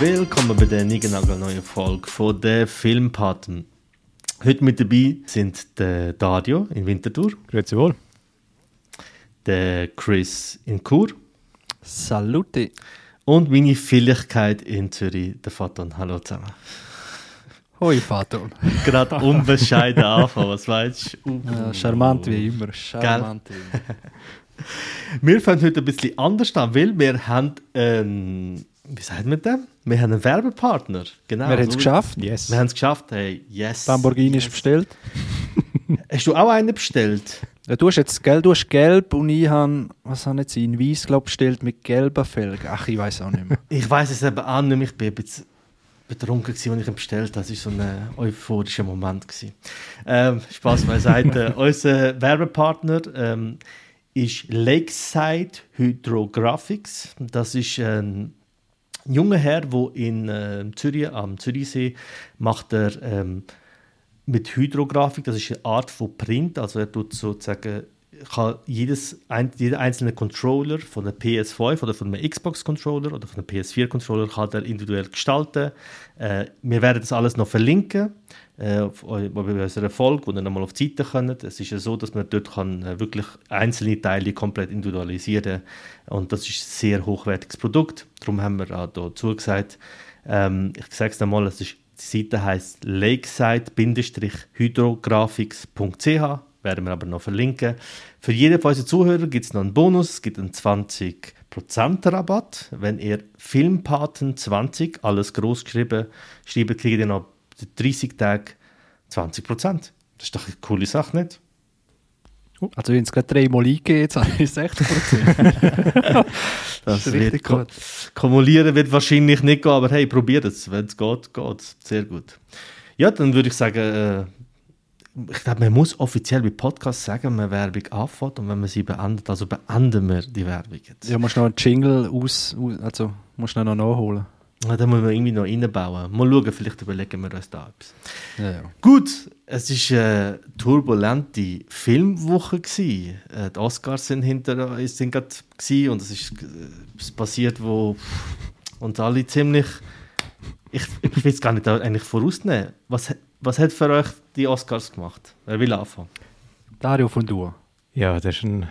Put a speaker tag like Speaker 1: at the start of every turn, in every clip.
Speaker 1: Willkommen bei der neuen Folge von der Filmpaten. Heute mit dabei sind der Dario in Winterthur.
Speaker 2: Grüezi wohl.
Speaker 1: Der Chris in Chur.
Speaker 3: Salute.
Speaker 1: Und meine Fähigkeit in Zürich, der Faton. Hallo zusammen.
Speaker 3: Hoi Faton.
Speaker 1: Gerade unbescheiden anfangen, was weißt
Speaker 3: du? Uh, ja, charmant wie immer. Charmant wie immer.
Speaker 1: wir fangen heute ein bisschen anders an, weil wir haben, ähm, wie sagt man das? Wir haben einen Werbepartner.
Speaker 3: Genau. Wir haben es geschafft.
Speaker 1: Yes. Wir haben es geschafft. Hey, yes.
Speaker 3: Lamborghini yes. ist bestellt.
Speaker 1: Hast du auch einen bestellt?
Speaker 3: Ja, du hast jetzt gelb, du hast gelb und ich habe, was habe ich jetzt in weiß glaube bestellt mit gelben Felgen. Ach, ich weiß auch nicht mehr.
Speaker 1: ich weiß es eben auch nicht mehr. Ich bin ein bisschen betrunken gewesen, als ich ihn bestellt habe. Das war so ein euphorischer Moment. Ähm, Spaß beiseite. Unser Werbepartner ähm, ist Lakeside Hydrographics. Das ist ein junger Herr, der in äh, Zürich, am Zürichsee, macht er ähm, mit Hydrografik, das ist eine Art von Print, also er tut sozusagen kann jedes, ein, jeder einzelne Controller von der PS5 oder von einem Xbox-Controller oder von einem PS4-Controller kann er individuell gestalten. Äh, wir werden das alles noch verlinken äh, bei unserer Folge, wo ihr nochmal auf die Seite könnt. Es ist ja so, dass man dort kann, äh, wirklich einzelne Teile komplett individualisieren kann und das ist ein sehr hochwertiges Produkt. Darum haben wir auch hier zugesagt. Ähm, ich sage es nochmal, es ist die Seite heißt lakeside-hydrographics.ch, werden wir aber noch verlinken. Für jeden von unseren Zuhörern gibt es noch einen Bonus, es gibt einen 20% Rabatt. Wenn ihr Filmpaten 20, alles groß geschrieben, schreibt, kriegt ihr noch 30 Tage 20%. Das ist doch eine coole Sache, nicht?
Speaker 3: Also wenn es gerade dreimal eingegeben, jetzt habe ich 60
Speaker 1: das, das wird gut. Kumulieren wird wahrscheinlich nicht gehen, aber hey, probiert es. Wenn es geht, geht es. Sehr gut. Ja, dann würde ich sagen, äh, ich glaube, man muss offiziell bei Podcasts sagen, wenn man Werbung anfängt und wenn man sie beendet, also beenden wir die Werbung jetzt.
Speaker 3: Ja, musst noch einen Jingle aus, also musst noch nachholen.
Speaker 1: Ja, da muss man irgendwie noch reinbauen. Mal schauen, vielleicht überlegen wir uns da etwas.
Speaker 3: Ja, ja.
Speaker 1: Gut, es war eine turbulente Filmwoche. Gewesen. Äh, die Oscars sind hinter uns sind und es ist äh, passiert, wo uns alle ziemlich. Ich, ich will es gar nicht eigentlich vorausnehmen. Was, was hat für euch die Oscars gemacht? Wer will anfangen?
Speaker 3: Dario von Dur.
Speaker 2: Ja, das ist ein.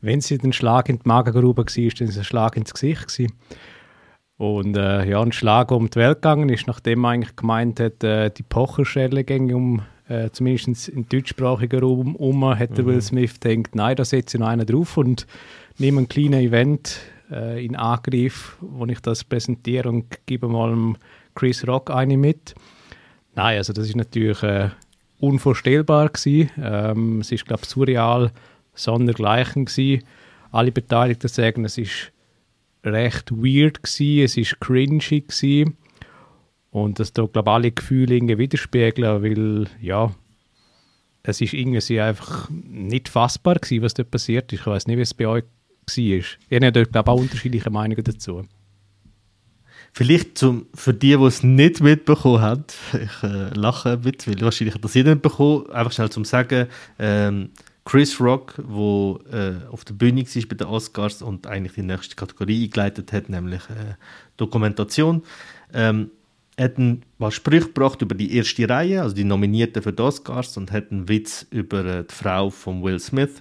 Speaker 2: Wenn es ein Schlag in die Magengrube war, dann war es ein Schlag ins Gesicht. Gewesen. Und äh, ja, ein Schlag um die Welt gegangen ist, nachdem man eigentlich gemeint hat, äh, die Pocherstelle ginge um, äh, zumindest im deutschsprachigen Raum um, hat mhm. Will Smith gedacht, nein, da setze ich noch einen drauf und nehme ein kleines Event äh, in Angriff, wo ich das präsentiere und gebe mal Chris Rock eine mit. Nein, also das ist natürlich äh, unvorstellbar gewesen. Ähm, es ist, glaube ich, surreal, sondergleichen gewesen. Alle Beteiligten sagen, es ist recht weird gewesen, es ist cringy gewesen. und das da glaube alle Gefühle irgendwie widerspiegeln, weil ja es ist irgendwie einfach nicht fassbar gewesen, was dort passiert ist. Ich weiß nicht, wie es bei euch war. Ihr habt dort glaube auch unterschiedliche Meinungen dazu.
Speaker 1: Vielleicht zum, für die, die es nicht mitbekommen haben, ich äh, lache ein bisschen, weil wahrscheinlich hat das jeder mitbekommen, einfach schnell zum Sagen, ähm, Chris Rock, der äh, auf der Bühne war bei den Oscars und eigentlich die nächste Kategorie eingeleitet hat, nämlich äh, Dokumentation, ähm, hat ein paar Sprüche gebracht über die erste Reihe, also die Nominierten für die Oscars, und hat einen Witz über äh, die Frau von Will Smith,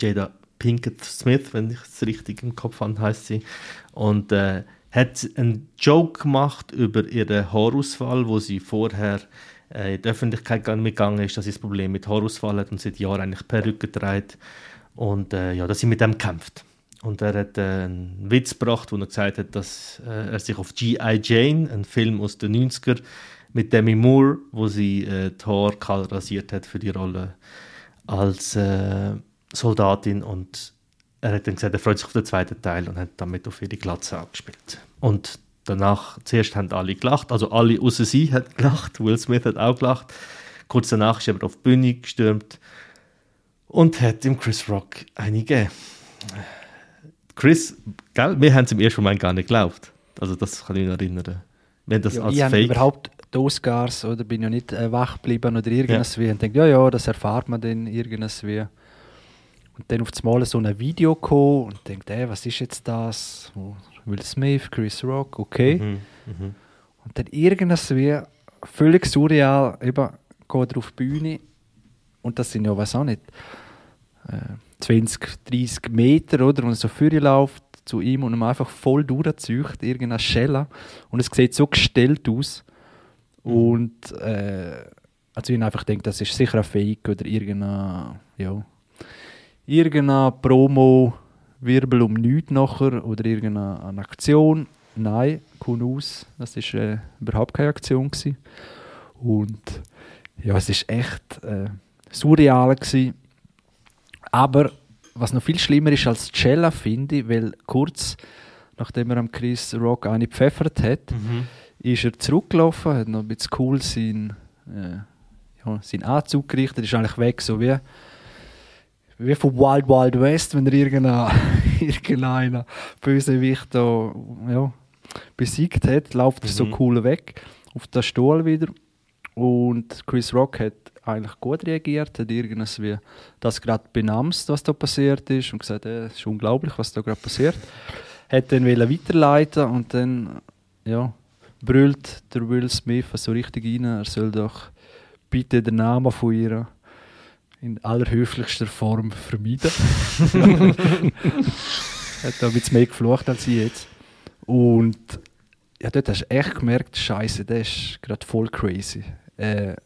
Speaker 1: Jada Pinkett Smith, wenn ich es richtig im Kopf habe, heißt sie, und äh, hat einen Joke gemacht über ihre Haarausfall, wo sie vorher in die Öffentlichkeit mitgegangen ist, dass sie das Problem mit Haarausfall hat und seit Jahren eigentlich Perücke trägt. Und äh, ja, dass sie mit dem kämpft. Und er hat äh, einen Witz gebracht, wo er gesagt hat, dass äh, er sich auf G.I. Jane, einen Film aus den 90er, mit Demi Moore, wo sie äh, die Haare kahl rasiert hat für die Rolle als äh, Soldatin. Und er hat dann gesagt, er freut sich auf den zweiten Teil und hat damit auf ihre Glatze angespielt. Und danach, zuerst haben alle gelacht, also alle außer sie haben gelacht, Will Smith hat auch gelacht. Kurz danach ist er auf die Bühne gestürmt und hat ihm Chris Rock einige. Chris, gell, wir haben es im ersten Moment gar nicht geglaubt. Also das kann ich mich erinnern.
Speaker 3: Wir das ja, als ich Fake... überhaupt die Oscars oder bin ja nicht äh, wach geblieben oder irgendwas ja. wie und denke, ja, ja, das erfahrt man dann irgendwas wie. Und dann auf einmal so ein Video gekommen und denkt, ey, was ist jetzt das? Will Smith, Chris Rock, okay.
Speaker 1: Mhm. Mhm.
Speaker 3: Und dann irgendwas wie völlig surreal, eben, geht er auf die Bühne und das sind ja, weiß auch nicht, äh, 20, 30 Meter, oder? Und so vorher läuft zu ihm und ihm einfach voll durchzieht, irgendeine Schelle. Und es sieht so gestellt aus. Und äh, also ich einfach denke, das ist sicher ein Fake oder irgendeine, ja, irgendeine Promo-Wirbel um nichts nachher oder irgendeine eine Aktion. Nein, kommt aus, das war äh, überhaupt keine Aktion. Gewesen. Und ja, es ist echt äh, surreal gewesen. Aber was noch viel schlimmer ist als Cella, finde ich, weil kurz nachdem er am Chris Rock eine gepfeffert hat,
Speaker 1: Mhm.
Speaker 3: ist er zurückgelaufen, hat noch ein bisschen cool seinen, äh, ja, seinen Anzug gerichtet, ist eigentlich weg, so wie, wie von Wild Wild West, wenn er irgendeinen irgendeinen Bösewicht da, ja, besiegt hat, läuft er so
Speaker 1: Mhm.
Speaker 3: cool weg auf den Stuhl wieder. Und Chris Rock hat eigentlich gut reagiert, hat irgendwas wie das gerade benamst, was da passiert ist und gesagt, äh, es ist unglaublich, was da gerade passiert. Hat dann wollen weiterleiten und dann ja, brüllt der Will Smith so richtig rein, er soll doch bitte den Namen von ihr in allerhöflichster Form vermeiden. hat da ein bisschen mehr geflucht als ich jetzt. Und ja, dort hast du echt gemerkt, Scheiße, der ist gerade voll crazy. Äh,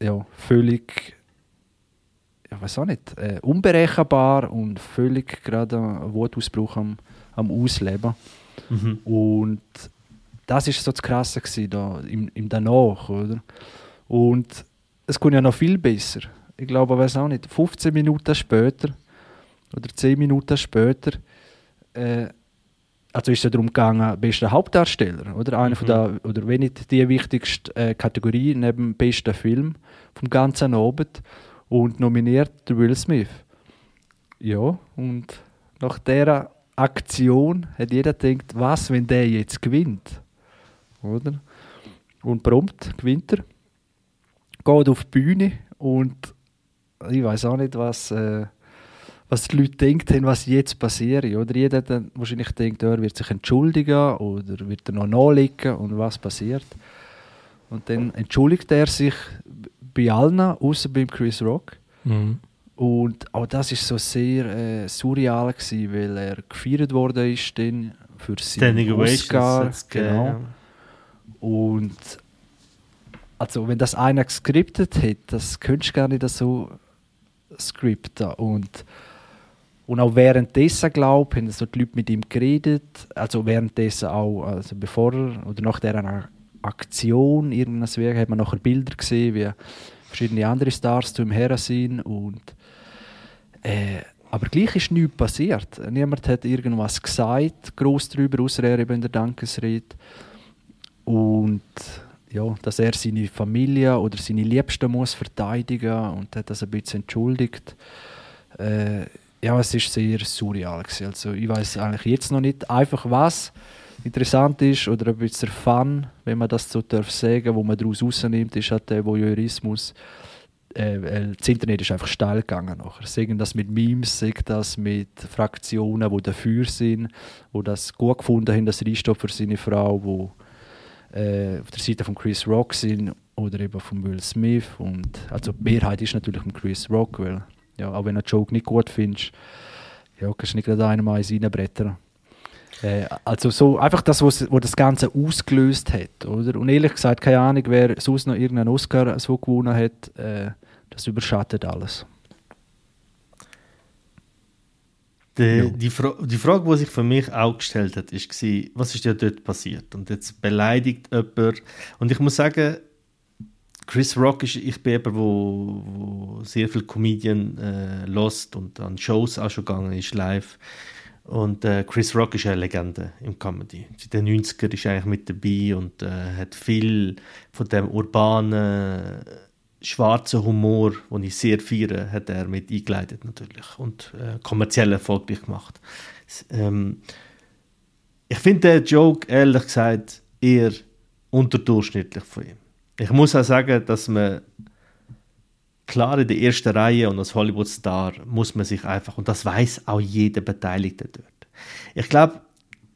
Speaker 3: ja, völlig, ja, weiß auch nicht, äh, unberechenbar und völlig gerade einen Wutausbruch am, am Ausleben.
Speaker 1: Mhm.
Speaker 3: Und das ist so das Krasse gewesen, da im, im Danach, oder? Und es kommt ja noch viel besser. Ich glaube, weiß auch nicht, 15 Minuten später oder 10 Minuten später, äh, also ist es darum gegangen, bester Hauptdarsteller, oder? Einer von der, oder wenn nicht die wichtigste äh, Kategorie neben besten Film vom ganzen Abend und nominiert Will Smith. Ja, und nach dieser Aktion hat jeder gedacht, was, wenn der jetzt gewinnt? Oder? Und prompt gewinnt er, geht auf die Bühne und ich weiß auch nicht, was, äh, was die Leute denkt haben, was jetzt passiert. Oder jeder hat dann wahrscheinlich denkt, er wird sich entschuldigen oder wird er noch nachlegen und was passiert. Und dann entschuldigt er sich bei allen, außer beim Chris Rock.
Speaker 2: Mhm.
Speaker 3: Und auch das ist so sehr äh, surreal gewesen, weil er gefeiert worden ist dann für seinen Oscar. Genau. Und also wenn das einer geskriptet hätte, das könntest du gar nicht so skripten. Und, und auch währenddessen, glaube ich, haben so die Leute mit ihm geredet. Also währenddessen auch, also bevor er, oder nach dieser Aktion, irgendwas Werk, hat man nachher Bilder gesehen, wie verschiedene andere Stars zu ihm her sind. Und, äh, aber gleich ist nichts passiert. Niemand hat irgendwas gesagt, groß darüber, außer er eben in der Dankesrede. Und ja, dass er seine Familie oder seine Liebsten muss verteidigen und hat das ein bisschen entschuldigt. Äh, ja, es ist sehr surreal gewesen. Also ich weiß eigentlich jetzt noch nicht einfach was interessant ist oder ein bisschen Fun, wenn man das so darf sagen, wo man daraus rausnimmt, ist halt der Voyeurismus. Äh, das Internet ist einfach steil gegangen nachher. Sagen das mit Memes, sagen das mit Fraktionen, die dafür sind, die das gut gefunden haben, das Reinstopp für seine Frau, wo äh, auf der Seite von Chris Rock sind oder eben von Will Smith. Und, also die Mehrheit ist natürlich von Chris Rock, weil ja, auch wenn du einen Joke nicht gut findest, ja, kannst du nicht gerade einem eins reinbrettern. Äh, also so einfach das, was, was das Ganze ausgelöst hat, oder? Und ehrlich gesagt, keine Ahnung, wer sonst noch irgendeinen Oscar so gewonnen hat, äh, das überschattet alles.
Speaker 1: Die,
Speaker 3: Ja.
Speaker 1: die, Fra die Frage, die sich für mich auch gestellt hat, ist war, was ist ja dort passiert? Und jetzt beleidigt jemand. Und ich muss sagen, Chris Rock ist, ich bin jemand, wo, wo sehr viel Comedian äh, lost und an Shows auch schon gegangen ist, live. Und äh, Chris Rock ist eine Legende im Comedy. Seit den 90er ist er eigentlich mit dabei und äh, hat viel von dem urbanen, schwarzen Humor, den ich sehr feiere, hat er mit eingeleitet natürlich und äh, kommerziell erfolgreich gemacht. Ähm, ich finde den Joke, ehrlich gesagt, eher unterdurchschnittlich von ihm. Ich muss auch sagen, dass man klar in der ersten Reihe und als Hollywood-Star muss man sich einfach, und das weiß auch jeder Beteiligte dort. Ich glaube,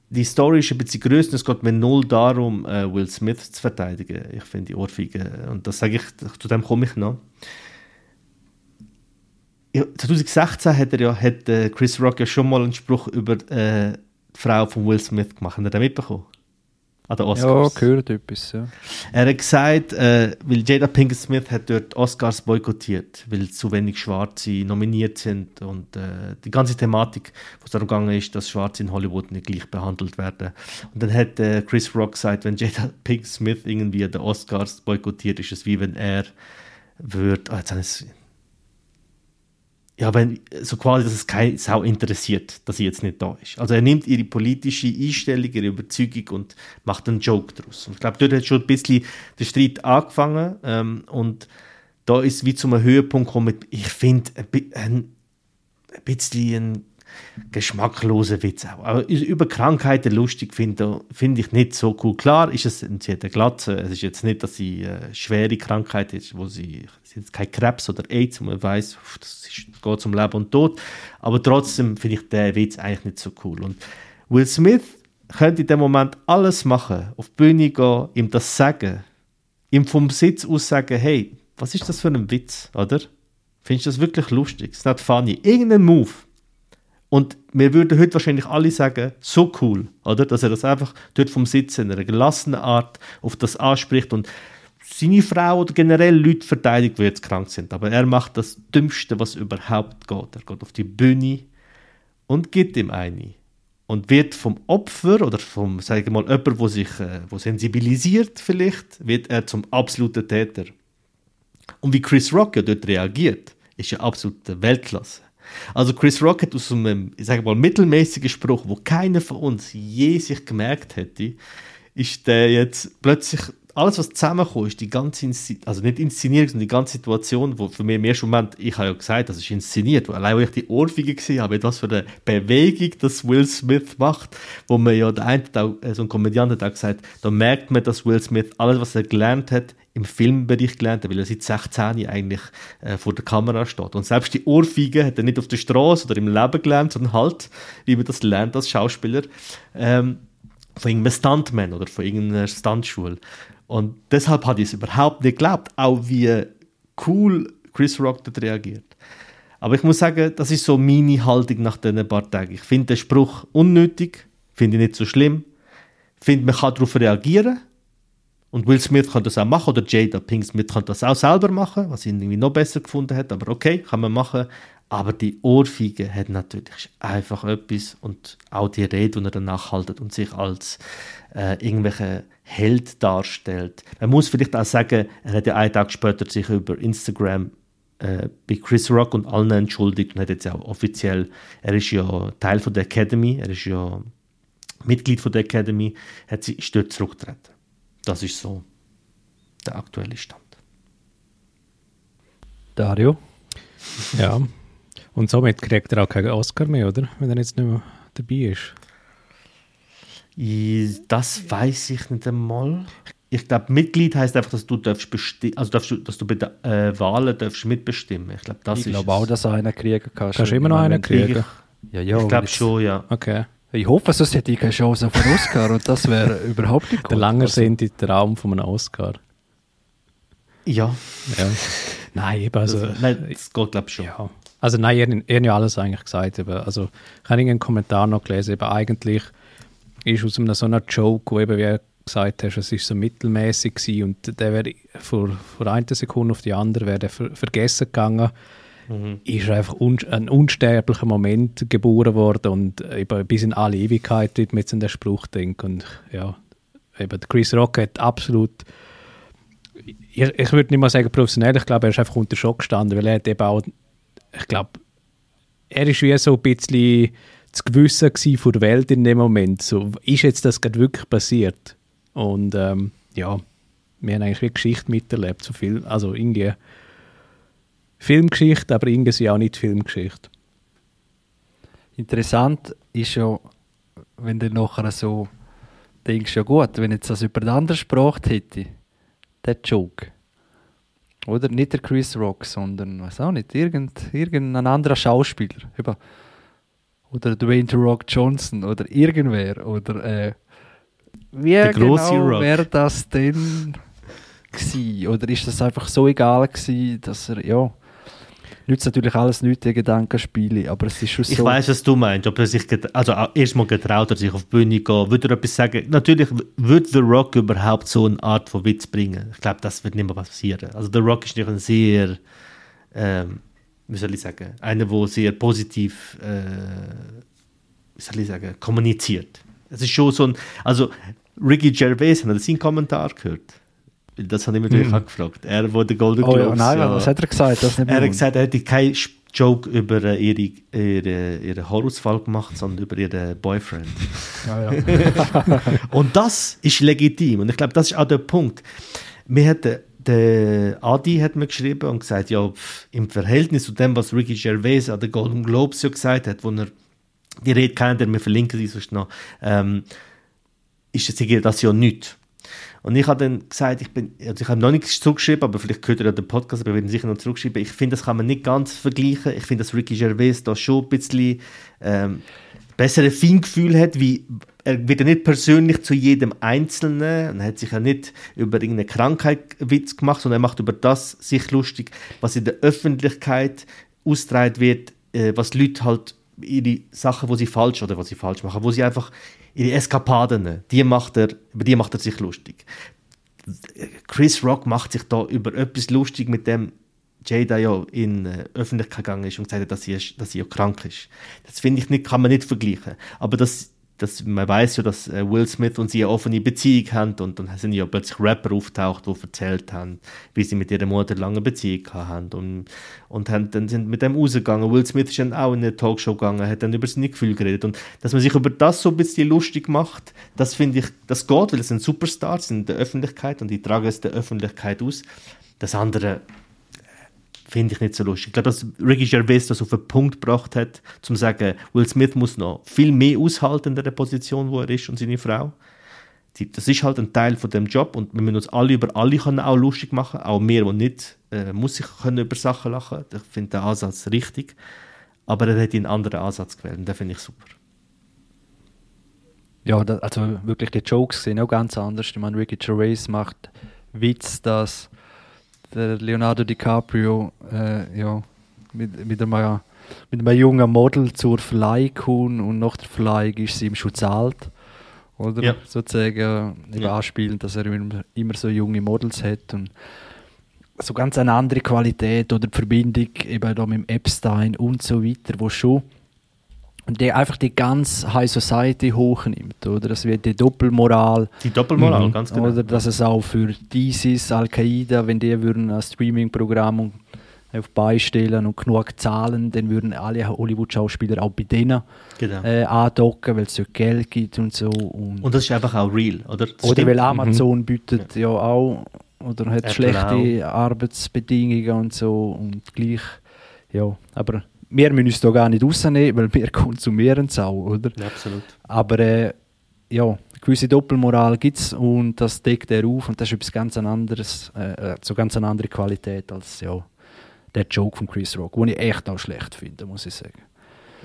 Speaker 1: die Story ist ein bisschen größer. Es geht mir null darum, äh, Will Smith zu verteidigen. Ich finde die Ohrfeige, und das sage ich, zu dem komme ich noch. 2016 hat, er ja, hat äh, Chris Rock ja schon mal einen Spruch über äh, die Frau von Will Smith gemacht. Hat er den mitbekommen? An den
Speaker 3: Oscars. Ja, gehört etwas, ja.
Speaker 1: Er hat gesagt, äh, weil Jada Pinkett Smith hat dort Oscars boykottiert, weil zu wenig Schwarze nominiert sind und äh, die ganze Thematik, was darum gegangen ist, dass Schwarze in Hollywood nicht gleich behandelt werden. Und dann hat äh, Chris Rock gesagt, wenn Jada Pinkett Smith irgendwie den Oscars boykottiert, ist es wie wenn er würde, oh, jetzt habe ich ja, wenn, so quasi, dass es keine Sau interessiert, dass sie jetzt nicht da ist. Also er nimmt ihre politische Einstellung, ihre Überzeugung und macht einen Joke daraus. Und ich glaube, dort hat schon ein bisschen der Streit angefangen ähm, und da ist wie zu einem Höhepunkt gekommen, ich finde, ein, ein, ein bisschen ein geschmackloser Witz auch. Aber über Krankheiten lustig finde find ich nicht so cool. Klar ist es, sie hat eine Glatze, es ist jetzt nicht, dass sie eine schwere Krankheit ist, wo sie, hat kein Krebs oder AIDS, wo man weiß, das, ist, geht zum Leben und Tod. Aber trotzdem finde ich den Witz eigentlich nicht so cool. Und Will Smith könnte in dem Moment alles machen, auf die Bühne gehen, ihm das sagen, ihm vom Sitz aus sagen, hey, was ist das für ein Witz, oder? Findest du das wirklich lustig? Ist nicht funny? Irgendein Move und wir würden heute wahrscheinlich alle sagen, so cool, oder? Dass er das einfach dort vom Sitzen in einer gelassenen Art auf das anspricht und seine Frau oder generell Leute verteidigt, die jetzt krank sind. Aber er macht das Dümmste, was überhaupt geht. Er geht auf die Bühne und gibt ihm eine. Und wird vom Opfer oder vom, sagen wir mal, jemand, wo sich äh, wo sensibilisiert vielleicht, wird er zum absoluten Täter. Und wie Chris Rock ja dort reagiert, ist ja absolute Weltklasse. Also Chris Rock hat aus einem, ich sage mal, mittelmäßigen Spruch, wo keiner von uns je sich gemerkt hätte, ist der jetzt plötzlich alles, was zusammenkommt, ist die ganze, Inszen also nicht Inszenierung, sondern die ganze Situation, wo für mich im ersten Moment, ich habe ja gesagt, das ist inszeniert, allein wo ich die Ohrfeige gesehen habe, was für eine Bewegung das Will Smith macht, wo man ja, der eine, äh, so ein Komödiant hat auch gesagt, da merkt man, dass Will Smith alles, was er gelernt hat, im Filmbereich gelernt hat, weil er seit 16 eigentlich äh, vor der Kamera steht. Und selbst die Ohrfeige hat er nicht auf der Straße oder im Leben gelernt, sondern halt, wie man das lernt als Schauspieler, ähm, von irgendeinem Stuntman oder von irgendeiner Stuntschule. Und deshalb hat ich es überhaupt nicht geglaubt, auch wie cool Chris Rock dort reagiert. Aber ich muss sagen, das ist so meine Haltung nach diesen paar Tagen. Ich finde den Spruch unnötig, finde ich nicht so schlimm, finde, man kann darauf reagieren, und Will Smith kann das auch machen, oder Jada Pink Smith kann das auch selber machen, was ihn irgendwie noch besser gefunden hat, aber okay, kann man machen. Aber die Ohrfeige hat natürlich einfach etwas und auch die Rede, die er danach haltet und sich als äh, irgendwelche Held darstellt. Man muss vielleicht auch sagen, er hat ja einen Tag später sich über Instagram äh, bei Chris Rock und allen entschuldigt und hat jetzt auch offiziell, er ist ja Teil von der Academy, er ist ja Mitglied von der Academy, hat sie, ist dort zurückgetreten. Das ist so der aktuelle Stand.
Speaker 3: Dario?
Speaker 2: Ja. Und somit kriegt er auch keinen Oscar mehr, oder? Wenn er jetzt nicht mehr dabei ist.
Speaker 1: Das weiß ich nicht einmal. Ich glaube, Mitglied heißt einfach, dass du darfst also darfst du, dass du bei den äh, Wahlen darfst mitbestimmen. Ich glaube, das
Speaker 3: ich glaube auch, dass du einen kriegen kannst.
Speaker 2: Kannst du immer noch einen kriegen?
Speaker 1: Ja, ja. Ich glaube schon, ja.
Speaker 2: Okay.
Speaker 3: Ich hoffe, sonst hätte ich keine Chance auf einen Oscar und das wäre überhaupt nicht
Speaker 2: gut. Der lange also. sind die Traum von einem Oscar.
Speaker 1: Ja.
Speaker 2: ja. Nein, eben, also...
Speaker 1: also nein, das geht glaube ich schon.
Speaker 2: Ja. Also nein, ihr, ihr habt ja alles eigentlich gesagt. Eben. Also ich habe einen Kommentar noch gelesen, eben eigentlich ist aus einem so einer Joke, wo eben, wie gesagt hast, es ist so mittelmäßig gewesen und der wäre von, von einer Sekunde auf die andere wäre ver vergessen gegangen mhm. ist einfach un ein unsterblicher Moment geboren worden und eben bis in alle Ewigkeit wird man jetzt an den Spruch denken. Und ja, eben Chris Rock hat absolut ich, ich würde nicht mal sagen professionell, ich glaube, er ist einfach unter Schock gestanden, weil er hat eben auch, ich glaube, er ist wie so ein bisschen das Gewissen von der Welt in dem Moment. So, ist jetzt das gerade wirklich passiert? Und ähm, ja, wir haben eigentlich wie Geschichte miterlebt, so viel, also irgendwie Filmgeschichte, aber irgendwie auch nicht Filmgeschichte.
Speaker 3: Interessant ist ja, wenn du nachher so denkst, ja gut, wenn jetzt das über eine andere Sprache hätte, der Joke. Oder nicht der Chris Rock, sondern, weiß auch nicht, irgend, irgendein anderer Schauspieler. Eben. Oder Dwayne The Rock Johnson oder irgendwer. Oder äh, wie
Speaker 1: Der
Speaker 3: genau wäre das denn gewesen? Oder ist das einfach so egal gewesen, dass er, ja, nützt natürlich alles nicht, die Gedankenspiele, aber es ist schon
Speaker 1: Ich
Speaker 3: so.
Speaker 1: weiß, was du meinst. Ob er sich also auch erstmal getraut hat, sich auf die Bühne gehen, würde er etwas sagen? Natürlich w- wird The Rock überhaupt so eine Art von Witz bringen. Ich glaube, das wird nicht mehr passieren. Also The Rock ist nicht ein sehr, ähm, wie soll ich sagen, einer, der sehr positiv, äh, wie soll ich sagen, kommuniziert. Es ist schon so ein, also Ricky Gervais, hat seinen Kommentar gehört? Weil Das habe ich natürlich auch gefragt. Er, wo der Golden
Speaker 3: oh, ja,
Speaker 1: Globes,
Speaker 3: nein,
Speaker 1: ja,
Speaker 3: was hat er gesagt?
Speaker 1: Er hat gesagt, er hätte keinen Joke über äh, ihre, ihre, ihren Haarausfall gemacht, sondern über ihren Boyfriend.
Speaker 3: Ja, ja.
Speaker 1: Und das ist legitim. Und ich glaube, das ist auch der Punkt. Mir hat der, Adi hat mir geschrieben und gesagt, ja, pf, im Verhältnis zu dem, was Ricky Gervais an den Golden Globes ja gesagt hat, wo er die Rede kennt, wir verlinken sie sonst noch, ähm, ist es das ja nicht. Und ich habe dann gesagt, ich bin, also ich habe noch nichts zurückgeschrieben, aber vielleicht hört ihr ja den Podcast, aber wir werden sicher noch zurückschreiben. Ich finde, das kann man nicht ganz vergleichen. Ich finde, dass Ricky Gervais da schon ein bisschen ähm, bessere Feingefühl hat, wie er wird ja nicht persönlich zu jedem Einzelnen und hat sich ja nicht über irgendeine Krankheit Witz gemacht, sondern er macht über das sich lustig, was in der Öffentlichkeit ausgetragen wird, äh, was Leute halt ihre Sachen, wo sie falsch oder was sie falsch machen, wo sie einfach ihre Eskapaden, die macht er, über die macht er sich lustig. Chris Rock macht sich da über etwas lustig, mit dem Jada ja in äh, Öffentlichkeit gegangen ist und gesagt hat, dass sie, dass sie ja krank ist. Das finde ich nicht, kann man nicht vergleichen. Aber das, das, man weiß ja, dass äh, Will Smith und sie eine offene Beziehung haben und dann sind ja plötzlich Rapper auftaucht, die erzählt haben, wie sie mit ihrer Mutter lange Beziehung haben und, und haben, dann sind mit dem rausgegangen. Will Smith ist dann auch in eine Talkshow gegangen, hat dann über sein Gefühl geredet und dass man sich über das so ein bisschen lustig macht, das finde ich, das geht, weil es sind Superstars in der Öffentlichkeit und die tragen es der Öffentlichkeit aus. Das andere finde ich nicht so lustig. Ich glaube, dass Ricky Gervais das auf den Punkt gebracht hat, zum zu sagen, Will Smith muss noch viel mehr aushalten in der Position, wo er ist und seine Frau. Das ist halt ein Teil von dem Job und wir müssen uns alle über alle können auch lustig machen, auch mehr, die nicht äh, muss sich können über Sachen lachen. Ich finde den Ansatz richtig, aber er hat einen anderen Ansatz gewählt und den finde ich super.
Speaker 3: Ja, also wirklich die Jokes sind auch ganz anders. Ich meine, Ricky Gervais macht Witz, dass der Leonardo DiCaprio äh, ja, mit, mit, einem, mit einem jungen Model zur Verleihung kommt und nach der Verleihung ist sie ihm schon zahlt. Oder
Speaker 1: Ja.
Speaker 3: sozusagen eben
Speaker 1: Ja.
Speaker 3: anspielen, dass er immer, immer so junge Models hat und so ganz eine andere Qualität oder die Verbindung eben da mit dem Epstein und so weiter, wo schon der einfach die ganz High Society hochnimmt, oder? Das wird die Doppelmoral,
Speaker 1: Die Doppelmoral,
Speaker 2: Mhm.
Speaker 1: ganz genau.
Speaker 3: oder dass es auch für ISIS, Al-Qaida, wenn die würden ein Streaming-Programm auf beistellen und genug zahlen, dann würden alle Hollywood-Schauspieler auch bei denen
Speaker 1: genau.
Speaker 3: äh, andocken, weil es dort Geld gibt und so. Und,
Speaker 1: und das ist einfach auch real, oder? Das
Speaker 3: oder
Speaker 1: stimmt.
Speaker 3: weil Amazon bietet ja. auch oder hat
Speaker 1: Apple
Speaker 3: schlechte Arbeitsbedingungen und so und gleich, ja, aber wir müssen uns da gar nicht rausnehmen, weil wir konsumieren es auch, oder?
Speaker 1: Ja, absolut.
Speaker 3: Aber äh, ja, eine gewisse Doppelmoral gibt es und das deckt er auf und das ist etwas ganz anderes, äh, äh, so ganz eine andere Qualität als ja, der Joke von Chris Rock, den ich echt auch schlecht finde, muss ich sagen.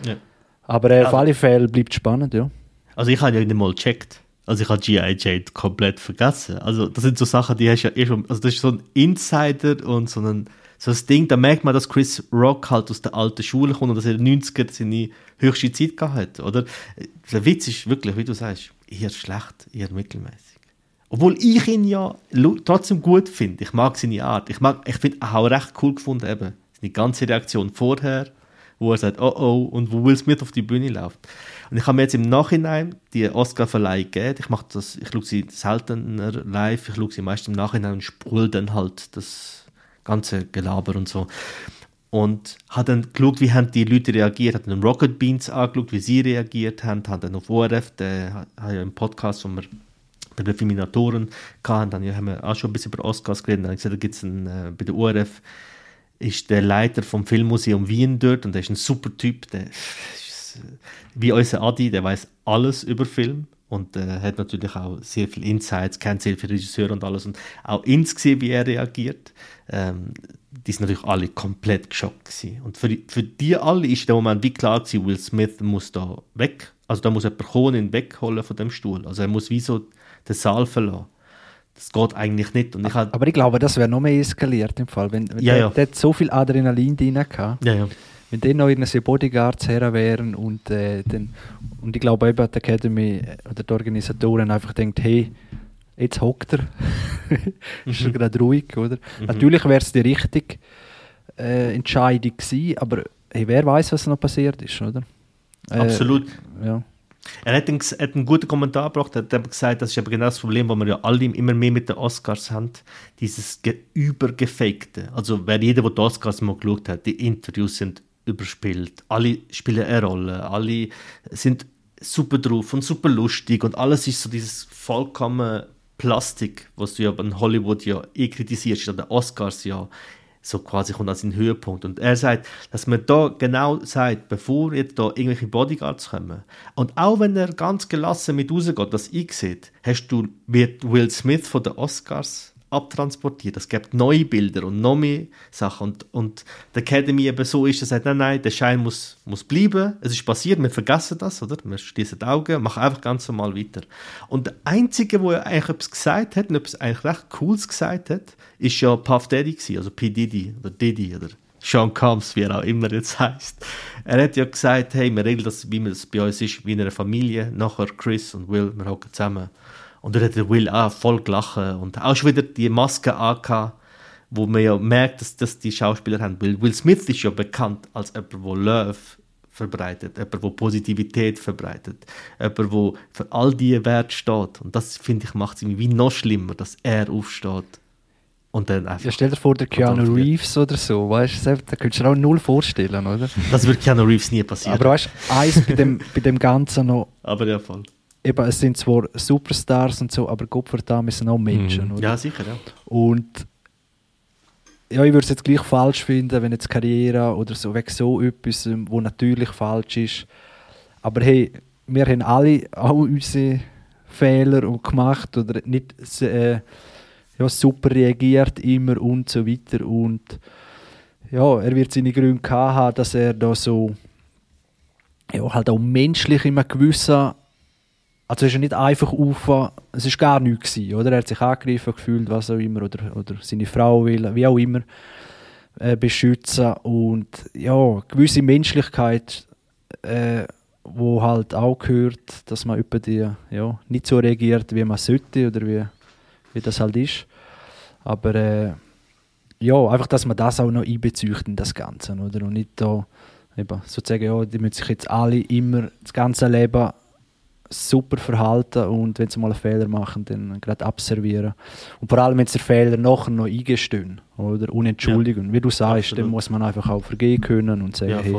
Speaker 1: Ja.
Speaker 3: Aber äh, auf
Speaker 1: Also-
Speaker 3: alle Fälle bleibt spannend, ja.
Speaker 1: Also ich habe ja nicht mal gecheckt. Also ich habe G.I. Jane komplett vergessen. Also das sind so Sachen, die hast du ja eh schon, also das ist so ein Insider und so ein, so ein Ding, da merkt man, dass Chris Rock halt aus der alten Schule kommt und dass er in den 90er seine höchste Zeit gehabt hat, oder? Der Witz ist wirklich, wie du sagst, eher schlecht, eher mittelmäßig. Obwohl ich ihn ja trotzdem gut finde. Ich mag seine Art. Ich, mag, ich finde auch recht cool gefunden, eben, seine ganze Reaktion vorher, wo er sagt, oh oh, und wo Will Smith auf die Bühne läuft. Und ich habe mir jetzt im Nachhinein die Oscar-Verleihung gegeben. Ich mache das, ich schaue sie seltener live, ich schaue sie meist im Nachhinein und spule dann halt das ganze Gelaber und so. Und habe dann geschaut, wie haben die Leute reagiert, habe dann Rocket Beans angeschaut, wie sie reagiert haben, habe dann auf ORF, der hat ja im Podcast, wo wir bei den Filminatoren hatten, dann haben wir auch schon ein bisschen über Oscars geredet, dann habe ich gesagt, da gibt's einen, äh, bei der ORF ist der Leiter vom Filmmuseum Wien dort und der ist ein super Typ, der ist, äh, wie unser Adi, der weiß alles über Film und äh, hat natürlich auch sehr viele Insights, kennt sehr viele Regisseure und alles und auch ins gesehen, wie er reagiert. Ähm, die sind natürlich alle komplett geschockt gewesen. Und für, die, für die alle ist der Moment wie klar gewesen, Will Smith muss da weg. Also da muss jemand kommen ihn wegholen von dem Stuhl. Also er muss wie so den Saal verlassen. Das geht eigentlich nicht. Und ich halt,
Speaker 3: Aber ich glaube, das wäre noch mehr eskaliert im Fall. Wenn, wenn
Speaker 1: Ja,
Speaker 3: der,
Speaker 1: ja.
Speaker 3: der hat so viel Adrenalin drin gehabt.
Speaker 1: ja, ja.
Speaker 3: Wenn die noch seine Bodyguards her wären und, äh, dann, und ich glaube eben, die Academy oder die Organisatoren einfach denkt, hey, jetzt hockt er. ist er gerade ruhig, oder? Natürlich wäre es die richtige äh, Entscheidung gewesen, aber hey, wer weiß, was noch passiert ist, oder? Äh,
Speaker 1: Absolut.
Speaker 3: Ja.
Speaker 1: Er hat einen, hat einen guten Kommentar gebracht, er hat gesagt, das ist aber genau das Problem, was wir ja alle immer mehr mit den Oscars haben, dieses Ge Übergefakte. Also wer jeder, der die Oscars mal geschaut hat, die Interviews sind überspielt, alle spielen eine Rolle, alle sind super drauf und super lustig und alles ist so dieses vollkommene Plastik, was du ja in Hollywood ja eh kritisierst, an den Oscars ja so quasi kommt an seinen Höhepunkt. Und er sagt, dass man da genau sagt, bevor jetzt da irgendwelche Bodyguards kommen, und auch wenn er ganz gelassen mit rausgeht, das einsieht, hast du, wird Will Smith von den Oscars abtransportiert. Es gibt neue Bilder und noch mehr Sachen. Und, und die Academy eben so ist, er sagt, nein, nein, der Schein muss, muss bleiben. Es ist passiert, wir vergessen das, oder? Wir schließen die Augen, machen einfach ganz normal weiter. Und der Einzige, der eigentlich etwas gesagt hat, und etwas eigentlich recht Cooles gesagt hat, ist ja Puff Daddy gewesen, also P. Diddy oder Diddy oder Sean Combs, wie er auch immer jetzt heißt. Er hat ja gesagt, hey, wir regeln das, wie es bei uns ist, wie in einer Familie. Nachher Chris und Will, wir hocken zusammen. Und dann hat der Will auch voll gelacht und auch schon wieder die Maske angehabt, wo man ja merkt, dass das die Schauspieler haben. Will, Will Smith ist ja bekannt als jemand, der Love verbreitet, jemand, der Positivität verbreitet, jemand, der für all diese Werte steht. Und das, finde ich, macht es irgendwie wie noch schlimmer, dass er aufsteht und dann einfach...
Speaker 3: Ja, stell dir vor, der Keanu. Reeves oder so, weißt du, da könntest du dir auch null vorstellen, oder?
Speaker 1: Das wird Keanu Reeves nie passieren.
Speaker 3: Aber weißt du, eins bei dem, bei dem Ganzen noch,
Speaker 1: Aber ja, voll.
Speaker 3: Eben, es sind zwar Superstars und so, aber Gott verdammt, es sind auch Menschen,
Speaker 2: Mhm.
Speaker 3: oder?
Speaker 1: Ja, sicher, ja.
Speaker 3: Und ja, ich würde es jetzt gleich falsch finden, wenn jetzt Karriere oder so, wegen so etwas, ähm, wo natürlich falsch ist. Aber hey, wir haben alle auch unsere Fehler und gemacht oder nicht äh, ja, super reagiert immer und so weiter. Und ja, er wird seine Gründe haben, dass er da so ja, halt auch menschlich immer gewissen also es ist ja nicht einfach auf, es ist gar nichts gewesen, oder? Er hat sich angegriffen gefühlt, was auch immer, oder, oder seine Frau will, wie auch immer, äh, beschützen und ja, gewisse Menschlichkeit, äh, wo halt auch gehört, dass man über die, ja, nicht so reagiert, wie man sollte, oder wie, wie das halt ist. Aber äh, ja, einfach, dass man das auch noch einbezieht in das Ganze, oder? Und nicht da, eben, sozusagen, ja, die müssen sich jetzt alle immer das ganze Leben super verhalten und wenn sie mal einen Fehler machen, dann gerade abservieren. Und vor allem, wenn sie den Fehler nachher noch eingestehen oder und entschuldigen. Wie du sagst,
Speaker 1: absolut.
Speaker 3: dann muss man einfach auch vergehen können und sagen,
Speaker 1: Ja,
Speaker 3: hey,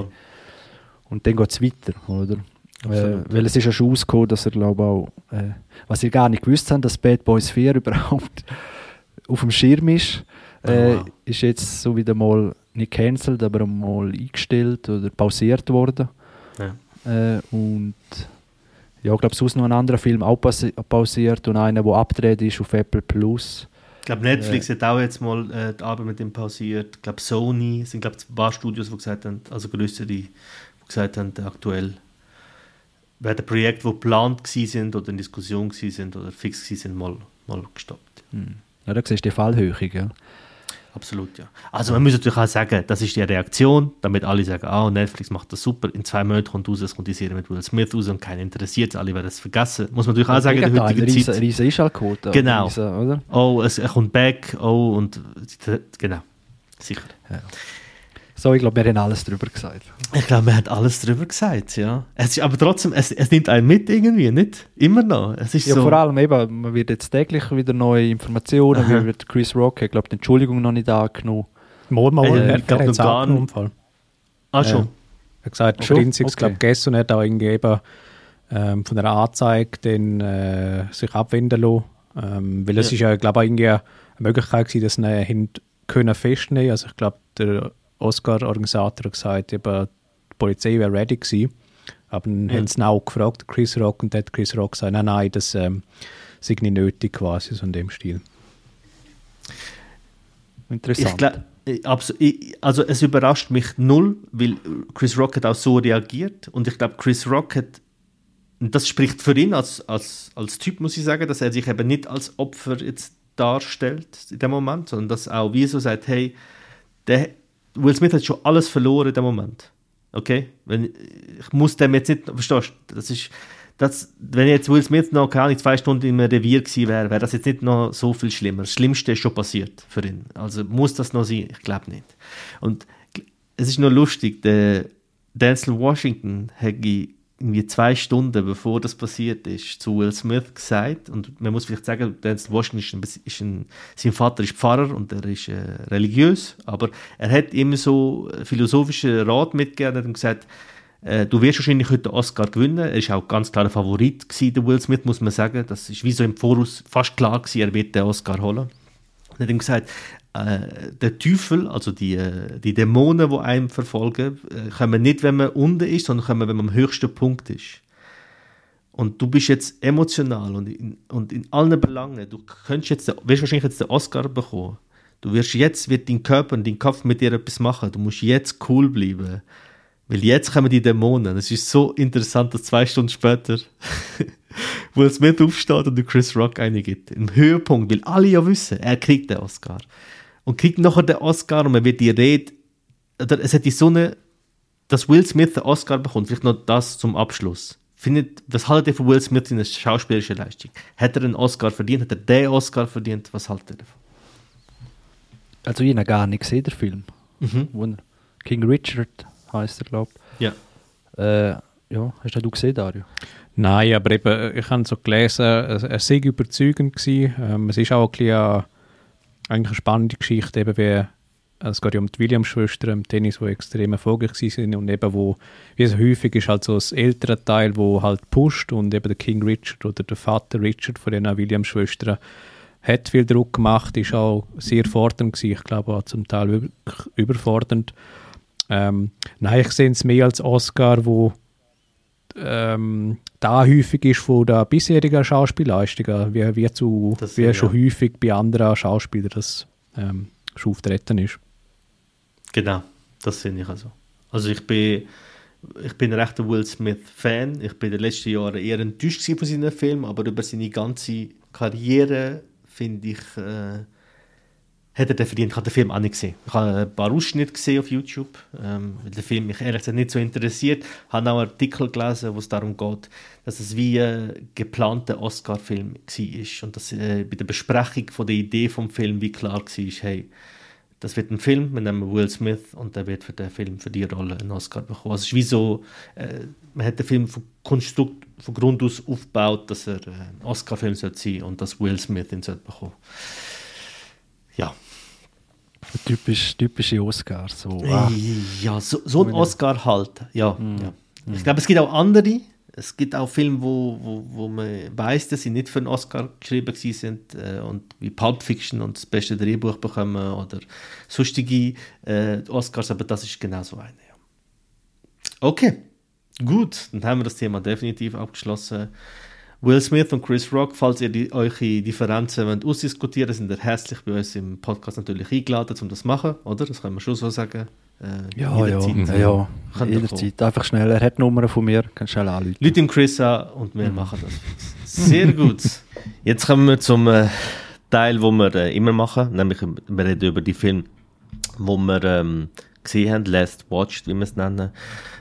Speaker 3: und dann geht es weiter, oder? Äh, weil es ist ja schon rausgekommen, dass er, glaube auch, äh, was ihr gar nicht gewusst habt, dass Bad Boys 4 überhaupt auf dem Schirm ist, äh,
Speaker 1: Oh, wow.
Speaker 3: ist jetzt so wieder mal nicht cancelled, aber mal eingestellt oder pausiert worden.
Speaker 1: Ja.
Speaker 3: Äh, und ja, ich glaube, sonst noch ein anderer Film auch pausi- pausiert und einer, der abgedreht ist auf Apple Plus.
Speaker 1: Ich glaube, Netflix hat auch jetzt mal äh, die Arbeit mit dem pausiert. Ich glaube, Sony, es sind glaube ich ein paar Studios, die gesagt haben, also größere, die gesagt haben, aktuell werden Projekte, die geplant sind oder in Diskussion sind oder fix sind, mal, mal gestoppt.
Speaker 3: Hm. Ja, da siehst du die Fallhöhe, gell?
Speaker 1: Absolut, ja. Also man muss natürlich auch sagen, das ist die Reaktion, damit alle sagen, ah, Netflix macht das super, in zwei Monaten kommt raus, es kommt die Serie mit Will Smith raus und keinen interessiert, alle werden es vergessen. Muss man natürlich auch sagen, in der heutigen
Speaker 3: riesen,
Speaker 1: Zeit.
Speaker 3: riesen Einschaltquote.
Speaker 1: Genau.
Speaker 3: Riesen?
Speaker 1: Oh, es, er kommt back, oh, und genau, sicher.
Speaker 3: So, ich glaube, wir haben alles darüber gesagt.
Speaker 1: Ich glaube, man hat alles darüber gesagt, ja. Es ist, aber trotzdem, es, es nimmt einen mit irgendwie, nicht? Immer noch. Es ist
Speaker 3: Ja,
Speaker 1: so,
Speaker 3: vor allem eben, man wird jetzt täglich wieder neue Informationen,
Speaker 1: Aha.
Speaker 3: wie wird Chris Rock, ich glaube, die Entschuldigung noch nicht angenommen.
Speaker 2: Mal, mal,
Speaker 1: Äh,
Speaker 2: er
Speaker 1: ich glaub
Speaker 2: hat es
Speaker 1: noch gar nicht.
Speaker 2: im Fall.
Speaker 1: ah, schon.
Speaker 2: Er hat gesagt,
Speaker 3: Schon?
Speaker 2: Schon? ich glaube,
Speaker 3: Okay.
Speaker 2: gestern hat er auch irgendwie eben, ähm, von einer Anzeige den, äh, sich abwenden lassen. Ähm, weil es
Speaker 1: Ja.
Speaker 2: ist ja, glaube ich, irgendwie eine Möglichkeit gewesen, dass sie ihn können festnehmen. Also ich glaube, der Oscar-Organisator hat gesagt, eben, die Polizei wäre ready gewesen. Aber dann ja. haben sie ihn auch gefragt, Chris Rock, und dann hat Chris Rock gesagt, nein, nein, das ähm, sei nicht nötig quasi, so in dem Stil.
Speaker 3: Interessant.
Speaker 1: Ich also es überrascht mich null, weil Chris Rock hat auch so reagiert und ich glaube, Chris Rock hat das spricht für ihn als, als, als Typ, muss ich sagen, dass er sich eben nicht als Opfer jetzt darstellt in dem Moment, sondern dass auch wie so sagt, hey, der, Will Smith hat schon alles verloren in dem Moment. Okay? Wenn, ich muss dem jetzt nicht, verstehst du, das ist, das, wenn jetzt Will Smith noch keine Ahnung, zwei Stunden im Revier gewesen wäre, wäre das jetzt nicht noch so viel schlimmer. Das Schlimmste ist schon passiert für ihn. Also muss das noch sein? Ich glaube nicht. Und es ist nur lustig, der Denzel Washington hätte irgendwie zwei Stunden bevor das passiert ist, zu Will Smith gesagt, und man muss vielleicht sagen, Denzel Washington ist ein, ist ein, sein Vater ist Pfarrer und er ist äh, religiös, aber er hat immer so philosophischen Rat mitgegeben und gesagt, äh, du wirst wahrscheinlich heute den Oscar gewinnen. Er ist auch ganz klar ein Favorit gewesen, der Will Smith, muss man sagen. Das ist wie so im Voraus fast klar gewesen, er wird den Oscar holen. Er hat ihm gesagt, äh, der Teufel, also die, äh, die Dämonen, die einem verfolgen, äh, kommen nicht, wenn man unten ist, sondern kommen, wenn man am höchsten Punkt ist. Und du bist jetzt emotional und in, und in allen Belangen, du könntest jetzt, wirst wahrscheinlich jetzt den Oscar bekommen. Du wirst jetzt, wird dein Körper und dein Kopf mit dir etwas machen. Du musst jetzt cool bleiben. Weil jetzt kommen die Dämonen. Es ist so interessant, dass zwei Stunden später Will Smith aufsteht und Chris Rock eine gibt. Im Höhepunkt, weil alle ja wissen, er kriegt den Oscar und kriegt nachher den Oscar und man wird die Rede, oder es hat die so eine, dass Will Smith den Oscar bekommt, vielleicht noch das zum Abschluss. Findet, was haltet ihr von Will Smith in der schauspielerischen Leistung? Hat er einen Oscar verdient? Hat er den Oscar verdient? Was haltet ihr davon?
Speaker 3: Also ich habe gar nicht gesehen, der Film. Mhm. King Richard heißt er, glaube
Speaker 1: ich. Ja.
Speaker 3: Äh, ja, hast du gesehen, Dario?
Speaker 2: Nein, aber eben, ich habe so gelesen, er sei überzeugend gewesen. Ähm, es ist auch ein bisschen eigentlich eine spannende Geschichte, eben wie es geht ja um die Williams-Schwestern im Tennis, die extrem erfolgreich sind und eben wo, wie es häufig ist, halt so das ältere Teil, wo halt pusht und eben der King Richard oder der Vater Richard von den Williams-Schwestern hat viel Druck gemacht, ist auch sehr fordernd gewesen, ich glaube auch zum Teil über, überfordernd. Ähm, nein, ich sehe es mehr als Oscar, wo ähm, da häufig ist von der bisherigen Schauspielleistungen, wie, wie, zu, das, wie ja. schon häufig bei anderen Schauspielern das ähm, schon auftreten ist.
Speaker 1: Genau, das finde ich also. Also ich bin, ich bin ein rechter Will Smith-Fan. Ich bin in den letzten Jahren eher enttäuscht von seinen Filmen, aber über seine ganze Karriere finde ich... Äh, hat er den verdient. Ich habe den Film auch nicht gesehen. Ich habe ein paar Ausschnitte gesehen auf YouTube, ähm, weil der Film mich ehrlich gesagt nicht so interessiert. Ich habe auch Artikel gelesen, wo es darum geht, dass es wie ein geplanter Oscar-Film war und dass äh, bei der Besprechung von der Idee vom Film wie klar war, hey, das wird ein Film, wir nehmen Will Smith und der wird für den Film, für die Rolle einen Oscar bekommen. Also es ist wie so, äh, man hat den Film von, Konstrukt, von Grund aus aufgebaut, dass er äh, ein Oscar-Film sein sollte und dass Will Smith ihn sollte bekommen ja.
Speaker 3: Typisch, typische Oscar. So,
Speaker 1: ah. Ja, so, so ein Oscar halt. Ja, mm. ja. Ich mm. glaube, es gibt auch andere. Es gibt auch Filme, wo, wo, wo man weiß, dass sie nicht für einen Oscar geschrieben sind äh, und wie Pulp Fiction und das beste Drehbuch bekommen oder sonstige äh, Oscars, aber das ist genau so eine. Ja. Okay, gut, dann haben wir das Thema definitiv abgeschlossen. Will Smith und Chris Rock, falls ihr die, eure Differenzen wollt ausdiskutieren wollt, sind ihr herzlich bei uns im Podcast natürlich eingeladen, um das zu machen, oder? Das können wir schon so sagen.
Speaker 3: Äh, ja, jederzeit. ja, ja, ja. jederzeit. Einfach schnell, er hat Nummern von mir, kann schnell anrufen.
Speaker 1: Leute im Chris an und wir mhm. machen das. Sehr gut. Jetzt kommen wir zum äh, Teil, wo wir äh, immer machen, nämlich wir reden über die Filme, wo wir ähm, gesehen haben, Last Watched, wie wir es nennen.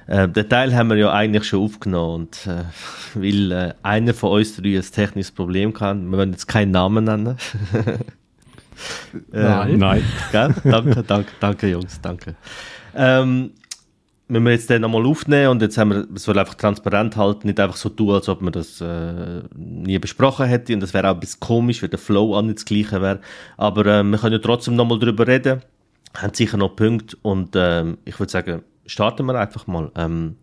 Speaker 1: Äh, den Teil haben wir ja eigentlich schon aufgenommen und äh, weil äh, einer von uns drei ein technisches Problem kann, wir wollen jetzt keinen Namen nennen.
Speaker 2: Nein. Nein.
Speaker 1: Gell? Danke, danke, danke Jungs, danke. Ähm, wenn wir jetzt den nochmal aufnehmen und jetzt haben wir, es soll einfach transparent halten, nicht einfach so tun, als ob man das äh, nie besprochen hätte und das wäre auch ein bisschen komisch, weil der Flow auch nicht das gleiche wäre, aber äh, wir können ja trotzdem nochmal darüber reden haben sicher noch Punkte und ähm, ich würde sagen, starten wir einfach mal. Ähm,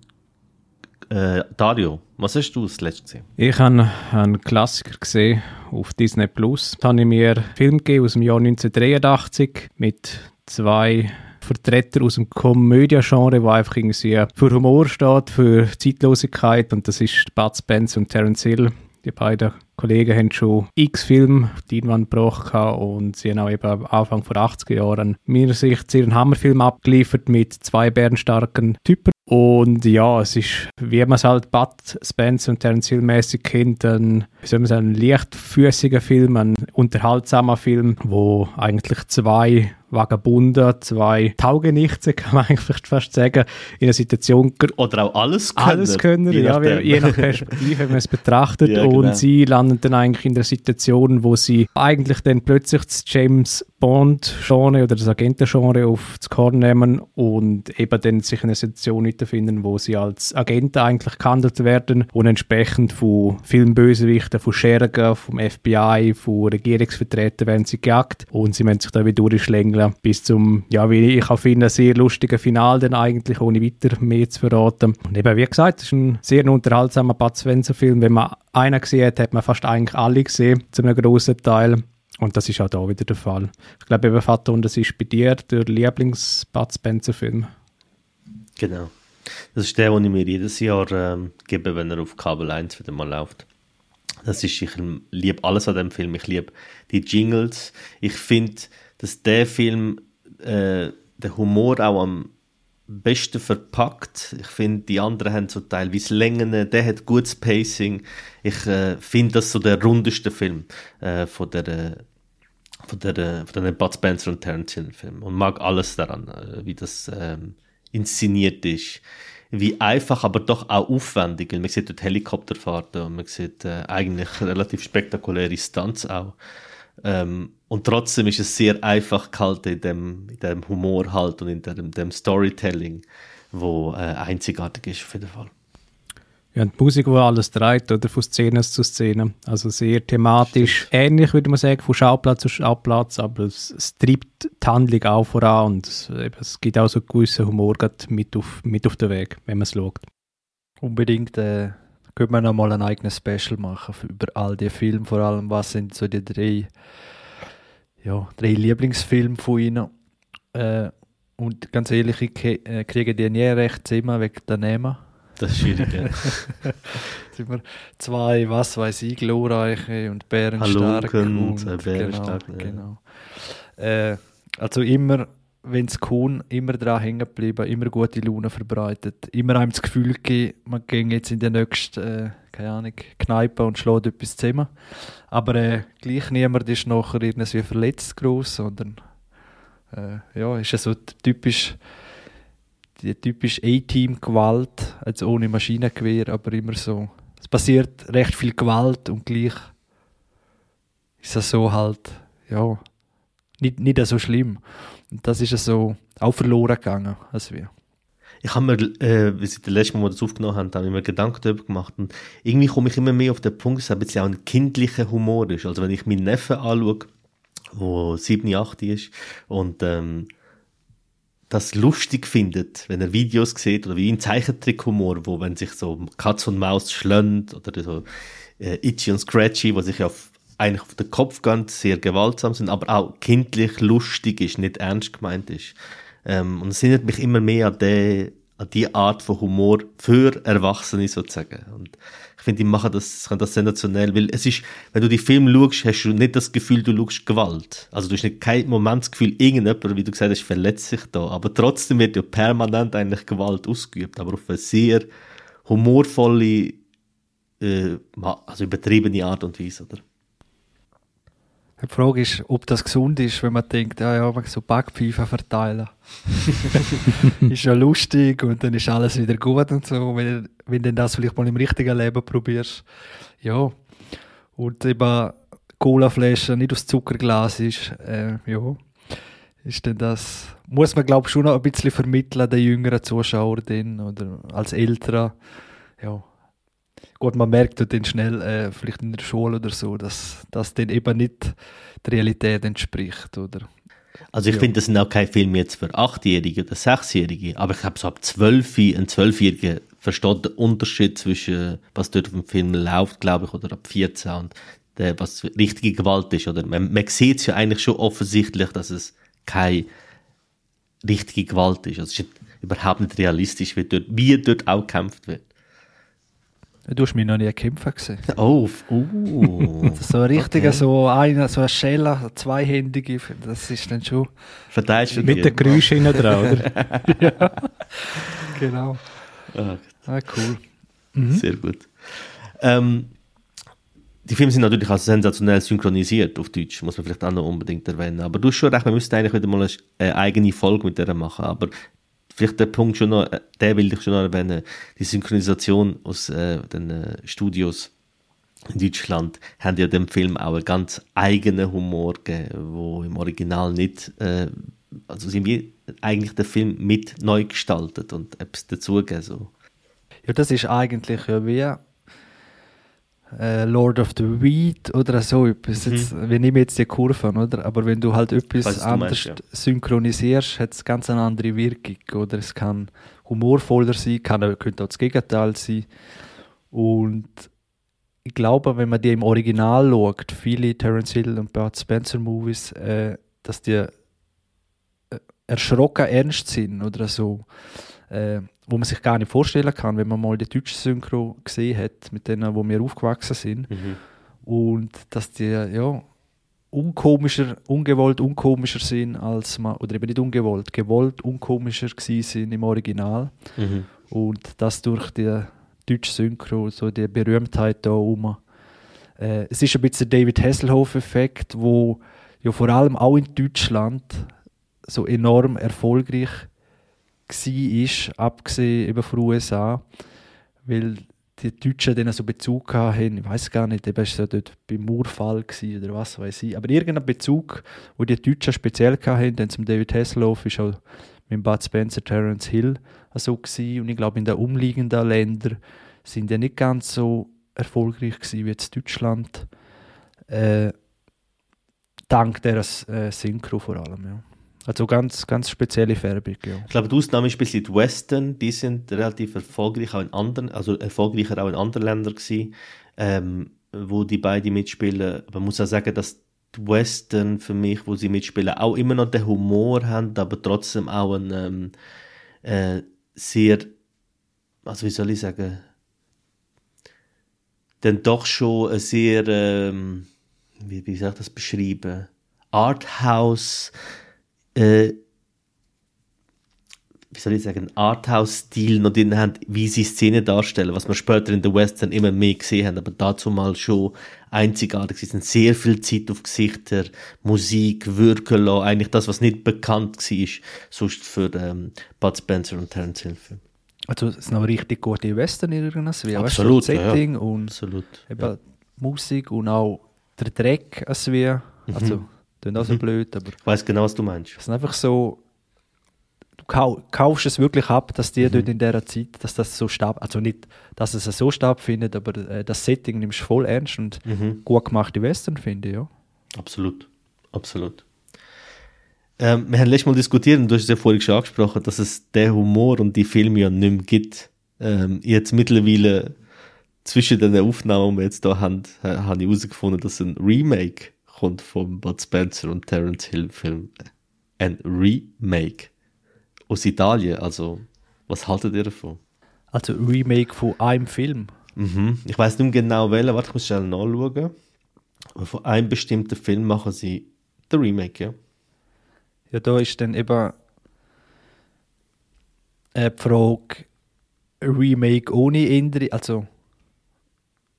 Speaker 1: äh, Dario, was hast du das letzte gesehen?
Speaker 2: Ich habe einen Klassiker gesehen auf Disney Plus. Da habe ich mir einen Film gegeben aus dem Jahr 1983 mit zwei Vertreter aus dem Komödie-Genre, der einfach irgendwie für Humor steht, für Zeitlosigkeit und das ist Bud Spence und Terence Hill. Die beiden Kollegen haben schon x Filme auf die Einwand gebracht und sie haben auch eben Anfang vor 80er Jahren meiner Sicht ihren Hammerfilm abgeliefert mit zwei bärenstarken Typen. Und ja, es ist, wie man es halt Bud Spence und Terence Hill mäßig kennt, ein, wie soll man sagen, ein leichtfüßiger Film, ein unterhaltsamer Film, wo eigentlich zwei Vagabunden, zwei Taugenichtse, kann man eigentlich fast sagen, in einer Situation...
Speaker 1: Oder auch alles können.
Speaker 2: Alles können, je ja, nach, je nach Perspektive, wenn man es betrachtet. ja, genau. Und sie landen dann eigentlich in der Situation, wo sie eigentlich dann plötzlich James Bond-Genre oder das Agenten-Genre aufs Korn nehmen und eben dann sich in einer Situation wiederfinden, wo sie als Agenten eigentlich gehandelt werden und entsprechend von Filmbösewichten, von Schergen, vom FBI, von Regierungsvertretern werden sie gejagt und sie müssen sich da wieder durchschlängeln bis zum, ja, wie ich auch finde, sehr lustigen Final dann eigentlich, ohne weiter mehr zu verraten. Und eben, wie gesagt, es ist ein sehr unterhaltsamer Bud Spencer-Film. Wenn man einen gesehen hat, hat man fast eigentlich alle gesehen, zu einem grossen Teil. Und das ist auch da wieder der Fall. Ich glaube, eben Vater und das ist bei dir der Lieblings-Bud Spencer-Film.
Speaker 1: Genau. Das ist der, den ich mir jedes Jahr ähm, gebe, wenn er auf Kabel 1 wieder mal läuft. Das ist, ich liebe alles an dem Film. Ich liebe die Jingles. Ich finde, dass der Film äh, den Humor auch am besten verpackt. Ich finde, die anderen haben so teilweise Längen, der hat gutes Pacing. Ich äh, finde das so der rundeste Film äh, von der äh, von der äh, von den Bud Spencer und Hill Film und mag alles daran, äh, wie das ähm, inszeniert ist. Wie einfach, aber doch auch aufwendig. Man sieht dort Helikopterfahrten und man sieht äh, eigentlich relativ spektakuläre Stunts auch. Ähm, und trotzdem ist es sehr einfach gehalten in dem, in dem Humor halt und in dem, dem Storytelling, wo äh, einzigartig ist auf jeden Fall.
Speaker 2: Ja, die Musik, die alles dreht, oder von Szene zu Szene. Also sehr thematisch Stimmt. ähnlich, würde man sagen, von Schauplatz zu Schauplatz, aber es, es treibt die Handlung auch voran und es, es gibt auch so einen gewissen Humor mit auf, mit auf den Weg, wenn man es schaut.
Speaker 3: Unbedingt äh, könnte man noch mal ein eigenes Special machen über all die Filme, vor allem was sind so die drei ja, drei Lieblingsfilme von ihnen. Äh, und ganz ehrlich, ich äh, kriege die nie recht zusammen wegen der Namen.
Speaker 1: Das ist schwierig, ja.
Speaker 3: sind wir zwei, was weiß ich, glorreiche und bärenstark.
Speaker 1: Halunken und, und bärenstark,
Speaker 3: genau, ja. genau. Äh, also immer, wenn es kommt, immer dran hängen geblieben, immer gute Laune verbreitet, immer einem das Gefühl gegeben, man geht jetzt in die nächste, äh, keine Ahnung, Kneipe und schlägt etwas zusammen. Aber äh, gleich niemand ist nachher irgendwie verletzt groß, sondern äh, ja, ist ja so typisch die typische A-Team-Gewalt, also ohne Maschinengewehr, aber immer so. Es passiert recht viel Gewalt und gleich ist es so halt, ja, nicht, nicht so schlimm. Das ist so auch verloren gegangen, als wir
Speaker 1: ich habe mir, äh, wie sie das letzte Mal, wo das aufgenommen haben, habe ich mir Gedanken darüber gemacht. Und irgendwie komme ich immer mehr auf den Punkt, dass es ein bisschen auch ein kindlicher Humor ist. Also wenn ich meinen Neffen anschaue, der 7, 8 ist und ähm, das lustig findet, wenn er Videos sieht oder wie ein Zeichentrickhumor, wo wenn sich so Katz und Maus schlönt oder so äh, Itchy und Scratchy, wo sich auf, eigentlich auf den Kopf ganz sehr gewaltsam sind, aber auch kindlich lustig ist, nicht ernst gemeint ist. Ähm, und es erinnert mich immer mehr an die, an die Art von Humor für Erwachsene sozusagen. Und ich finde, die machen das, das sensationell, weil es ist, wenn du die Film schaust, hast du nicht das Gefühl, du schaust Gewalt. Also du hast nicht kein Moment das Gefühl, irgendjemand, wie du gesagt hast, verletzt sich da. Aber trotzdem wird ja permanent eigentlich Gewalt ausgeübt, aber auf eine sehr humorvolle, äh, also übertriebene Art und Weise, oder?
Speaker 3: Die Frage ist, ob das gesund ist, wenn man denkt, ja, ja, man so Backpfeifen verteilen. ist ja lustig und dann ist alles wieder gut und so. Wenn, wenn du das vielleicht mal im richtigen Leben probierst, ja. Und eben Colaflasche nicht aus Zuckerglas ist, äh, ja. Ist denn das, muss man glaube ich schon noch ein bisschen vermitteln, den jüngeren Zuschauern oder als Älteren, ja Gut, man merkt dann schnell, äh, vielleicht in der Schule oder so, dass das dann eben nicht der Realität entspricht, oder?
Speaker 1: Also ich ja. finde, das sind auch keine Filme jetzt für Achtjährige oder Sechsjährige, aber ich habe so ab zwölf, ein Zwölfjähriger versteht den Unterschied zwischen, was dort auf dem Film läuft, glaube ich, oder ab 14 und der, was richtige Gewalt ist, oder? Man, man sieht es ja eigentlich schon offensichtlich, dass es keine richtige Gewalt ist. Also es ist überhaupt nicht realistisch, wie dort, wie dort auch gekämpft wird.
Speaker 3: Du hast mich noch nie kämpfen gesehen.
Speaker 1: Oh, uh.
Speaker 3: So ein richtiger,
Speaker 1: Okay.
Speaker 3: so einer, so ein Scheller, zweihändige, das ist dann schon.
Speaker 1: Verteidigst du
Speaker 2: Mit den Geräuschen innen dran, oder?
Speaker 3: Genau.
Speaker 1: Ah,
Speaker 3: Ah, cool.
Speaker 1: Sehr gut. Ähm, die Filme sind natürlich auch sensationell synchronisiert auf Deutsch, muss man vielleicht auch noch unbedingt erwähnen. Aber du hast schon recht, wir müssten eigentlich wieder mal eine eigene Folge mit der machen. Aber vielleicht der Punkt schon noch, äh, der will ich schon noch erwähnen, die Synchronisation aus äh, den äh, Studios in Deutschland haben ja dem Film auch einen ganz eigenen Humor gegeben, wo im Original nicht, äh, also sind wir eigentlich den Film mit neu gestaltet und etwas dazugegeben. So.
Speaker 3: Ja, das ist eigentlich ja wie äh, Lord of the Weed oder so etwas. Jetzt, wir nehmen jetzt die Kurven, oder? Aber wenn du halt etwas
Speaker 1: du
Speaker 3: anders
Speaker 1: meinst,
Speaker 3: synchronisierst, hat es ganz eine andere Wirkung, oder? Es kann humorvoller sein, kann, könnte auch das Gegenteil sein. Und ich glaube, wenn man die im Original schaut, viele Terence Hill und Bud Spencer Movies, äh, dass die äh, erschrocken ernst sind oder so, äh, wo man sich gar nicht vorstellen kann, wenn man mal die deutsche Synchro gesehen hat, mit denen, wo wir aufgewachsen sind. Und dass die ja unkomischer, ungewollt unkomischer sind als man, oder eben nicht ungewollt, gewollt unkomischer sind im Original.
Speaker 1: Mhm.
Speaker 3: Und das durch die deutsche Synchro, so die Berühmtheit da rum. Äh, es ist ein bisschen der David Hasselhoff-Effekt, wo ja vor allem auch in Deutschland so enorm erfolgreich war, abgesehen eben von den USA, weil die Deutschen dann so Bezug hatten, ich weiß gar nicht, eben ist es dort beim Murfall oder was weiß ich, aber irgendein Bezug, wo die Deutschen speziell hatten, dann zum David Hasselhoff ist auch mit Bud Spencer, Terence Hill so gewesen. und ich glaube in den umliegenden Ländern sind die nicht ganz so erfolgreich gewesen wie jetzt Deutschland, äh, dank der äh, Synchro vor allem, ja. Also ganz, ganz spezielle Färbung, ja.
Speaker 1: Ich glaube, die Ausnahme ist ein bisschen die Western, die sind relativ erfolgreich auch in anderen, also erfolgreicher auch in anderen Ländern gewesen, ähm, wo die beiden mitspielen. Man muss auch sagen, dass die Western für mich, wo sie mitspielen, auch immer noch den Humor haben, aber trotzdem auch ein ähm, äh, sehr, also wie soll ich sagen, dann doch schon ein sehr, ähm, wie, wie soll ich das beschreiben, Arthouse, äh, wie soll ich sagen, Arthouse-Stil noch drin haben, wie sie Szenen darstellen, was wir später in der Western immer mehr gesehen haben, aber dazu mal schon einzigartig. Es sind sehr viel Zeit auf Gesichter, Musik, Wirken lassen, eigentlich das, was nicht bekannt war, sonst für ähm, Bud Spencer und Terence Hill. Filme.
Speaker 3: Also es sind noch richtig gute Western irgendwas, wie weißt du,
Speaker 1: Absolut,
Speaker 3: das
Speaker 1: ja, ja.
Speaker 3: Setting und
Speaker 1: Absolut.
Speaker 3: eben
Speaker 1: Ja.
Speaker 3: Musik und auch der Dreck, als wie, also, klingt auch so blöd, aber
Speaker 1: Ich weiß genau, was du meinst.
Speaker 3: es sind einfach so, du kau kaufst es wirklich ab, dass die dort in dieser Zeit, dass das so statt, also nicht, dass es so stattfindet, aber äh, das Setting nimmst du voll ernst und gut gemachte Western, finde ich, ja.
Speaker 1: Absolut. Absolut. Ähm, wir haben letztes Mal diskutiert, und du hast es ja vorhin schon angesprochen, dass es den Humor und die Filme ja nicht mehr gibt. Ähm, jetzt mittlerweile zwischen den Aufnahmen, die wir jetzt da haben, äh, habe ich herausgefunden, dass ein Remake kommt vom Bud Spencer und Terence Hill Film. Ein Remake. Aus Italien. Also, was haltet ihr davon?
Speaker 3: Also Remake von einem Film.
Speaker 1: Mhm. Ich weiß nicht genau welchen, warte, ich muss schnell nachschauen. Aber von einem bestimmten Film machen sie den Remake, ja.
Speaker 3: Ja, da ist dann eben äh, die Frage Remake ohne Änderung, also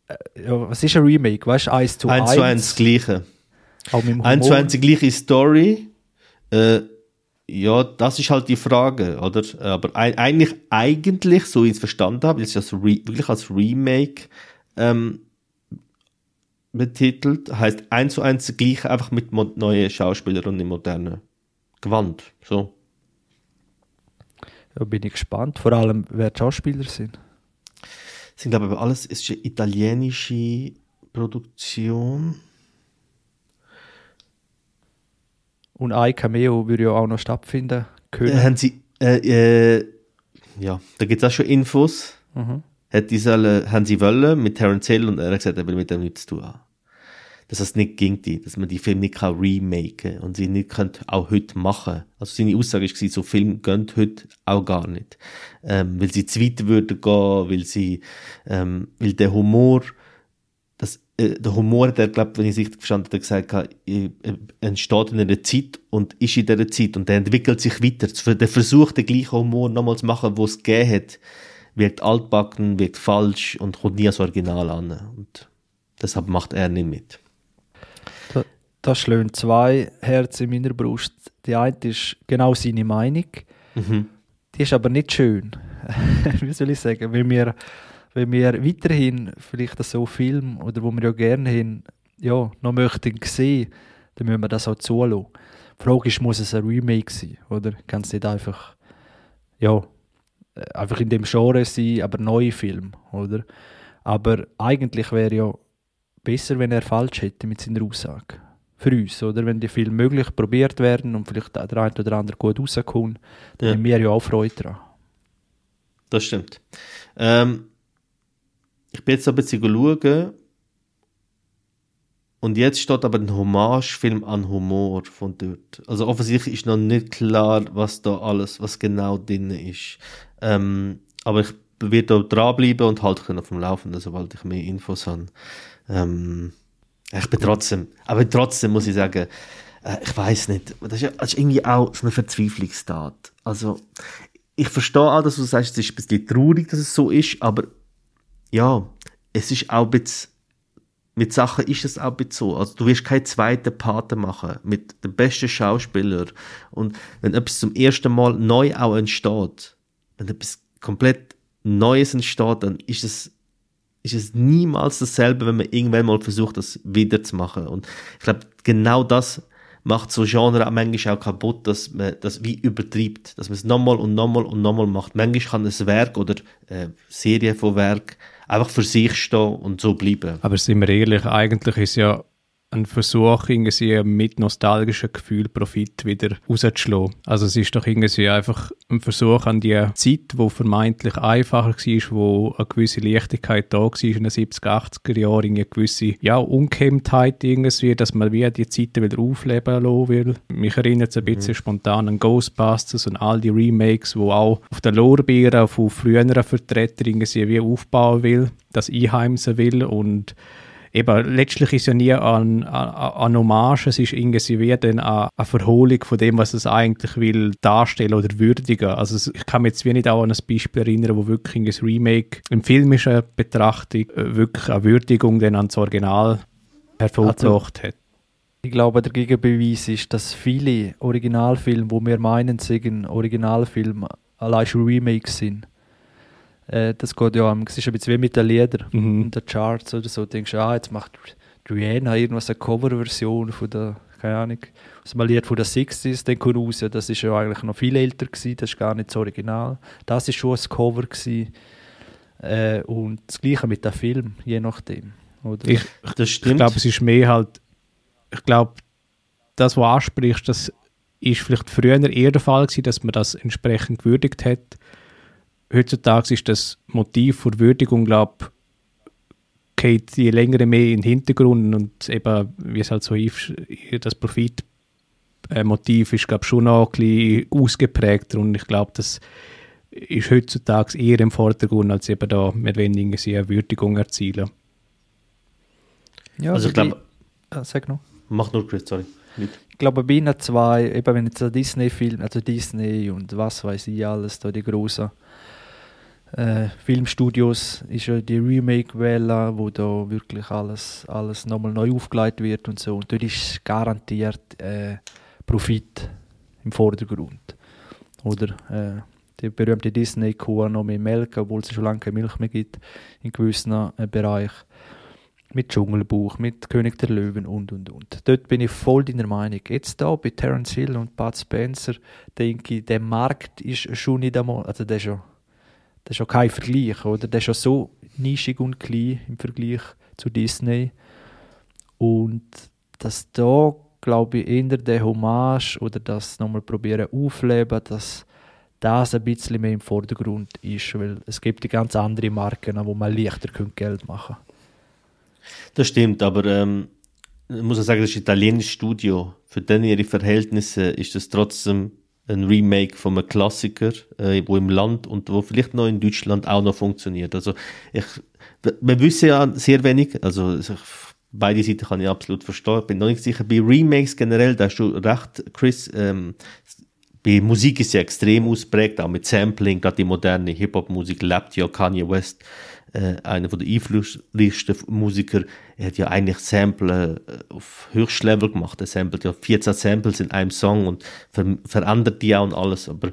Speaker 3: äh, ja, was ist ein Remake? Weißt du, 1 zu 1?
Speaker 1: Eins zu eins das Gleiche.
Speaker 3: Auch mit dem
Speaker 1: Eins zu
Speaker 3: Humor.
Speaker 1: eins die gleiche Story. Äh, ja, das ist halt die Frage, oder? Aber ein, eigentlich, eigentlich, so wie ich es verstanden habe, ist das Re wirklich als Remake ähm, betitelt. Heißt eins zu eins das gleiche, einfach mit neuen Schauspielern und im modernen Gewand. So.
Speaker 3: Da bin ich gespannt, vor allem wer die Schauspieler sind.
Speaker 1: Sind, glaube ich, aber alles, es ist eine italienische Produktion.
Speaker 3: Und ein Cameo würde ja auch noch stattfinden
Speaker 1: Äh,
Speaker 3: können.
Speaker 1: haben sie, äh, äh, ja, da gibt es auch schon Infos.
Speaker 3: Mhm.
Speaker 1: Hat die sollen, haben sie wollen mit Terence Hill und er hat gesagt, er will mit dem nichts zu tun haben. dass das nicht ginge, dass man die Filme nicht kann remaken und sie nicht könnt auch heute machen. Also seine Aussage war, so Filme gehen heute auch gar nicht. Ähm, weil sie zu weit würden gehen, weil sie, ähm, weil der Humor, äh, der Humor, der, glaube wenn ich es richtig verstanden habe, gesagt hat, äh, entsteht in einer Zeit und ist in dieser Zeit und der entwickelt sich weiter. Der versucht, den gleichen Humor nochmal zu machen, wo es gegeben hat, wirkt altbacken, wirkt falsch und kommt nie als Original an. Und deshalb macht er nicht mit.
Speaker 3: Da, da schlagen zwei Herzen in meiner Brust. Die eine ist genau seine Meinung.
Speaker 1: Mhm.
Speaker 3: Die ist aber nicht schön. Wie soll ich sagen? Wenn wir, wenn wir weiterhin vielleicht so Film oder wo wir ja gerne hin, ja, noch möchten sehen, dann müssen wir das auch zulassen. Die Frage ist, muss es ein Remake sein? Oder kann es nicht einfach, ja, äh, einfach in dem Genre sein, aber neue Film, oder? Aber eigentlich wäre ja besser, wenn er falsch hätte mit seiner Aussage. Für uns, oder? Wenn die Filme möglich probiert werden und vielleicht der eine oder andere gut rauskommt, dann
Speaker 1: Ja.
Speaker 3: haben wir ja auch Freude daran.
Speaker 1: Das stimmt. Ähm, ich bin jetzt ein bisschen schauen. Und jetzt steht aber ein Hommagefilm an Humor von dort. Also offensichtlich ist noch nicht klar, was da alles, was genau drin ist. Ähm, aber ich werde da dranbleiben und halte euch auf dem Laufenden, sobald ich mehr Infos habe. Ähm, ich bin trotzdem, aber trotzdem muss ich sagen, äh, ich weiß nicht, das ist, das ist irgendwie auch so eine Verzweiflungstat. Also, ich verstehe auch, dass du sagst, es ist ein bisschen traurig, dass es so ist, aber ja, es ist auch bisschen, mit Sachen ist es auch so. Also, du wirst keinen zweiten Pate machen mit dem besten Schauspieler. Und wenn etwas zum ersten Mal neu auch entsteht, wenn etwas komplett Neues entsteht, dann ist es, ist es niemals dasselbe, wenn man irgendwann mal versucht, das wieder zu machen. Und ich glaube, genau das macht so Genre auch manchmal auch kaputt, dass man das wie übertreibt, dass man es nochmal und nochmal und nochmal macht. Manchmal kann ein Werk oder äh, Serie von Werk einfach für sich stehen und so bleiben.
Speaker 2: Aber sind wir ehrlich, eigentlich ist ja ein Versuch, irgendwie mit nostalgischen Gefühl Profit wieder rauszuschlagen. Also es ist doch irgendwie einfach ein Versuch an die Zeit, wo vermeintlich einfacher war, wo eine gewisse Leichtigkeit da war in den 70er, 80er Jahren, eine gewisse ja, Unkemmtheit irgendwie, dass man wie die Zeiten wieder aufleben lassen will. Mich erinnert es ein bisschen spontan an Ghostbusters und all die Remakes, wo auch auf den Lorbeeren von früheren Vertretern irgendwie wie aufbauen will, das einheimsen will und eben, letztlich ist ja nie an, an, an Hommage, es ist irgendwie wie dann eine, eine Verholung von dem, was es eigentlich will darstellen oder würdigen. Also es- ich kann mich jetzt wie nicht auch an ein Beispiel erinnern, wo wirklich ein Remake in filmischer Betrachtung äh, wirklich eine Würdigung dann ans Original hervorgebracht hat.
Speaker 3: Ich glaube, der Gegenbeweis ist, dass viele Originalfilme, wo wir meinen, sind Originalfilme, allein schon Remakes sind. Äh, das geht ja am, es ist ein bisschen wie mit den Liedern
Speaker 2: Mhm.
Speaker 3: in den Charts oder so. Du denkst, ah, jetzt macht Rihanna irgendwas eine Coverversion von der, keine Ahnung, aus einem Lied von den 60s, dann kommt raus, ja, das ist ja eigentlich noch viel älter gewesen, das ist gar nicht das Original. Das ist schon ein Cover gewesen. Äh, und das Gleiche mit dem Film, je nachdem. Oder?
Speaker 2: Ich,
Speaker 1: Das
Speaker 2: ich glaube, es ist mehr halt, ich glaube, das, was du ansprichst, das ist vielleicht früher eher der Fall gewesen, dass man das entsprechend gewürdigt hat. Heutzutage ist das Motiv für Würdigung, glaube geht je länger mehr in den Hintergrund und eben, wie es halt so ist, das Profitmotiv ist, glaube schon noch ein bisschen ausgeprägter und ich glaube, das ist heutzutage eher im Vordergrund, als eben da, wollen irgendwie eine Würdigung erzielen.
Speaker 3: ja,
Speaker 1: also ich
Speaker 3: die-
Speaker 1: glaube,
Speaker 3: Ah, sag noch.
Speaker 1: mach nur Chris, sorry. Nicht.
Speaker 3: Ich glaube, bei ihnen zwei, eben wenn jetzt ein Disney-Film, also Disney und was weiß ich alles, da die großen äh, Filmstudios, ist ja die Remake-Welle, wo da wirklich alles, alles nochmal neu aufgelegt wird und so. Und dort ist garantiert äh, Profit im Vordergrund. Oder äh, die berühmte Disney-Kuh noch mehr melken, obwohl es schon lange keine Milch mehr gibt in gewissen äh, Bereichen mit Dschungelbuch, mit König der Löwen und und und. Dort bin ich voll deiner Meinung. Jetzt da bei Terence Hill und Bud Spencer denke ich, der Markt ist schon nicht einmal, also der ist ja, der ist ja kein Vergleich, oder? Der ist ja so nischig und klein im Vergleich zu Disney. Und dass da, glaube ich, eher der Hommage oder das nochmal probieren aufleben, dass das ein bisschen mehr im Vordergrund ist, weil es gibt die ganz andere Marken, wo man leichter Geld machen könnte.
Speaker 1: Das stimmt, aber ähm, ich muss auch sagen, das ist ein italienisches Studio. Für ihre Verhältnisse ist das trotzdem ein Remake von einem Klassiker, äh, wo im Land und wo vielleicht noch in Deutschland auch noch funktioniert. Also ich, wir wissen ja sehr wenig, also ich, beide Seiten kann ich absolut verstehen. Bin noch nicht sicher. Bei Remakes generell, da hast du recht, Chris, ähm, bei Musik ist ja extrem ausprägt, auch mit Sampling, gerade die moderne Hip-Hop-Musik lebt ja Kanye West äh, einer der einflussreichsten Musiker, er hat ja eigentlich Sample äh, auf Höchstlevel gemacht. Er samplet ja 14 Samples in einem Song und ver verändert die auch und alles. Aber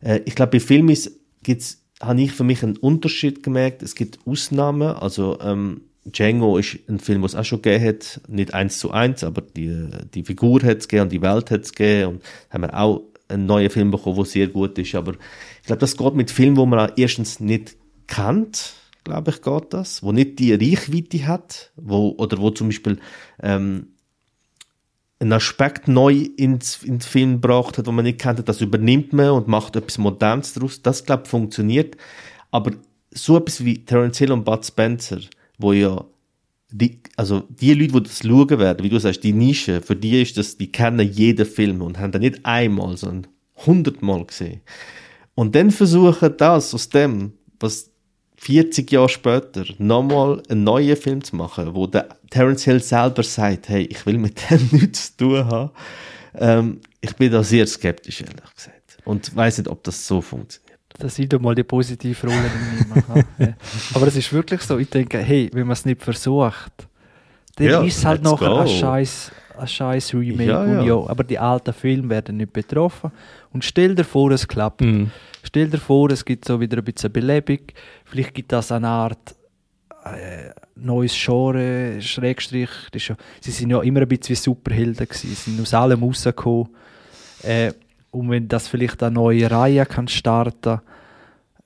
Speaker 1: äh, ich glaube, bei Filmen gibt's habe ich für mich einen Unterschied gemerkt. Es gibt Ausnahmen. Also ähm, Django ist ein Film, was auch schon gegeben hat. Nicht eins zu eins, aber die, die Figur hat es gegeben und die Welt hat es gegeben. Und haben wir auch einen neuen Film bekommen, der sehr gut ist. Aber ich glaube, das geht mit Filmen, wo man erstens nicht kennt glaube ich, geht das, wo nicht die Reichweite hat, wo, oder wo zum Beispiel ähm, einen Aspekt neu ins, ins Film gebracht hat, wo man nicht kennt, das übernimmt man und macht etwas Modernes daraus. Das, glaube ich, funktioniert. Aber so etwas wie Terence Hill und Bud Spencer, wo ja die, also die Leute, die das schauen werden, wie du sagst, die Nische, für die ist das, die kennen jeden Film und haben den nicht einmal, sondern hundertmal gesehen. Und dann versuchen das aus dem, was 40 Jahre später nochmal einen neuen Film zu machen, wo der Terence Hill selber sagt, hey, ich will mit dem nichts zu tun haben. Ähm, ich bin da sehr skeptisch, ehrlich gesagt. Und weiß nicht, ob das so funktioniert.
Speaker 3: Das sind doch mal die positive Rolle in Aber es ist wirklich so, ich denke, hey, wenn man es nicht versucht, dann ja, ist es halt noch ein scheiß ein scheiß Remake. Ja, ja. ja, aber die alten Filme werden nicht betroffen. Und stell dir vor, es klappt. Mm. Stell dir vor, es gibt so wieder ein bisschen Belebung. Vielleicht gibt das eine Art äh, neues Genre, Schrägstrich. Ja, sie sind ja immer ein bisschen wie Superhelden gewesen. Sie sind aus allem rausgekommen. Äh, und wenn das vielleicht eine neue Reihe kann starten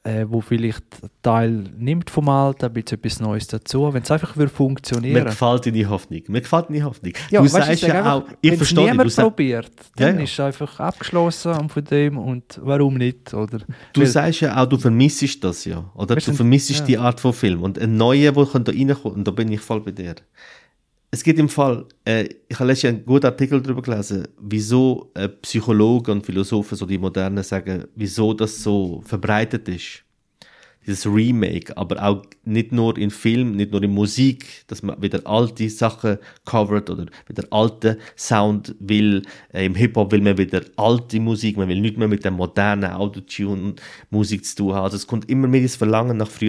Speaker 3: äh, wo vielleicht Teil nimmt vom Alten, ein bisschen etwas Neues dazu, wenn es einfach würde funktionieren.
Speaker 1: Mir gefällt deine Hoffnung. Mir gefällt deine Hoffnung.
Speaker 3: Ja, du weißt, sagst ja einfach, auch, ich verstehe niemand probiert, dann ja, ja. ist es einfach abgeschlossen von dem und warum nicht, oder?
Speaker 1: Du Weil, sagst ja auch, du vermissest das ja, oder? Du vermisst ja. die Art von Film und ein neuer, der da reinkommt, und da bin ich voll bei dir es gibt im Fall, äh, ich habe letztens einen guten Artikel darüber gelesen, wieso äh, Psychologen und Philosophen, so die Modernen, sagen, wieso das so verbreitet ist dieses Remake, aber auch nicht nur in Film, nicht nur in Musik, dass man wieder alte Sachen covert oder wieder alte Sound will. Äh, Im Hip-Hop will man wieder alte Musik, man will nicht mehr mit der modernen Autotune-Musik zu tun haben. Also es kommt immer mehr das Verlangen nach früher.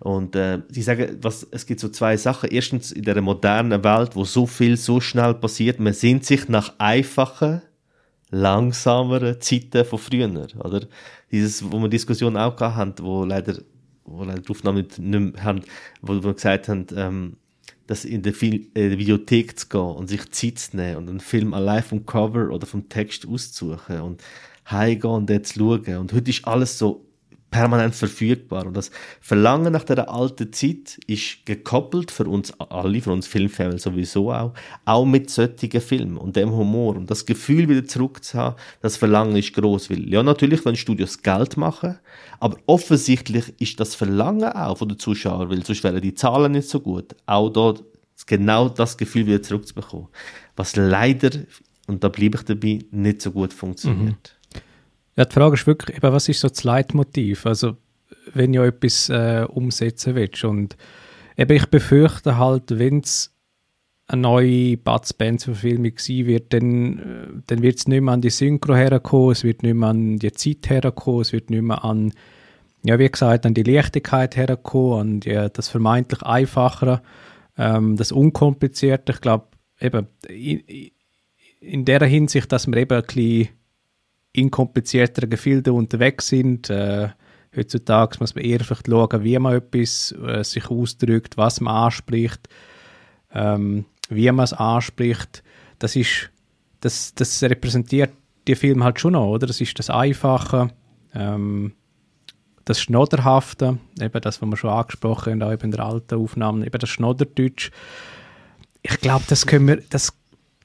Speaker 1: Und äh, sie sagen, was, es gibt so zwei Sachen. Erstens, in der modernen Welt, wo so viel so schnell passiert, man sehnt sich nach einfachen, langsameren Zeiten von früher, oder? Dieses, wo wir Diskussionen auch gehabt haben, wo leider, wo leider die Aufnahme nicht, mehr haben, wo wir gesagt haben, ähm, dass in der, Fil äh, der Videothek zu gehen und sich Zeit zu nehmen und einen Film allein vom Cover oder vom Text auszusuchen und heimgehen und dort zu schauen. Und heute ist alles so permanent verfügbar. Und das Verlangen nach der alten Zeit ist gekoppelt für uns alle, für uns Filmfans sowieso auch, auch mit solchen Filmen und dem Humor. Und das Gefühl wieder zurück zu haben, das Verlangen ist groß. Weil, ja, natürlich wenn Studios Geld machen, aber offensichtlich ist das Verlangen auch von den Zuschauern, weil sonst wären die Zahlen nicht so gut, auch dort genau das Gefühl wieder zurückzubekommen. Was leider, und da bleibe ich dabei, nicht so gut funktioniert. Mhm.
Speaker 2: Ja, die Frage ist wirklich, eben, was ist so das Leitmotiv? Also, wenn du etwas äh, umsetzen willst. Und eben, ich befürchte halt, wenn es eine neue Bud Spencer-Verfilmung sein wird, dann, äh, dann wird es nicht mehr an die Synchro herkommen, es wird nicht mehr an die Zeit herkommen, es wird nicht mehr an, ja, wie gesagt, an die Leichtigkeit herkommen, an die, das vermeintlich Einfachere, ähm, das Unkomplizierte. Ich glaube, eben, in, in der Hinsicht, dass wir eben ein bisschen in komplizierteren Gefilden unterwegs sind. Äh, heutzutage muss man eher vielleicht schauen, wie man etwas äh, sich ausdrückt, was man anspricht, ähm, wie man es anspricht. Das ist, das, das repräsentiert die Film halt schon noch, oder? Das ist das Einfache, ähm, das Schnodderhafte, eben das, was wir schon angesprochen haben, auch in der alten Aufnahme, eben das Schnodderdeutsch. Ich glaube, das, das,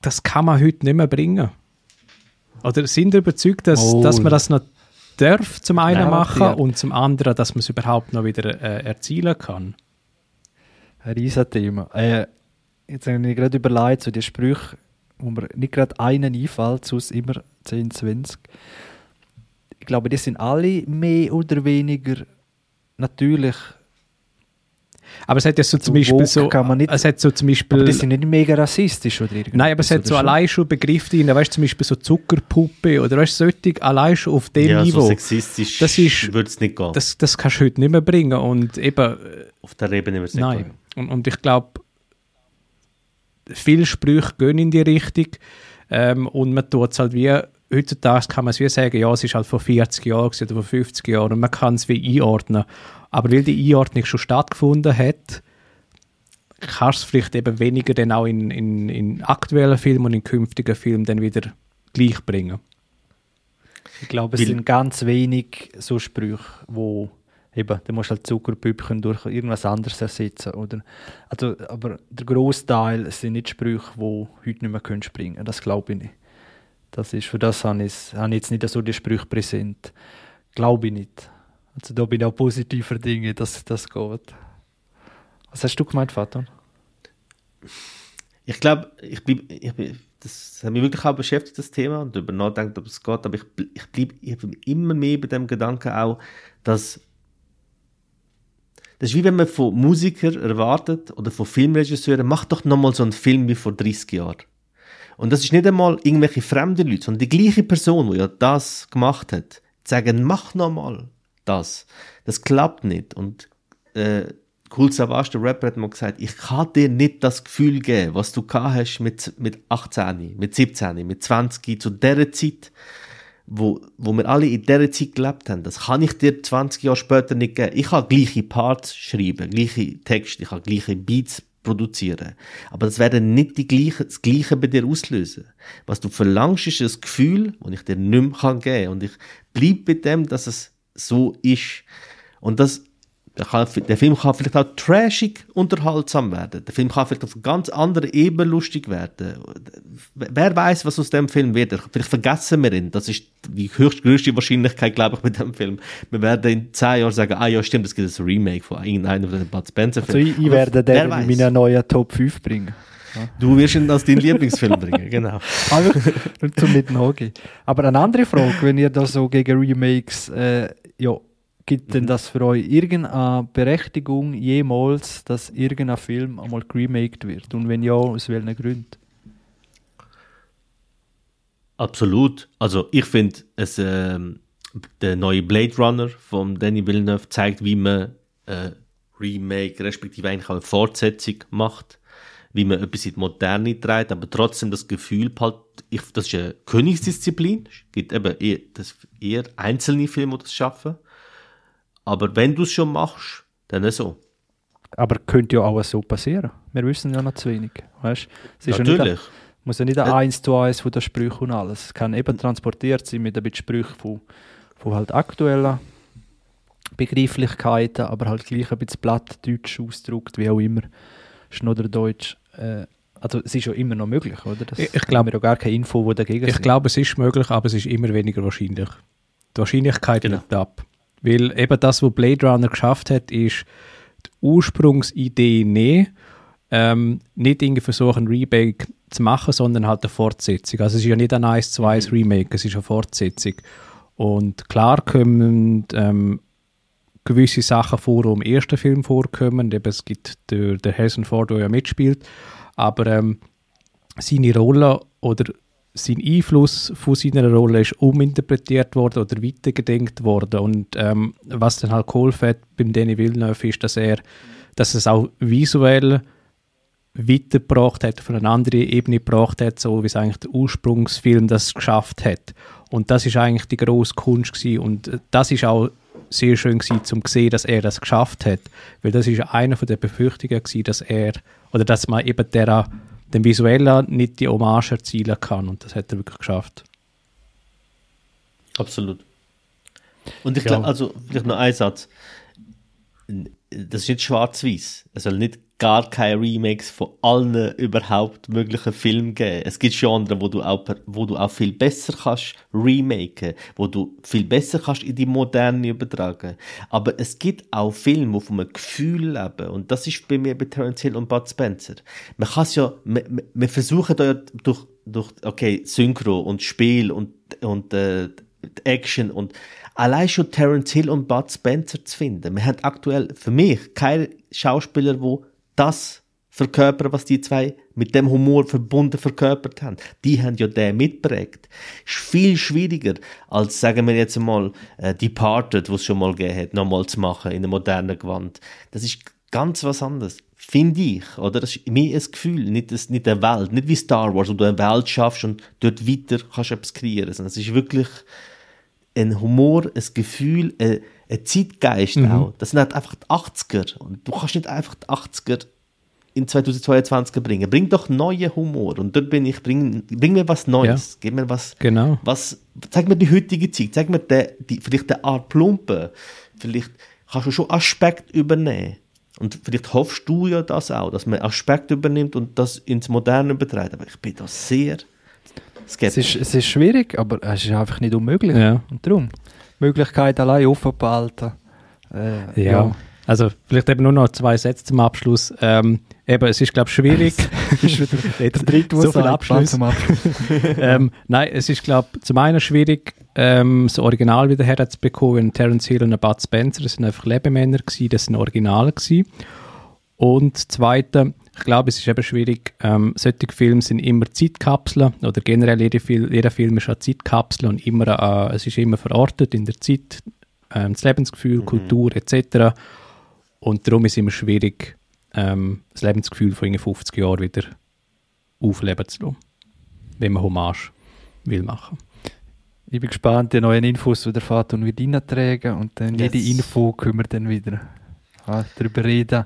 Speaker 2: das kann man heute nicht mehr bringen. Oder sind überzeugt, dass, oh. dass man das noch darf zum einen machen ja. und zum anderen, dass man es überhaupt noch wieder äh, erzielen kann?
Speaker 3: Ein Riesenthema. Äh, jetzt habe ich gerade überlegt, so die Sprüche, wo mir nicht gerade einen einfällt, sonst immer 10, 20. Ich glaube, die sind alle mehr oder weniger natürlich.
Speaker 2: Aber es hat ja so zum
Speaker 3: So
Speaker 2: Beispiel
Speaker 3: woke
Speaker 2: so,
Speaker 3: kann man nicht-
Speaker 2: es hat so zum Beispiel,
Speaker 3: Aber die sind nicht mega rassistisch oder irgendwas.
Speaker 2: nein, aber es hat so allein schon Begriffe drin, weißt du, zum Beispiel so Zuckerpuppe oder weißt du, solche allein schon auf dem
Speaker 1: ja,
Speaker 2: Niveau.
Speaker 1: so sexistisch
Speaker 2: Das ist-
Speaker 1: würde es nicht gehen.
Speaker 2: das, das kannst du heute nicht mehr bringen und eben,
Speaker 1: Auf der Ebene wird es nicht
Speaker 2: Nein.
Speaker 1: gehen.
Speaker 2: Und, und ich glaube, viele Sprüche gehen in die Richtung ähm, und man tut es halt wie, heutzutage kann man es wie sagen, ja, es ist halt vor 40 Jahren oder vor 50 Jahren und man kann es wie einordnen. Aber weil die Einordnung schon stattgefunden hat, kannst du es vielleicht eben weniger dann auch in, in, in aktuellen Filmen und in künftigen Filmen dann wieder gleich bringen.
Speaker 3: Ich glaube, es
Speaker 1: Weil-
Speaker 3: sind ganz wenig so Sprüche, wo eben, du musst halt Zuckerpüppchen durch irgendwas anderes ersetzen, oder? Also, aber der Großteil sind nicht Sprüche, wo heute nicht mehr können springen. Das glaube ich nicht. Das ist, für das habe ich, habe ich jetzt nicht so die Sprüche präsent. Glaube ich nicht. Also da bin ich auch positiver Dinge, dass das geht. Was hast du gemeint, Faton?
Speaker 1: Ich glaube, ich bleib, ich bleib, das hat mich wirklich auch beschäftigt, das Thema, und darüber nachdenkt, ob es geht, aber ich, ich bleibe ich bleib immer mehr bei dem Gedanken auch, dass das ist wie wenn man von Musikern erwartet oder von Filmregisseuren, mach doch nochmal so einen Film wie vor 30 Jahren. Und das ist nicht einmal irgendwelche fremde Leute, sondern die gleiche Person, die ja das gemacht hat, sagen, mach nochmal das. Das klappt nicht. Und äh, Cool Savage, der Rapper, hat mal gesagt, ich kann dir nicht das Gefühl geben, was du gehabt hast mit, mit 18, mit 17, mit 20, zu der Zeit, wo, wo wir alle in dieser Zeit gelebt haben. Das kann ich dir 20 Jahre später nicht geben. Ich kann gleiche Parts schreiben, gleiche Texte, ich kann gleiche Beats produzieren. Aber das werden nicht die gleiche, das Gleiche bei dir auslösen. Was du verlangst, ist ein Gefühl, das ich dir nicht mehr geben kann. Und ich bleibe bei dem, dass es so ist. Und das, der, kann, der Film kann vielleicht auch trashig unterhaltsam werden. Der Film kann vielleicht auf ganz andere Ebene lustig werden. Wer weiß, was aus dem Film wird? Vielleicht vergessen wir ihn. Das ist die höchstgrößte Wahrscheinlichkeit, glaube ich, bei dem Film. Wir werden in zehn Jahren sagen, ah ja, stimmt, es gibt ein Remake von irgendeinem von den Bud Spencer
Speaker 3: Also ich, ich werde
Speaker 1: wer
Speaker 3: den in meinen neuen Top 5 bringen.
Speaker 1: Du wirst ihn als deinen Lieblingsfilm bringen, genau.
Speaker 3: Aber nur zum mit Hockey. Aber eine andere Frage, wenn ihr da so gegen Remakes, äh, ja, gibt denn das für euch irgendeine Berechtigung jemals, dass irgendein Film einmal geremaked wird? Und wenn ja, aus welchen Gründen?
Speaker 1: Absolut. Also ich finde, ähm, der neue Blade Runner von Danny Villeneuve zeigt, wie man äh, Remake respektive eigentlich auch eine Fortsetzung macht, wie man etwas in die Moderne trägt, aber trotzdem das Gefühl behält, ich, das ist eine Königsdisziplin. Es gibt eben eher, das, eher einzelne Filme, die das schaffen. Aber wenn du es schon machst, dann so.
Speaker 3: Aber könnte ja auch so passieren. Wir wissen ja noch zu wenig. Weißt? Es ist ja nicht,
Speaker 1: Natürlich.
Speaker 3: muss ja nicht ein
Speaker 1: Äh,
Speaker 3: eins zu eins von den Sprüchen und alles. Es kann eben transportiert sein mit ein bisschen Sprüchen von, von halt aktuellen Begrifflichkeiten, aber halt gleich ein bisschen plattdeutsch ausgedrückt, wie auch immer, Schnodderdeutsch. Äh, also es ist ja immer noch möglich, oder? Das
Speaker 2: Ich- ich glaub-
Speaker 3: haben wir ja gar keine Info, wo dagegen
Speaker 2: Ich
Speaker 3: sind.
Speaker 2: glaube, es ist möglich, aber es ist immer weniger wahrscheinlich. Die Wahrscheinlichkeit
Speaker 1: Genau.
Speaker 2: nimmt ab. Weil eben das, was Blade Runner geschafft hat, ist die Ursprungsidee nehmen, ähm, nicht irgendwie versuchen, ein Remake zu machen, sondern halt eine Fortsetzung. Also es ist ja nicht ein 1 zu 1 Remake, es ist eine Fortsetzung. Und klar kommen ähm, gewisse Sachen vor, die im ersten Film vorkommen. Es gibt den, den Harrison Ford, der ja mitspielt. Aber ähm, seine Rolle oder sein Einfluss von seiner Rolle ist uminterpretiert worden oder weitergedenkt worden. Und ähm, was dann halt geholfen hat beim Danny Villeneuve ist, dass er, dass es auch visuell weitergebracht hat, von einer anderen Ebene gebracht hat, so wie es eigentlich der Ursprungsfilm das geschafft hat. Und das ist eigentlich die grosse Kunst gewesen. und äh, das ist auch sehr schön gewesen, zum sehen, dass er das geschafft hat, weil das ist ja einer von der Befürchtungen gewesen, dass er oder dass man eben der, dem Visuellen nicht die Hommage erzielen kann und das hat er wirklich geschafft.
Speaker 1: Absolut. Und ich
Speaker 3: Ja.
Speaker 1: glaube, also vielleicht noch ein Satz. Das ist nicht schwarz-weiß. Es soll nicht gar keine Remakes von allen überhaupt möglichen Filmen geben. Es gibt Genres, wo du auch, wo du auch viel besser kannst remaken, wo du viel besser kannst in die Moderne übertragen. Aber es gibt auch Filme, die von einem Gefühl leben. Und das ist bei mir bei Terence Hill und Bud Spencer. Man kann es ja, wir, versuchen da ja durch, durch, okay, Synchro und Spiel und, und, äh, Action und allein schon Terence Hill und Bud Spencer zu finden. Wir haben aktuell für mich keine Schauspieler, wo das verkörpern, was die zwei mit dem Humor verbunden verkörpert haben. Die haben ja den mitprägt. Ist viel schwieriger, als, sagen wir jetzt mal, äh, Departed, was schon mal gegeben hat, nochmal zu machen in einem modernen Gewand. Das ist ganz was anderes. Finde ich, oder? Das ist mehr ein Gefühl, nicht, das, nicht eine Welt. Nicht wie Star Wars, wo du eine Welt schaffst und dort weiter kannst etwas kreieren. Sondern es ist wirklich ein Humor, ein Gefühl, ein, ein Zeitgeist mhm. auch. Das sind halt einfach die 80er. Und du kannst nicht einfach die 80er in 2022 bringen. Bring doch neuen Humor. Und dort bin ich, bring, bring mir was Neues. Ja. Gib mir was,
Speaker 2: genau.
Speaker 1: was, zeig mir die heutige Zeit. Zeig mir die, die, vielleicht eine Art Plumpe. Vielleicht kannst du schon Aspekt übernehmen. Und vielleicht hoffst du ja das auch, dass man Aspekt übernimmt und das ins Moderne überträgt. Aber ich bin da sehr.
Speaker 3: Es ist, es ist schwierig, aber es ist einfach nicht unmöglich.
Speaker 2: Ja.
Speaker 3: Und darum, Möglichkeit allein offen behalten.
Speaker 2: Äh, ja. ja. Also vielleicht eben nur noch zwei Sätze zum Abschluss. Ähm, eben, es ist glaube ich schwierig.
Speaker 3: der dritte, so viel Abschluss. Zum Abschluss.
Speaker 2: ähm, nein, es ist glaube zum einen schwierig, ähm, das Original wieder herzubekommen, Terence Hill und Bud Spencer, das sind einfach Lebemänner gewesen, das sind Originale gewesen. Und zweite, ich glaube, es ist eben schwierig, ähm, solche Filme sind immer Zeitkapseln oder generell jeder, Fil jeder Film ist eine Zeitkapsel und immer, äh, es ist immer verortet in der Zeit, äh, das Lebensgefühl, mhm. Kultur etc. Und darum ist es immer schwierig, ähm, das Lebensgefühl von 50 Jahren wieder aufleben zu lassen, wenn man Hommage will machen.
Speaker 3: Ich bin gespannt, die neuen Infos, die der Vater und wieder reintragen und dann yes. jede Info können wir dann wieder ja, darüber reden,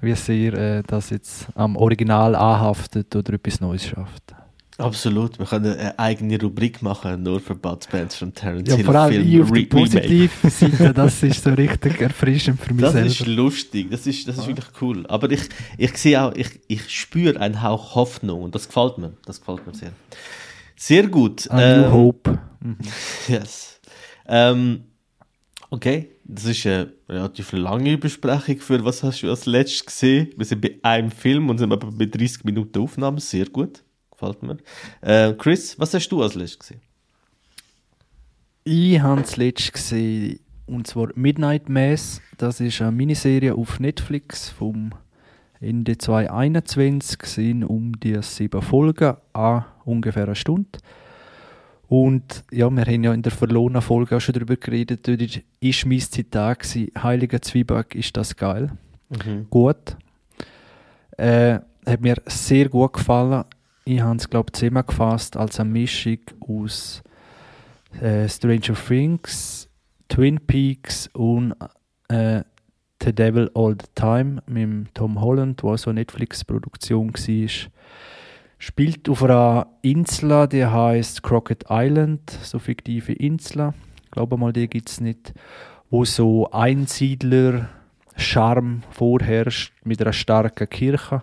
Speaker 3: wie sehr äh, das jetzt am Original anhaftet oder etwas Neues schafft.
Speaker 1: Absolut, wir können eine eigene Rubrik machen, nur für Bud Spencer und Terence
Speaker 3: ja. Vor allem Film auf der positiven Seite, das ist so richtig erfrischend für mich
Speaker 1: Das
Speaker 3: selber.
Speaker 1: ist lustig, das ist, das ist wirklich cool. Aber ich, ich sehe auch, ich, ich spüre einen Hauch Hoffnung und das gefällt mir, das gefällt mir sehr. Sehr gut.
Speaker 3: A ähm, Hope.
Speaker 1: Mhm. Yes. Ähm, okay, das ist eine relativ lange Besprechung für was hast du als letztes gesehen. Wir sind bei einem Film und sind aber bei 30 Minuten Aufnahme, sehr gut gefällt mir. Äh, Chris, was hast du als letztes gesehen?
Speaker 3: Ich habe das letzte gesehen, und zwar Midnight Mass. Das ist eine Miniserie auf Netflix vom Ende 2021, sind um die sieben Folgen an ungefähr eine Stunde. Und ja, wir haben ja in der verlorenen Folge auch schon darüber geredet. Dort war mein Zitat, Heiliger Zwieback, ist das geil. Mhm. Gut. Äh, hat mir sehr gut gefallen ich habe es, glaube ich, zusammengefasst als eine Mischung aus äh, Stranger Things, Twin Peaks und äh, The Devil All the Time mit Tom Holland, wo so eine Netflix-Produktion war. Spielt auf einer Insel, die heißt Crockett Island, so fiktive Insel. Ich glaube mal, die gibt es nicht. Wo so Einsiedler-Charme vorherrscht mit einer starken Kirche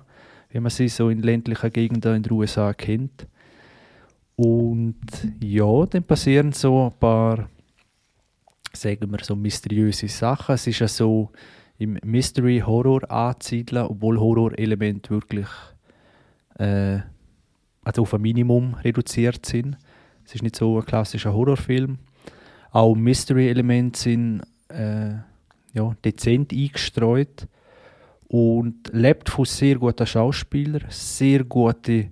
Speaker 3: wie man sie so in ländlichen Gegenden in den USA kennt. Und ja, dann passieren so ein paar, sagen wir so, mysteriöse Sachen. Es ist ja so im Mystery-Horror anzusiedeln, obwohl Horror-Elemente wirklich äh, also auf ein Minimum reduziert sind. Es ist nicht so ein klassischer Horrorfilm. Auch Mystery-Elemente sind äh, ja, dezent eingestreut und lebt von sehr guten Schauspielern, sehr gute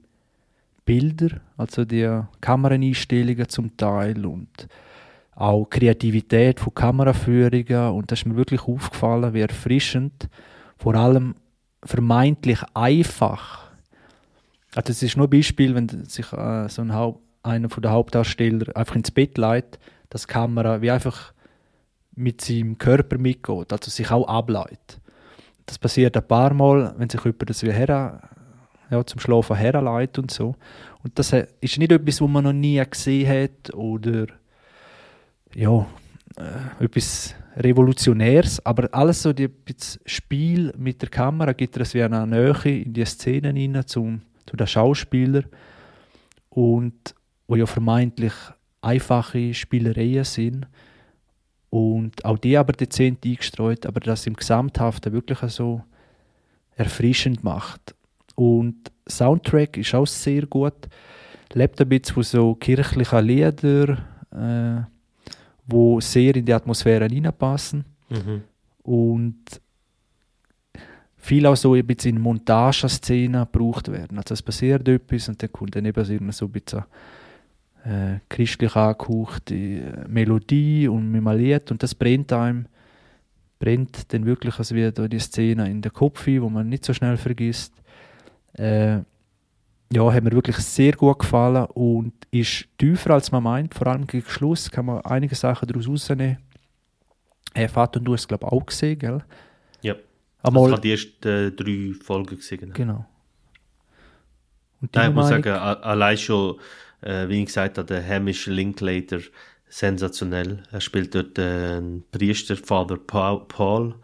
Speaker 3: Bilder, also die Kameraeinstellungen zum Teil und auch Kreativität von Kameraführungen und das ist mir wirklich aufgefallen, wie erfrischend, vor allem vermeintlich einfach. Also es ist nur ein Beispiel, wenn sich äh, so ein Haupt, einer von der Hauptdarsteller einfach ins Bett leitet, dass die Kamera wie einfach mit seinem Körper mitgeht, also sich auch ableitet. Das passiert ein paar Mal, wenn sich jemand das wie her, ja, zum Schlafen herleitet und so. Und das ist nicht etwas, was man noch nie gesehen hat oder ja, äh, etwas Revolutionäres, aber alles so die das Spiel mit der Kamera gibt es wie eine Nähe in die Szenen rein zum, zu den Schauspielern und wo ja vermeintlich einfache Spielereien sind und auch die aber dezent eingestreut, aber das im Gesamthaften wirklich so erfrischend macht. Und Soundtrack ist auch sehr gut, lebt ein bisschen von so kirchlichen Liedern, äh, wo sehr in die Atmosphäre hineinpassen
Speaker 1: Mhm.
Speaker 3: und viel auch so ein bisschen in Montageszenen gebraucht werden. Also es passiert etwas und dann kommt dann eben so ein bisschen äh, christlich angehauchte äh, Melodie und einem Lied und das brennt einem brennt dann wirklich also wie da die Szene in den Kopf ein, wo man nicht so schnell vergisst. Äh, ja, hat mir wirklich sehr gut gefallen und ist tiefer als man meint. Vor allem gegen Schluss kann man einige Sachen daraus rausnehmen. Äh, Vater und du hast es glaube ich auch gesehen, gell?
Speaker 1: Ja.
Speaker 3: Einmal,
Speaker 1: Das waren die ersten äh, drei Folgen. Gewesen, genau.
Speaker 3: genau. Und
Speaker 1: Nein, ich muss sagen, allein schon, äh, wie ich gesagt habe, der Hamish Linklater, sensationell. Er spielt dort äh, einen Priester, Father Paul, Paul.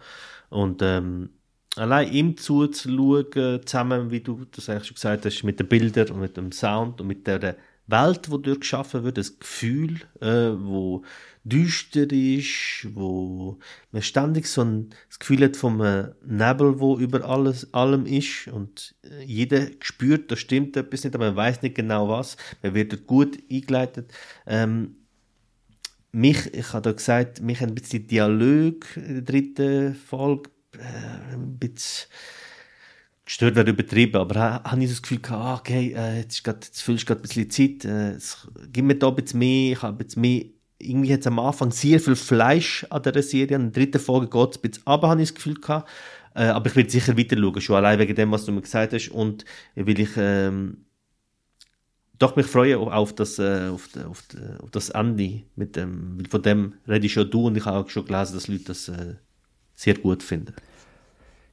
Speaker 1: Und ähm, allein ihm zuzuschauen, zusammen, wie du das eigentlich schon gesagt hast, mit den Bildern und mit dem Sound und mit der Welt, die dort geschaffen wird, das Gefühl, äh, wo düster ist, wo man ständig so ein, das Gefühl hat vom äh, Nebel, wo über alles, allem ist und äh, jeder spürt, da stimmt etwas nicht, aber man weiß nicht genau was. Man wird dort gut eingeleitet. Ähm, mich, ich habe da gesagt, mich hat ein bisschen Dialog in der dritten Folge äh, ein bisschen gestört wäre übertrieben, aber ha- habe ich so das Gefühl gehabt, ah, okay, äh, jetzt, ist grad, jetzt fühlst du gerade ein bisschen Zeit, äh, gib mir da ein bisschen mehr, ich habe jetzt mehr, irgendwie hat es am Anfang sehr viel Fleisch an dieser Serie, in der dritten Folge geht es ein bisschen runter, habe ich das Gefühl gehabt, äh, aber ich werde sicher weiter schauen, schon allein wegen dem, was du mir gesagt hast. Und will ich ähm, doch mich freue auf- auf das, äh, auf, auf, auf das Ende mit dem, von dem rede ich schon du und ich habe auch schon gelesen, dass Leute das äh, sehr gut finden.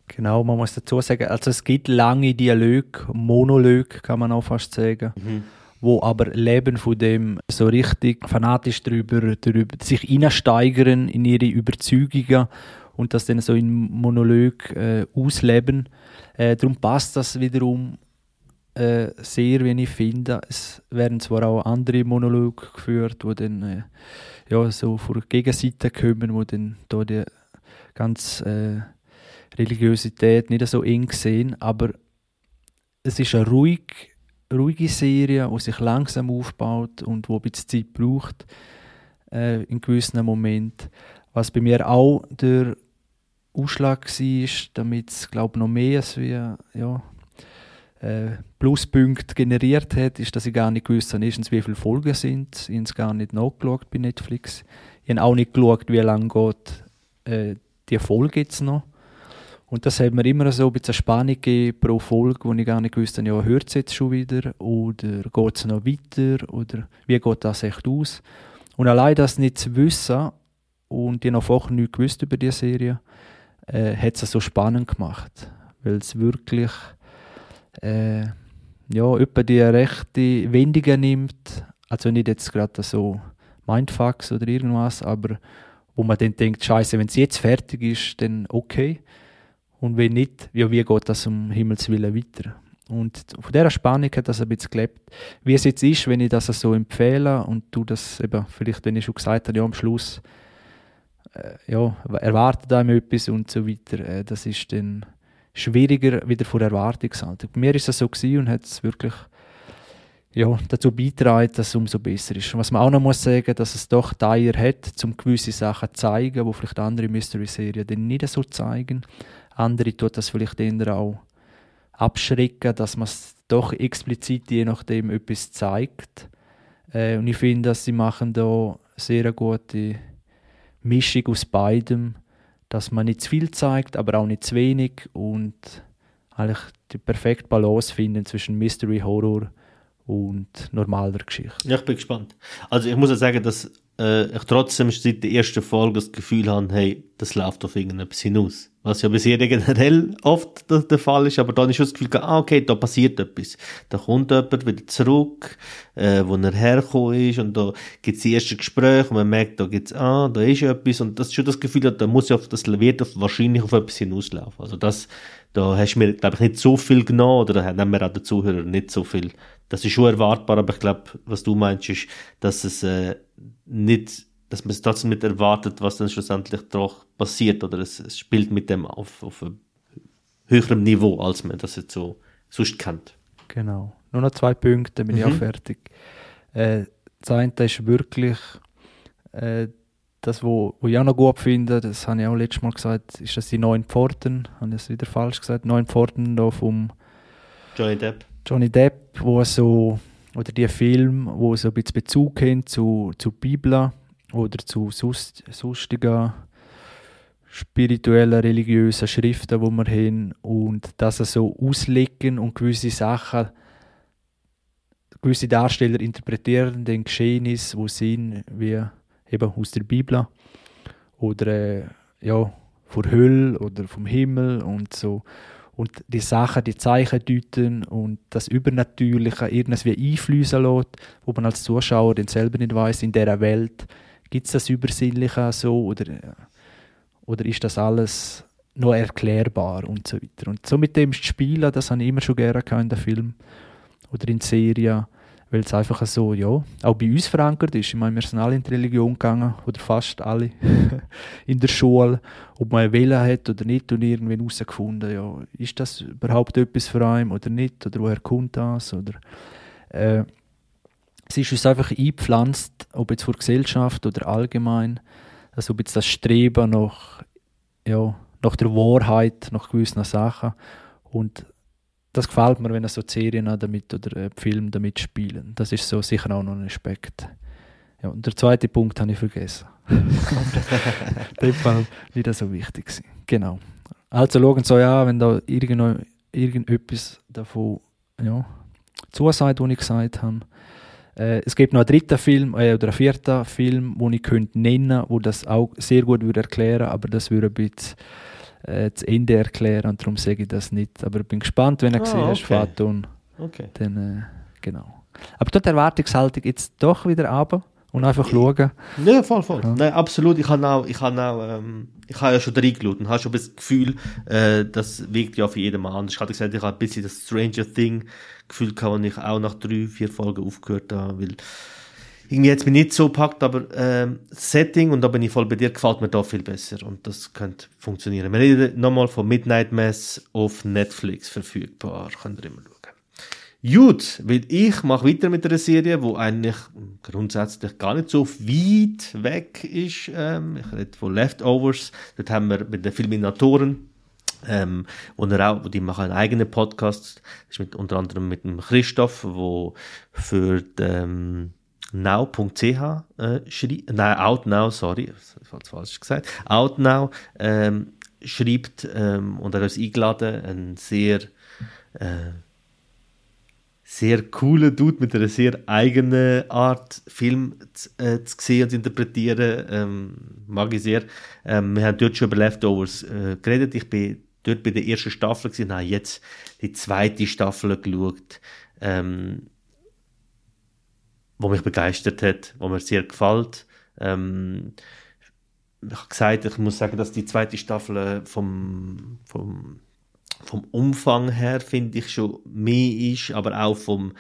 Speaker 3: Genau, man muss dazu sagen, also es gibt lange Dialoge, Monologe kann man auch fast sagen, wo aber leben von dem so richtig fanatisch drüber, drüber sich hineinsteigern in ihre Überzeugungen und das dann so in Monolog äh, ausleben. Äh, darum passt das wiederum äh, sehr, wie ich finde. Es werden zwar auch andere Monologe geführt, wo dann äh, ja, so von der Gegenseite kommen, wo dann da die ganz äh, Religiosität nicht so eng sehen, aber es ist eine ruhig, ruhige Serie, die sich langsam aufbaut und wo ein bisschen Zeit braucht äh, in gewissen Momenten. Was bei mir auch der Ausschlag war, damit es glaube noch mehr als wie, ja, äh, Pluspunkte generiert hat, ist, dass ich gar nicht gewusst habe, wie viele Folgen sind. Ich habe es gar nicht nachgeschaut bei Netflix. Ich habe auch nicht geschaut, wie lange geht äh, die Folge jetzt noch. Und das hat mir immer so ein bisschen Spannung gegeben pro Folge, wo ich gar nicht gewusst habe, ja, hört es jetzt schon wieder oder geht es noch weiter oder wie geht das echt aus. Und allein das nicht zu wissen und ich noch vorher nichts gewusst über die Serie, äh, hat es so spannend gemacht, weil es wirklich äh, ja, etwa die rechte Wendungen nimmt, also nicht jetzt gerade so Mindfucks oder irgendwas, aber wo man dann denkt, scheiße, wenn es jetzt fertig ist, dann okay. Und wenn nicht, ja, wie geht das um Himmels Willen weiter? Und von dieser Spannung hat das ein bisschen gelebt. Wie es jetzt ist, wenn ich das so empfehle und du das eben, vielleicht, wenn ich schon gesagt habe, ja, am Schluss, äh, ja, erwartet einem etwas und so weiter, äh, das ist dann schwieriger wieder vor Erwartungshaltung. Bei mir ist das so gewesen und hat es wirklich ja, dazu beitragen, dass es umso besser ist. Und was man auch noch muss sagen, dass es doch Teier hat, um gewisse Sachen zu zeigen, wo vielleicht andere Mystery-Serien dann nicht so zeigen. Andere tut das vielleicht eher auch abschrecken, dass man es doch explizit je nachdem etwas zeigt. Äh, und ich finde, dass sie machen da sehr eine gute Mischung aus beidem, dass man nicht zu viel zeigt, aber auch nicht zu wenig und eigentlich die perfekte Balance finden zwischen Mystery, Horror und normaler Geschichte.
Speaker 1: Ja, ich bin gespannt. Also ich muss ja sagen, dass äh, ich trotzdem seit der ersten Folge das Gefühl habe, hey, das läuft auf irgendetwas hinaus. Was ja Serien generell oft der, Fall ist, aber dann ist schon das Gefühl, ah, okay, da passiert etwas. Da kommt jemand wieder zurück, äh, wo er hergekommen ist und da gibt es die ersten Gespräche und man merkt, da gibt's, ah, da ist etwas und das ist schon das Gefühl, da muss ja das wird wahrscheinlich auf etwas hinauslaufen. Also das, da hast du mir, glaube ich, nicht so viel genommen oder da haben wir auch den Zuhörern nicht so viel. Das ist schon erwartbar, aber ich glaube, was du meinst, ist, dass es äh, nicht dass man es trotzdem nicht erwartet, was dann schlussendlich doch passiert oder es, es spielt mit dem auf, auf einem höherem Niveau, als man das jetzt so sonst kennt.
Speaker 3: Genau. Nur noch zwei Punkte, dann bin mhm. ich auch fertig. Äh, das eine ist wirklich äh, das, wo, wo ich auch noch gut finde, das habe ich auch letztes Mal gesagt, ist das die neuen Pforten, habe ich es wieder falsch gesagt, neuen Pforten da vom
Speaker 1: Johnny Depp.
Speaker 3: Johnny Depp, wo so, oder die Film, wo so ein bisschen Bezug haben zu, zur Bibel oder zu sonstigen spirituellen, religiösen Schriften, die wir haben. Und das so auslegen und gewisse Sachen, gewisse Darsteller interpretieren den Geschehnis, wo sind wie eben aus der Bibel. Oder äh, ja vor Hölle oder vom Himmel und so. Und die Sachen, die Zeichen deuten und das Übernatürliche irgendwie einfließen lässt, wo man als Zuschauer dann selber nicht weiß in dieser Welt, Gibt es das Übersinnliche so oder, oder ist das alles noch erklärbar und so weiter. Und so mit dem Spielen, das habe ich immer schon gerne in den Film oder in Serien, weil es einfach so, ja, auch bei uns verankert ist. Ich meine, wir sind alle in die Religion gegangen, oder fast alle, in der Schule, ob man wählen hat oder nicht und irgendwann herausgefunden, ja, ist das überhaupt etwas für einen oder nicht, oder woher kommt das, oder äh, es ist uns einfach eingepflanzt, ob jetzt vor Gesellschaft oder allgemein, also ob jetzt das Streben nach, ja, nach der Wahrheit, nach gewissen Sachen und das gefällt mir, wenn so Serien damit oder äh, Filme damit spielen. Das ist so sicher auch noch ein Aspekt. Ja, und der zweite Punkt habe ich vergessen. in dem Fall nicht so wichtig gewesen. Genau. Also schauen so ja, wenn da irgendetwas davon ja, zusagt, was ich gesagt habe, äh, es gibt noch einen dritten Film äh, oder einen vierten Film, den ich könnte nennen wo das auch sehr gut würde erklären aber das würde ein bisschen äh, das Ende erklären und darum sage ich das nicht. Aber ich bin gespannt, wenn du oh, gesehen okay. hast, Faton. Okay. Dann, äh, genau. Aber dort die Erwartungshaltung jetzt doch wieder runter und einfach schauen.
Speaker 1: Ja, voll, voll. Ja. Nein, absolut. Ich habe auch, ich habe auch, ähm, ich habe ja schon reingeschaut und habe schon das Gefühl, äh, das wirkt ja für jeden mal anders. Ich hatte gesagt, ich habe ein bisschen das Stranger Thing Gefühl gehabt, und ich auch nach drei, vier Folgen aufgehört habe, weil irgendwie hat es mich nicht so gepackt, aber ähm, das Setting, und da bin ich voll bei dir, gefällt mir da viel besser und das könnte funktionieren. Wir reden nochmal von Midnight Mass auf Netflix verfügbar, könnt ihr immer schauen. Gut, weil ich mache weiter mit einer Serie, wo eigentlich grundsätzlich gar nicht so weit weg ist. Ähm, ich rede von Leftovers. Dort haben wir mit den Filminatoren ähm, und er auch, die machen einen eigenen Podcast, ist mit, unter anderem mit dem Christoph, wo für ähm, now.ch äh, schreibt, nein, Outnow, sorry, ich habe falsch gesagt, Outnow ähm, schreibt ähm, und er hat uns eingeladen, ein sehr äh, sehr cooler Dude mit einer sehr eigenen Art, Film zu, äh, zu sehen und zu interpretieren. Ähm, mag ich sehr. Ähm, wir haben dort schon über Leftovers äh, geredet. Ich bin dort bei der ersten Staffel gewesen, habe jetzt die zweite Staffel geschaut, ähm, wo mich begeistert hat, wo mir sehr gefällt. Ähm, ich habe gesagt, ich muss sagen, dass die zweite Staffel äh, vom, vom, vom Umfang her, finde ich, schon mehr ist, aber auch vom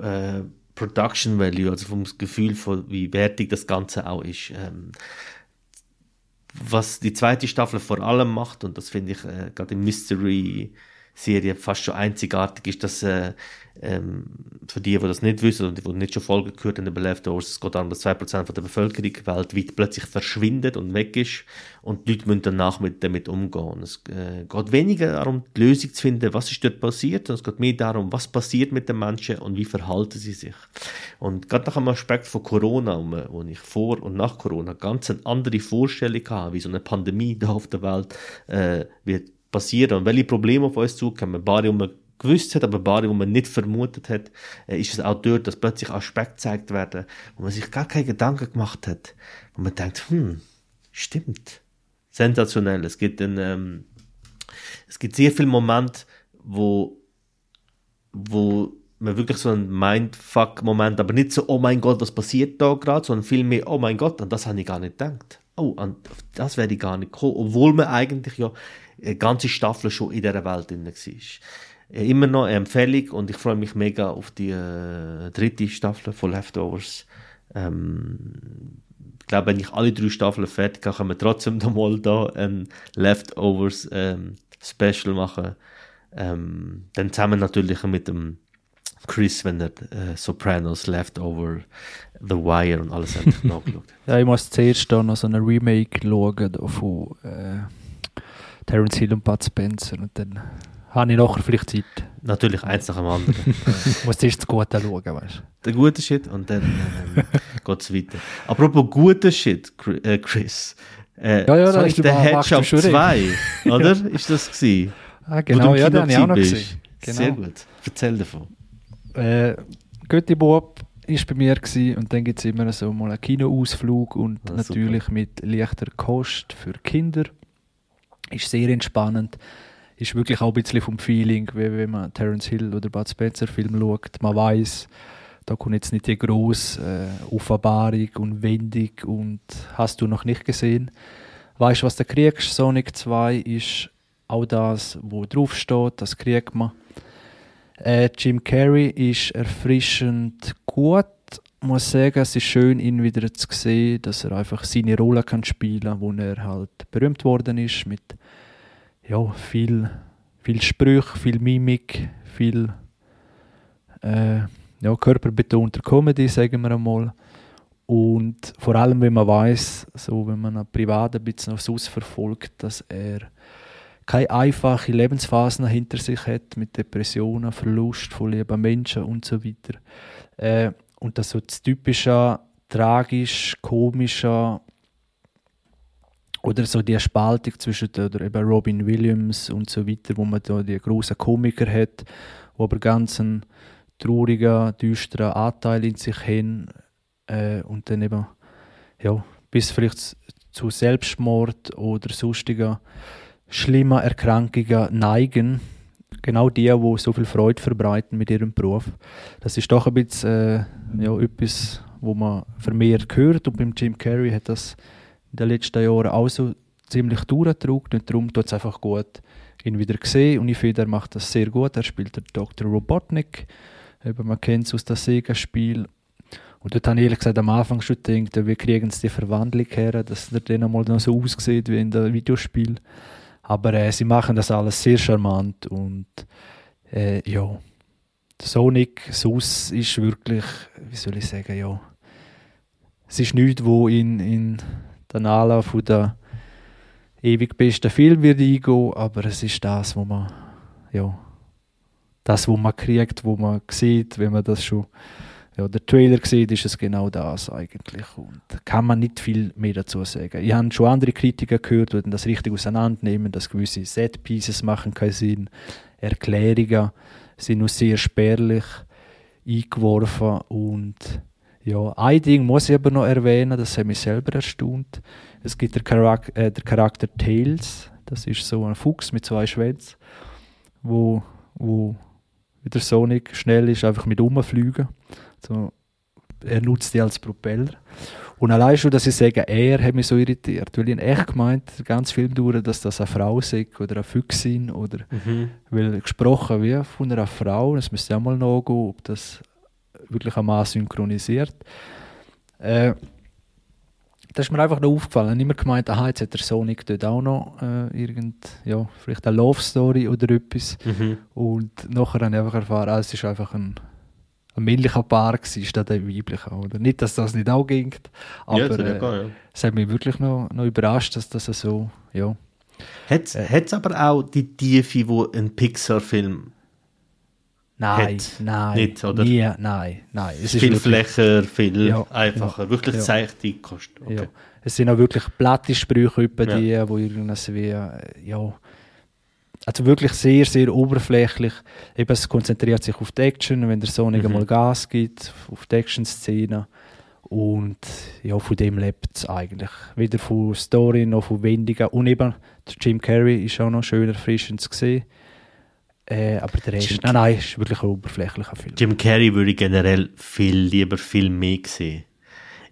Speaker 1: äh, Production Value, also vom Gefühl von, wie wertig das Ganze auch ist. Ähm, was die zweite Staffel vor allem macht, und das finde ich äh, gerade im Mystery Serie fast schon einzigartig ist, dass äh, ähm, für die, die das nicht wissen und die, die nicht schon Folgen gehört haben über Leftovers, es geht darum, dass 2% von der Bevölkerung weltweit plötzlich verschwindet und weg ist und die Leute müssen danach mit, damit umgehen. Es äh, geht weniger darum, die Lösung zu finden, was ist dort passiert, sondern es geht mehr darum, was passiert mit den Menschen und wie verhalten sie sich. Und gerade nach dem Aspekt von Corona, wo ich vor und nach Corona ganz eine andere Vorstellung habe, wie so eine Pandemie da auf der Welt äh, wird passieren und welche Probleme auf uns zukommen. Ein paar, die man gewusst hat, aber ein paar, die man nicht vermutet hat, äh, ist es auch dort, dass plötzlich Aspekte gezeigt werden, wo man sich gar keine Gedanken gemacht hat. Wo man denkt, hm, stimmt. Sensationell. Es gibt einen, ähm, es gibt sehr viele Momente, wo, wo man wirklich so einen Mindfuck-Moment, aber nicht so, oh mein Gott, was passiert da gerade, sondern vielmehr, oh mein Gott, an das habe ich gar nicht gedacht. Oh, an das werde ich gar nicht gekommen, obwohl man eigentlich ja eine ganze Staffel schon in dieser Welt drin war. Äh, immer noch eine Empfehlung und ich freue mich mega auf die äh, dritte Staffel von Leftovers. Ähm, ich glaube, wenn ich alle drei Staffeln fertig habe, können wir trotzdem noch mal da ein Leftovers ähm, Special machen. Ähm, dann zusammen natürlich mit dem Chris, wenn er äh, Sopranos, Leftover, The Wire und alles endlich nachgeschaut
Speaker 3: Ja, ich muss zuerst da noch so ein Remake schauen von äh, Terence Hill und Bud Spencer und dann habe ich nachher vielleicht Zeit.
Speaker 1: Natürlich eins nach dem anderen.
Speaker 3: ich muss zuerst das Gute schauen, weißt du.
Speaker 1: Der gute Shit und dann ähm, geht es weiter. Apropos guter Shit, äh, Chris. Äh,
Speaker 3: ja, ja,
Speaker 1: so
Speaker 3: da
Speaker 1: ist der Hedgehog 2, oder? Ist das gewesen?
Speaker 3: Ah, genau, ja, den habe ich auch noch gesehen.
Speaker 1: Genau. Sehr gut. Erzähl davon.
Speaker 3: Äh, Götti-Bob war bei mir gewesen, und dann gibt es immer so mal einen Kinoausflug und
Speaker 1: Ah,
Speaker 3: natürlich mit leichter Kost für Kinder. Ist sehr entspannend. Ist wirklich auch ein bisschen vom Feeling, wie wenn man Terence Hill oder Bud Spencer Film schaut. Man weiß, da kommt jetzt nicht die grosse äh, Offenbarung und Wendung und hast du noch nicht gesehen. Weißt du, was du kriegst? Sonic 2 ist auch das, wo drauf steht, das kriegt man. Äh, Jim Carrey ist erfrischend gut. Muss sagen, es ist schön, ihn wieder zu sehen, dass er einfach seine Rolle kann spielen, wo er halt berühmt worden ist mit ja, viel, viel Sprüche, viel Mimik, viel äh, ja, körperbetonter Comedy, sagen wir einmal. Und vor allem, wenn man weiß, so wenn man privat ein bisschen aufs Aus verfolgt, dass er keine einfache Lebensphasen hinter sich hat mit Depressionen, Verlust von lieben Menschen und so weiter. Äh, und das so das typische, tragisch, komische oder so die Spaltung zwischen der, oder eben Robin Williams und so weiter, wo man da die großen Komiker hat, wo aber ganz einen traurigen, düsteren Anteil in sich haben äh, und dann eben ja, bis vielleicht zu Selbstmord oder sonstigen schlimmen Erkrankungen neigen. Genau die, die so viel Freude verbreiten mit ihrem Beruf. Das ist doch ein bisschen äh, ja, etwas, wo man vermehrt hört. Und beim Jim Carrey hat das in den letzten Jahren auch so ziemlich durchgetragen. Und darum tut es einfach gut, ihn wieder gesehen. Und ich finde, er macht das sehr gut. Er spielt den Dr. Robotnik. Eben, man kennt es aus dem Sega-Spiel. Und dort habe ich ehrlich gesagt am Anfang schon gedacht, wie kriegen sie die Verwandlung her, dass er dann noch so aussieht wie in dem Videospiel. Aber äh, sie machen das alles sehr charmant und äh, ja, Sonic Sus ist wirklich, wie soll ich sagen, ja, es ist nichts, wo in, in den Anlauf der ewig besten Film wird eingehen, aber es ist das, wo man, ja, das, wo man kriegt, wo man sieht, wenn man das schon ja, der Trailer sieht, ist es genau das eigentlich. Und kann man nicht viel mehr dazu sagen. Ich habe schon andere Kritiker gehört, die das richtig auseinandernehmen, dass gewisse Set-Pieces machen keinen Sinn, Erklärungen sind nur sehr spärlich eingeworfen und ja, ein Ding muss ich aber noch erwähnen, das hat mich selber erstaunt. Es gibt den Charakter, äh, der Charakter Tails, das ist so ein Fuchs mit zwei Schwänzen, wo, wo wie der Sonic schnell ist, einfach mit rumfliegen. So, er nutzt die als Propeller. Und allein schon, dass ich sage, er hat mich so irritiert, weil ich echt gemeint, ganz Film durch, dass das eine Frau ist oder eine Füchsin oder
Speaker 1: Mhm.
Speaker 3: weil gesprochen wie von einer Frau, das müsste auch mal nachgehen, ob das wirklich ein Mann synchronisiert. Äh, das ist mir einfach noch aufgefallen. Ich habe immer gemeint, aha, jetzt hat der Sonic dort auch noch äh, irgend, ja, vielleicht eine Love Story oder etwas.
Speaker 1: Mhm.
Speaker 3: Und nachher habe ich einfach erfahren, ah, es ist einfach ein, ein männlicher Paar gewesen, statt ein weiblicher. Oder? Nicht, dass das nicht auch ging, aber
Speaker 1: ja,
Speaker 3: äh,
Speaker 1: äh, ja.
Speaker 3: es hat mich wirklich noch, noch überrascht, dass das so, ja.
Speaker 1: Hat
Speaker 3: Äh.
Speaker 1: es aber auch die Tiefe, wo ein Pixar-Film
Speaker 3: Nein,
Speaker 1: Hat.
Speaker 3: nein,
Speaker 1: Nicht, oder?
Speaker 3: Nie, nein, nein. Es ist
Speaker 1: viel
Speaker 3: wirklich-
Speaker 1: flächer, viel
Speaker 3: Ja,
Speaker 1: einfacher, wirklich
Speaker 3: ja.
Speaker 1: seichte Kost. Okay.
Speaker 3: Ja. Es sind auch wirklich platte Sprüche über
Speaker 1: Ja.
Speaker 3: die, wo irgendwas wie, äh, ja, also wirklich sehr, sehr oberflächlich. Eben, es konzentriert sich auf die Action, wenn der Sonic
Speaker 1: Mhm.
Speaker 3: einmal Gas gibt, auf die Action-Szene. Und ja, von dem lebt es eigentlich. Weder von Story noch von Wendungen. Und eben, der Jim Carrey ist auch noch schön erfrischend zu sehen. Äh, aber der Rest,
Speaker 1: Jim
Speaker 3: nein, nein, ist wirklich ein oberflächlicher Film.
Speaker 1: Jim Carrey würde ich generell viel lieber viel mehr sehen.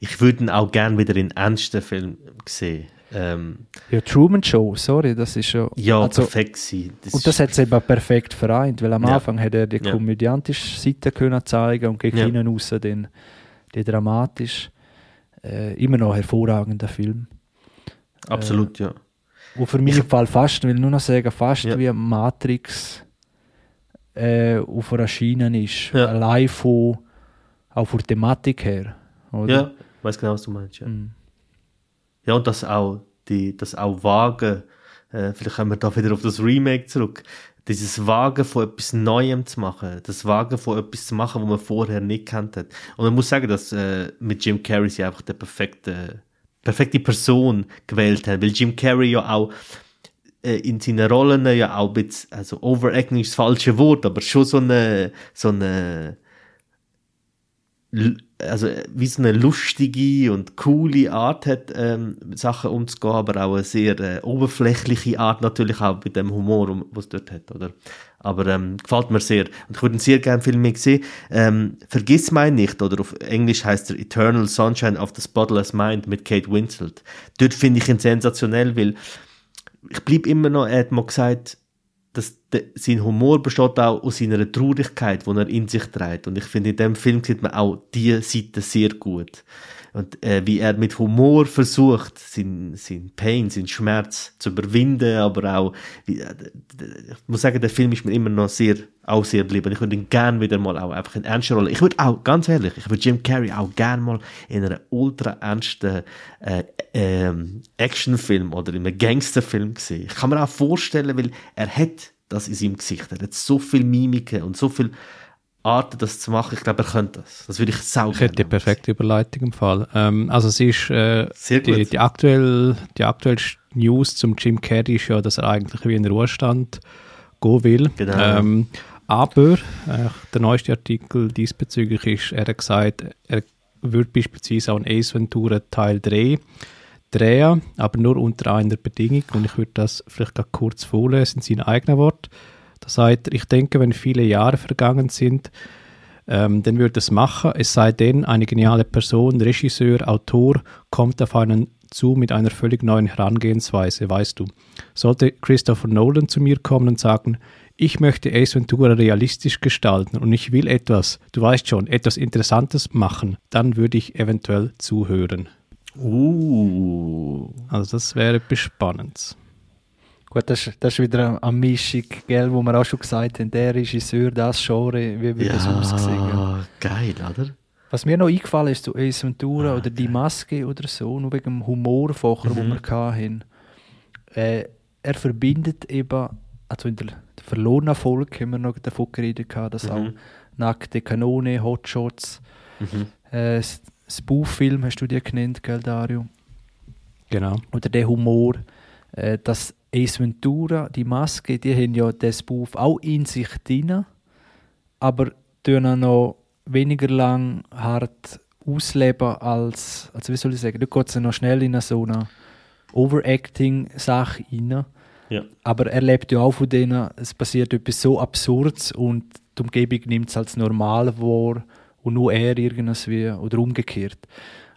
Speaker 1: Ich würde ihn auch gerne wieder in ernsten Film sehen. Ähm,
Speaker 3: Ja, Truman Show, sorry, das ist ja...
Speaker 1: ja,
Speaker 3: also,
Speaker 1: perfekt sein. Das
Speaker 3: und das hat es eben perfekt vereint, weil am
Speaker 1: Ja.
Speaker 3: Anfang hat er die
Speaker 1: Ja.
Speaker 3: komödiantische Seite können zeigen und gegen
Speaker 1: Ja.
Speaker 3: hinten raus den, die dramatisch. Äh, immer noch ein hervorragender Film.
Speaker 1: absolut, ja.
Speaker 3: Wo für mich im Fall fast, will nur noch sagen, fast
Speaker 1: Ja.
Speaker 3: wie Matrix äh, auf einer Schiene ist.
Speaker 1: Ja.
Speaker 3: Allein von, auch von der Thematik her. Oder?
Speaker 1: Ja, ich weiß genau, was du meinst. Ja,
Speaker 3: Mhm.
Speaker 1: Ja und das auch, die, das auch Wagen, äh, vielleicht kommen wir da wieder auf das Remake zurück, dieses Wagen von etwas Neuem zu machen, das Wagen von etwas zu machen, was man vorher nicht kennt hat. Und man muss sagen, dass äh, mit Jim Carrey sie einfach der perfekte, perfekte Person gewählt haben, weil Jim Carrey ja auch äh, in seinen Rollen ja auch ein bisschen, also overacting ist das falsche Wort, aber schon so eine, so eine also äh, wie so eine lustige und coole Art hat, ähm, Sachen umzugehen, aber auch eine sehr äh, oberflächliche Art natürlich auch mit dem Humor, um- was dort hat, oder? Aber ähm, gefällt mir sehr. Und ich würde sehr gerne viel mehr sehen. Ähm, Vergiss mein nicht, oder auf Englisch heißt er Eternal Sunshine of the Spotless Mind mit Kate Winslet. Dort finde ich ihn sensationell, weil ich blieb immer noch, er hat mal gesagt, dass de, sein Humor besteht auch aus seiner Traurigkeit, die er in sich trägt. Und ich finde, in dem Film sieht man auch diese Seite sehr gut. Und äh, wie er mit Humor versucht, sein, sein Pain, sein Schmerz zu überwinden, aber auch, wie, äh, ich muss sagen, der Film ist mir immer noch sehr, auch sehr geblieben. Ich würde ihn gerne wieder mal auch einfach in ernster Rolle. Ich würde auch, ganz ehrlich, ich würde Jim Carrey auch gerne mal in einer ultra ernsten äh, ähm, Actionfilm oder in einem Gangsterfilm sehen. Ich kann mir auch vorstellen, weil er hat das in seinem Gesicht. Er hat so viel Mimiken und so viel Arten, das zu machen. Ich glaube, er könnte das. Das würde ich sau
Speaker 2: Ich hätte die perfekte Überleitung im Fall. Ähm, also es ist äh, die, die, aktuell, die aktuelle News zum Jim Carrey ist ja, dass er eigentlich wie in Ruhestand gehen will.
Speaker 1: Genau.
Speaker 2: Ähm, aber äh, der neueste Artikel diesbezüglich ist, er hat gesagt, er würde beispielsweise auch ein Ace Ventura Teil 3 drehen, aber nur unter einer Bedingung. Und ich würde das vielleicht gerade kurz vorlesen in seinen eigenen Worten. Da sagt er, ich denke, wenn viele Jahre vergangen sind, ähm, dann würde es machen, es sei denn, eine geniale Person, Regisseur, Autor, kommt auf einen zu mit einer völlig neuen Herangehensweise, weißt du. Sollte Christopher Nolan zu mir kommen und sagen, ich möchte Ace Ventura realistisch gestalten und ich will etwas, du weißt schon, etwas Interessantes machen, dann würde ich eventuell zuhören.
Speaker 1: Uh.
Speaker 2: Also das wäre etwas Spannendes.
Speaker 3: Gut, das, ist- das ist wieder eine, Mischung, gell, wo wir auch schon gesagt haben, der Regisseur, das Genre, wie würde das aussehen?
Speaker 1: Ja, geil, oder?
Speaker 3: Was mir noch eingefallen ist, so Ace Ventura oder Die Maske oder so, nur wegen dem Humor vorher,
Speaker 1: Mhm.
Speaker 3: wo wir hatten, äh, er verbindet eben, also in der, der verlorenen Folge haben wir noch davon geredet, dass
Speaker 1: Mhm.
Speaker 3: auch Nackte Kanone, Hotshots,
Speaker 1: Mhm.
Speaker 3: äh, Spoof-Film hast du dir genannt, gell, Dario?
Speaker 2: Genau.
Speaker 3: oder der Humor, äh, dass Ace Ventura, die Maske, die haben ja den Spoof auch in sich drin, aber tun auch noch weniger lang hart ausleben als, also wie soll ich sagen, da geht es noch schnell in eine so eine Overacting-Sache rein.
Speaker 1: Ja.
Speaker 3: Aber er lebt ja auch von denen, es passiert etwas so Absurdes und die Umgebung nimmt es als normal wahr und nur er irgendwie oder umgekehrt.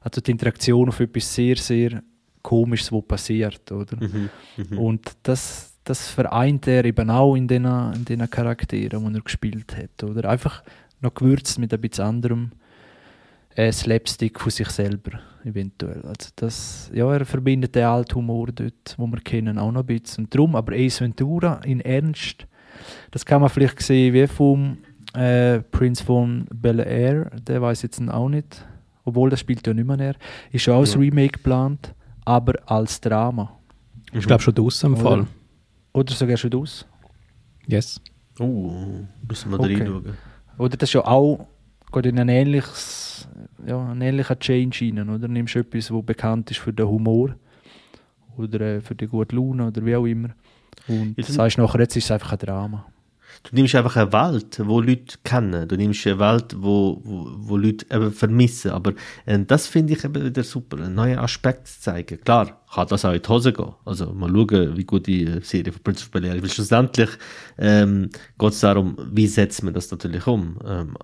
Speaker 3: Also die Interaktion auf etwas sehr, sehr Komisches, was passiert, oder?
Speaker 1: Mhm. Mhm.
Speaker 3: Und das, das vereint er eben auch in den in den Charakteren, die er gespielt hat, oder? Einfach noch gewürzt mit ein bisschen anderem äh, Slapstick von sich selber, eventuell. Also das, ja, er verbindet den alten Humor dort, wo wir kennen, auch noch ein bisschen. Und darum, aber Ace Ventura in Ernst, das kann man vielleicht sehen wie vom äh, Prince von Bel Air, der weiß jetzt auch nicht, obwohl das spielt ja nicht mehr er, ist ja auch als
Speaker 1: Ja.
Speaker 3: Remake geplant, aber als Drama.
Speaker 2: Ich glaube schon draussen im
Speaker 3: Oder?
Speaker 2: Fall.
Speaker 3: Oder sogar schon aus.
Speaker 2: Yes.
Speaker 1: Uh, müssen wir
Speaker 3: Okay.
Speaker 1: da reinschauen.
Speaker 3: Oder das ist ja auch geht in ein ähnliches, ja, ein ähnlicher Change rein, oder? Nimmst du etwas, das bekannt ist für den Humor oder äh, für die gute Laune oder wie auch immer und
Speaker 1: Jetzt-
Speaker 3: sagst nachher, jetzt ist es einfach ein Drama.
Speaker 1: Du nimmst einfach eine Welt, wo Leute kennen. Du nimmst eine Welt, wo, wo, wo Leute eben vermissen. Aber äh, das finde ich eben wieder super, einen neuen Aspekt zu zeigen. Klar, kann das auch in die Hose gehen. Also mal schauen, wie gut die Serie von Prince of Bel-Air ist. Weil schlussendlich ähm, geht es darum, wie setzt man das natürlich um. Ähm,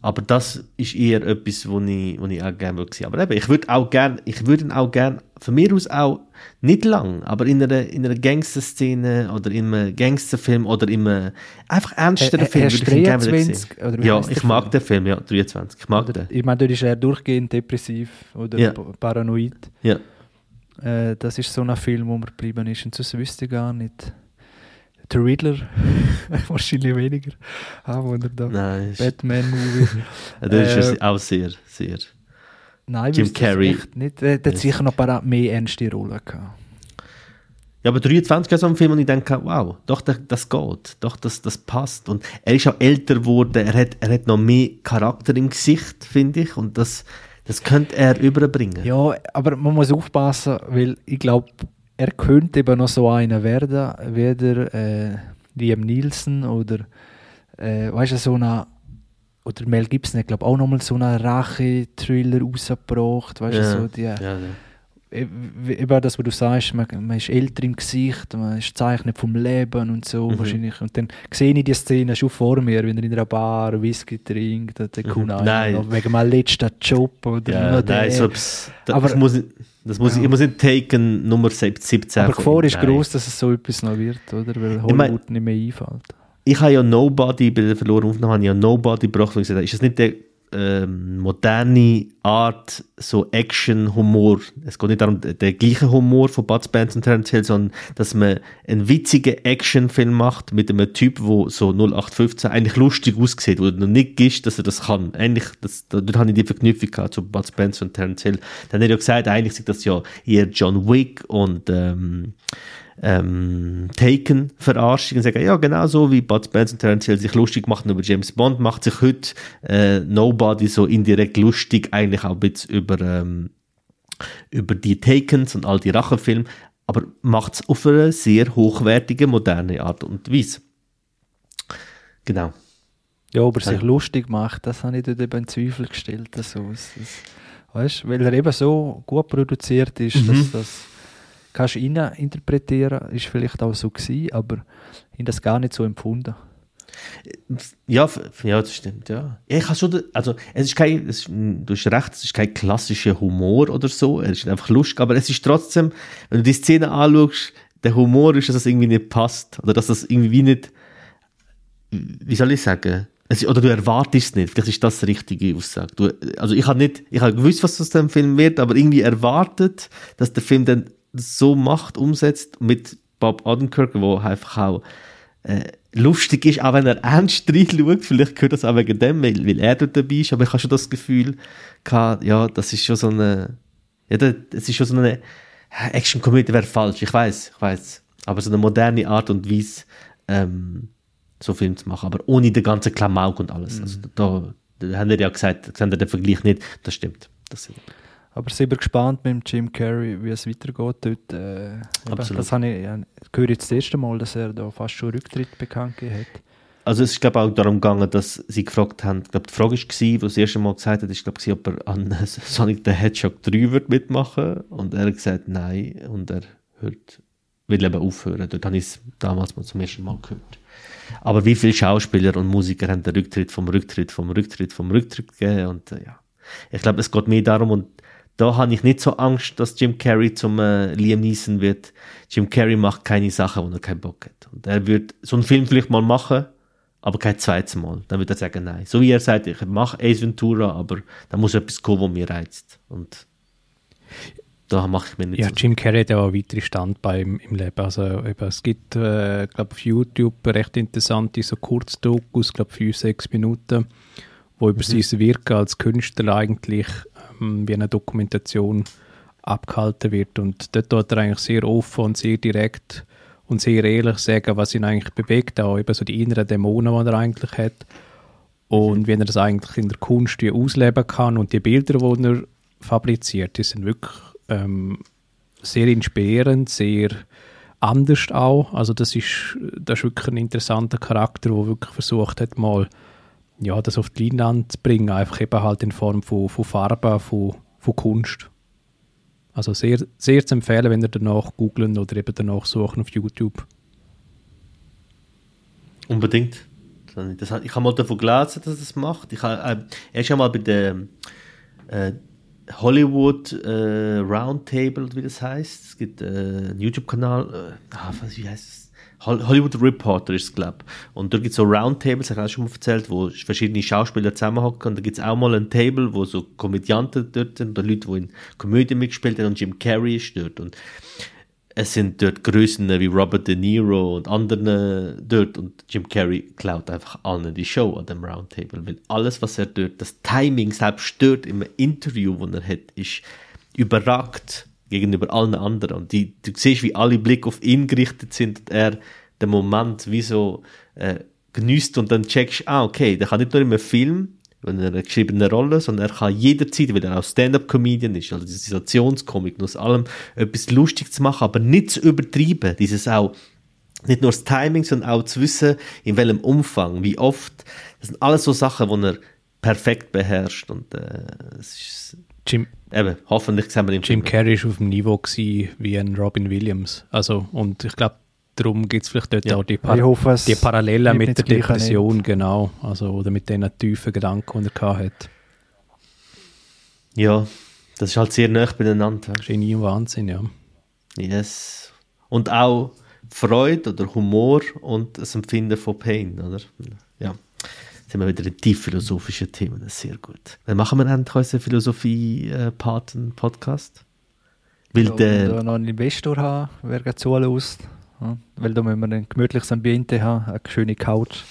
Speaker 1: aber das ist eher etwas, wo ich, wo ich auch gerne würde Aber eben, ich würde auch gerne, ich würde auch gerne, von mir aus auch, nicht lang, aber in einer, in einer Gangster-Szene oder in einem Gangsterfilm oder in einem einfach ernsteren Film
Speaker 3: würde ich ihn gerne sehen.
Speaker 1: Ja, ich mag Film? den Film, ja, 23, ich mag
Speaker 3: oder,
Speaker 1: den.
Speaker 3: Ich meine, dort ist er durchgehend depressiv oder
Speaker 1: Ja.
Speaker 3: paranoid.
Speaker 1: Ja.
Speaker 3: Äh, das ist so ein Film, wo mir geblieben ist und sonst wüsste ich gar nicht. Der Riddler, wahrscheinlich weniger. Ah, er da
Speaker 1: Nein,
Speaker 3: Batman-Movie.
Speaker 1: das ist
Speaker 3: äh,
Speaker 1: auch sehr, sehr.
Speaker 3: Nein,
Speaker 1: Jim Carrey.
Speaker 3: Nicht. Der, der hat sicher noch ein paar mehr ernste Rollen gehabt.
Speaker 1: Ja, aber 23 ist so ein Film, und ich denke, wow, doch, das, das geht, doch, das, das passt. Und er ist auch älter geworden, er hat, er hat noch mehr Charakter im Gesicht, finde ich, und das, das könnte er überbringen.
Speaker 3: Ja, aber man muss aufpassen, weil ich glaube, er könnte eben noch so einer werden, wie der äh, Liam Nielsen oder äh, weißt du, so eine oder Mel Gibson hat glaube auch nochmal so einen Rache-Thriller rausgebracht, weißt du,
Speaker 1: Ja,
Speaker 3: so die,
Speaker 1: ja, ja.
Speaker 3: Eben das, was du sagst, man, man ist älter im Gesicht, man ist zeichnet vom Leben und so
Speaker 1: Mhm.
Speaker 3: wahrscheinlich. Und dann sehe ich die Szene schon vor mir, wenn er in einer Bar Whisky trinkt, der
Speaker 1: Mhm. Nein.
Speaker 3: wegen meinem letzten Job oder
Speaker 1: Ja, nein, so, das,
Speaker 3: Aber-
Speaker 1: das muss, ich- das muss ich,
Speaker 3: Ja.
Speaker 1: ich muss nicht taken Nummer 17
Speaker 3: Aber die Gefahr ist
Speaker 1: Nein.
Speaker 3: groß, dass es so etwas noch wird, oder? Weil
Speaker 1: Ich
Speaker 3: Hollywood
Speaker 1: mein-
Speaker 3: nicht mehr einfällt.
Speaker 1: Ich habe ja Nobody bei der verlorenen Aufnahme, habe ich ja Nobody gebracht, ich gesagt ist das nicht der ähm, moderne Art, so Action-Humor? Es geht nicht darum, der, gleiche Humor von Bud Spencer und Terence Hill, sondern dass man einen witzigen Actionfilm macht mit einem Typ, wo so 0815 eigentlich lustig aussieht, wo du noch nicht gibst, dass er das kann. Eigentlich, das, da, dort habe ich die Verknüpfung gehabt zu Bud Spencer und Terence Hill. Dann hat er ja gesagt, eigentlich sind das ja eher John Wick und ähm, ähm, Taken verarscht und sagen, ja, genau so wie Bud Spencer und Terence Hill sich lustig machen über James Bond, macht sich heute äh, Nobody so indirekt lustig, eigentlich auch ein bisschen über, ähm, über die Takens und all die Rachenfilme, aber macht es auf eine sehr hochwertige, moderne Art und Weise. Genau.
Speaker 3: Ja, ob er sich
Speaker 1: Ja.
Speaker 3: lustig macht, das habe ich dort eben in Zweifel gestellt. Also, es, es, weißt, weil er eben so gut produziert ist,
Speaker 1: Mhm.
Speaker 3: dass das kannst du rein interpretieren, ist vielleicht auch so gewesen, aber ich habe das gar nicht so empfunden.
Speaker 1: Ja, ja, das stimmt, ja. ich habe schon, also, es ist kein, es ist, du hast recht, es ist kein klassischer Humor oder so, er ist einfach lustig, aber es ist trotzdem, wenn du die Szene anschaust, der Humor ist, dass das irgendwie nicht passt, oder dass das irgendwie nicht, wie soll ich sagen, es oder du erwartest es nicht, vielleicht ist das richtige Aussage. Du, also ich habe nicht, ich habe gewusst, was aus dem Film wird, aber irgendwie erwartet, dass der Film dann so macht, umsetzt, mit Bob Odenkirk, wo einfach auch äh, lustig ist, auch wenn er ernst reinschaut, vielleicht gehört das auch wegen dem, weil, weil er dort dabei ist, aber ich habe schon das Gefühl gehabt, ja, das ist schon so eine, ja, das ist schon so eine Action-Komödie wäre falsch, ich weiß, ich weiß, aber so eine moderne Art und Weise, ähm, so Film zu machen, aber ohne den ganzen Klamauk und alles. Also da, da haben wir ja gesagt, haben wir den Vergleich nicht, das stimmt. Das,
Speaker 3: Aber sind wir gespannt mit dem Jim Carrey, wie es weitergeht dort. Äh,
Speaker 1: Absolut.
Speaker 3: das habe ich, ja, höre jetzt das erste Mal, dass er da fast schon Rücktritt bekannt gegeben hat.
Speaker 1: Also es ist glaube auch darum gegangen, dass sie gefragt haben, ich glaube die Frage war, sie das erste Mal gesagt hat, ist glaube ich, ob er an Sonic the Hedgehog 3 wird mitmachen und er hat gesagt nein und er hört, will eben aufhören. Dort habe ich es damals mal zum ersten Mal gehört. Aber wie viele Schauspieler und Musiker haben den Rücktritt vom Rücktritt vom Rücktritt vom Rücktritt gegeben und äh, ja. Ich glaube, es geht mehr darum und da habe ich nicht so Angst, dass Jim Carrey zum äh, Liam Neeson wird. Jim Carrey macht keine Sachen, wo er keinen Bock hat. Und er wird so einen Film vielleicht mal machen, aber kein zweites Mal. Dann wird er sagen, nein. So wie er sagt, ich mache Ace Ventura, aber da muss etwas kommen, was mir reizt. Und da mache ich mir nicht
Speaker 2: Ja,
Speaker 1: so.
Speaker 2: Jim Carrey hat ja auch weitere Standbeine im, im Leben. Also, eben, es gibt, äh, glaube auf YouTube recht interessante so Kurzdokus, glaube fünf, sechs Minuten, wo über
Speaker 1: Mhm.
Speaker 2: sein Wirken als Künstler eigentlich wie eine Dokumentation abgehalten wird. Und dort tut er eigentlich sehr offen und sehr direkt und sehr ehrlich sagen, was ihn eigentlich bewegt, auch eben so die inneren Dämonen, die er eigentlich hat. Und wie er das eigentlich in der Kunst ausleben kann und die Bilder, die er fabriziert, die sind wirklich ähm, sehr inspirierend, sehr anders auch. Also das ist, das ist wirklich ein interessanter Charakter, der wirklich versucht hat, mal ja, das auf die Leinwand zu bringen, einfach eben halt in Form von, von Farbe, von, von Kunst. Also sehr, sehr zu empfehlen, wenn ihr danach googlen oder eben danach suchen auf YouTube.
Speaker 1: Unbedingt. Das, ich habe mal davon gelesen, dass er das macht. Ich habe, äh, er ist ja mal bei der äh, Hollywood äh, Roundtable, wie das heißt. Es gibt äh, einen YouTube-Kanal, äh, ah, wie heißt es? Hollywood Reporter ist es, glaube. Und da gibt es so Roundtables, habe ich auch schon mal erzählt, wo verschiedene Schauspieler zusammenhocken. Und da gibt es auch mal ein Table, wo so Komödianten dort sind, oder Leute, die in Komödien mitgespielt haben, und Jim Carrey ist dort. Und es sind dort Größen wie Robert De Niro und andere dort. Und Jim Carrey klaut einfach allen die Show an dem Roundtable. Weil alles, was er dort, das Timing selbst dort im Interview, das er hat, ist überragt gegenüber allen anderen. Und die, du siehst, wie alle Blick auf ihn gerichtet sind und er den Moment wie so äh, genießt und dann checkst, ah, okay, der kann nicht nur im Film, wenn er eine geschriebene Rolle, sondern er kann jederzeit, weil er auch Stand-up-Comedian ist, also die Situationskomik, aus allem etwas lustig zu machen, aber nicht zu übertreiben, dieses auch, nicht nur das Timing, sondern auch zu wissen, in welchem Umfang, wie oft, das sind alles so Sachen, die er perfekt beherrscht und äh, es ist
Speaker 2: Jim,
Speaker 1: Eben, hoffentlich sehen wir
Speaker 2: im Jim Carrey war auf dem Niveau wie ein Robin Williams. Also, und ich glaube, darum gibt es vielleicht dort ja. auch die, Par hoffe, die Parallelen mit der Depression, nicht. genau. Also, oder mit den tiefen Gedanken, die er hatte.
Speaker 1: Ja, das ist halt sehr nah beieinander.
Speaker 2: Genie und Wahnsinn, ja.
Speaker 1: Yes. Und auch Freude oder Humor und das Empfinden von Pain, oder? Ja sind wir wieder in tief philosophischen Themen. Das ist sehr gut. Dann machen wir endlich unseren Philosophie-Paten-Podcast.
Speaker 3: Weil ja, der... noch einen Investor haben, wer zulässt. Ja, weil da müssen wir ein gemütliches Ambiente haben, eine schöne Couch.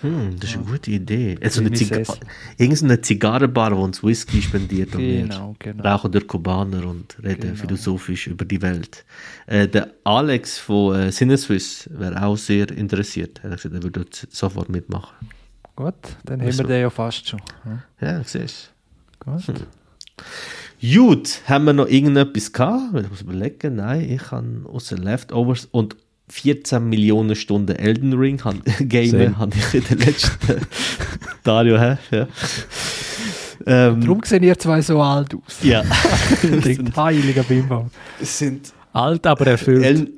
Speaker 1: Hm, das ist eine gute Idee. Also eine irgendeine Zigarrenbar, die uns Whisky spendiert und genau, genau. rauchen durch Kubaner und reden genau. philosophisch über die Welt. Äh, der Alex von äh, Sinneswiss wäre auch sehr interessiert. Er hat gesagt, er würde sofort mitmachen.
Speaker 3: Gut, dann haben wir den ja fast schon.
Speaker 1: Ja, ja siehst du. Gut. Hm. Gut, haben wir noch irgendetwas gehabt? Ich muss überlegen. Nein, ich habe außer Leftovers und 14 Millionen Stunden Elden Ring Game habe ich in den letzten Dario, hä? Ja.
Speaker 3: Ähm, Darum sehen ihr zwei so alt aus.
Speaker 1: Ja.
Speaker 3: Heiliger Bimbam.
Speaker 2: sind alt, aber erfüllt. El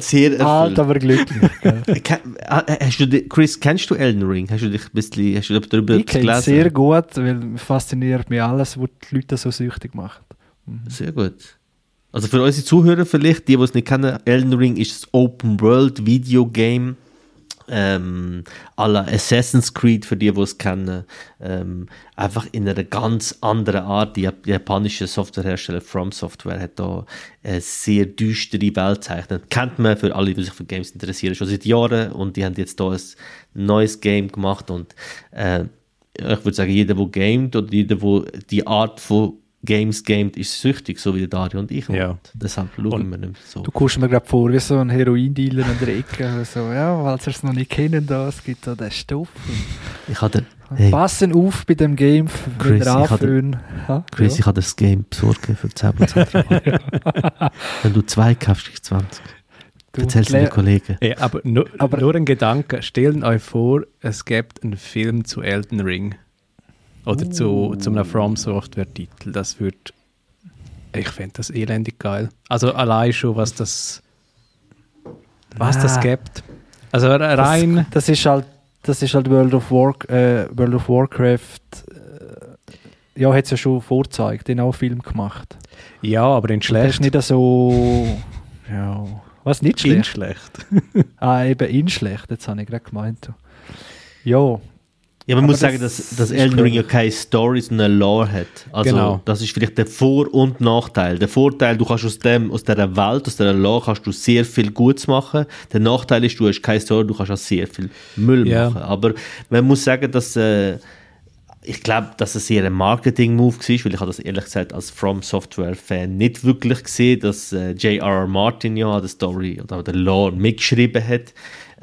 Speaker 1: sehr.
Speaker 3: Alt, aber glücklich.
Speaker 1: hast du, Chris, kennst du Elden Ring? Hast du dich ein bisschen hast du darüber
Speaker 3: ich gelesen? sehr gut, weil fasziniert mich alles, was die Leute so süchtig macht.
Speaker 1: Mhm. Sehr gut. Also für unsere Zuhörer vielleicht, die, die es nicht kennen, Elden Ring ist das Open World Video Game ähm, aller Assassin's Creed, für die, die es kennen, ähm, einfach in einer ganz anderen Art. Die, japanische Softwarehersteller From Software hat da eine sehr düstere Welt gezeichnet. Kennt man für alle, die sich für Games interessieren, schon seit Jahren und die haben jetzt da ein neues Game gemacht und äh, ich würde sagen, jeder, der gamet oder jeder, der die Art von Games gamed, ist süchtig, so wie Dario und ich.
Speaker 2: Ja. Und
Speaker 1: deshalb schauen wir nicht so.
Speaker 3: Du kommst mir gerade vor wie so ein Heroin-Dealer in der Ecke. so, ja, weil sie es noch nicht kennen, da, es gibt da den Stoff.
Speaker 1: Ich hatte,
Speaker 3: hey, Passen auf bei dem Game,
Speaker 1: Chris, ich hatte, ha? Chris, ja. ich habe das Game besorgt für 10% Wenn du zwei kaufst, kriegst du 20. Du Erzähl's den Kollegen.
Speaker 2: Hey, aber, nur, aber nur ein Gedanke. Stellt euch vor, es gibt einen Film zu Elden Ring. Oder zu, zu einem From Software-Titel. Das wird. Ich fände das elendig geil. Also allein schon, was das. Was ah. das gibt. Also rein.
Speaker 3: Das, das, ist halt. Das ist halt World of, War, äh, World of Warcraft. Äh, ja, hat es ja schon vorgezeigt, den auch Film gemacht.
Speaker 2: Ja, aber in schlecht. Das
Speaker 3: ist nicht so. Ja. Was nicht schlecht?
Speaker 2: In schlecht.
Speaker 3: ah, eben in schlecht, jetzt habe ich gerade gemeint. Ja,
Speaker 1: ja, man aber muss das sagen, dass, dass Elden Ring ja keine Story, sondern eine Lore hat. Also, genau. das ist vielleicht der Vor- und Nachteil. Der Vorteil, du kannst aus dem, aus dieser Welt, aus dieser Lore, kannst du sehr viel Gutes machen. Der Nachteil ist, du hast keine Story, du kannst auch sehr viel Müll yeah. machen. Aber man muss sagen, dass, äh, ich glaube, dass es eher ein Marketing-Move war, weil ich habe das ehrlich gesagt als From Software-Fan nicht wirklich gesehen, dass äh, J.R.R. Martin ja die Story oder der Lore mitgeschrieben hat.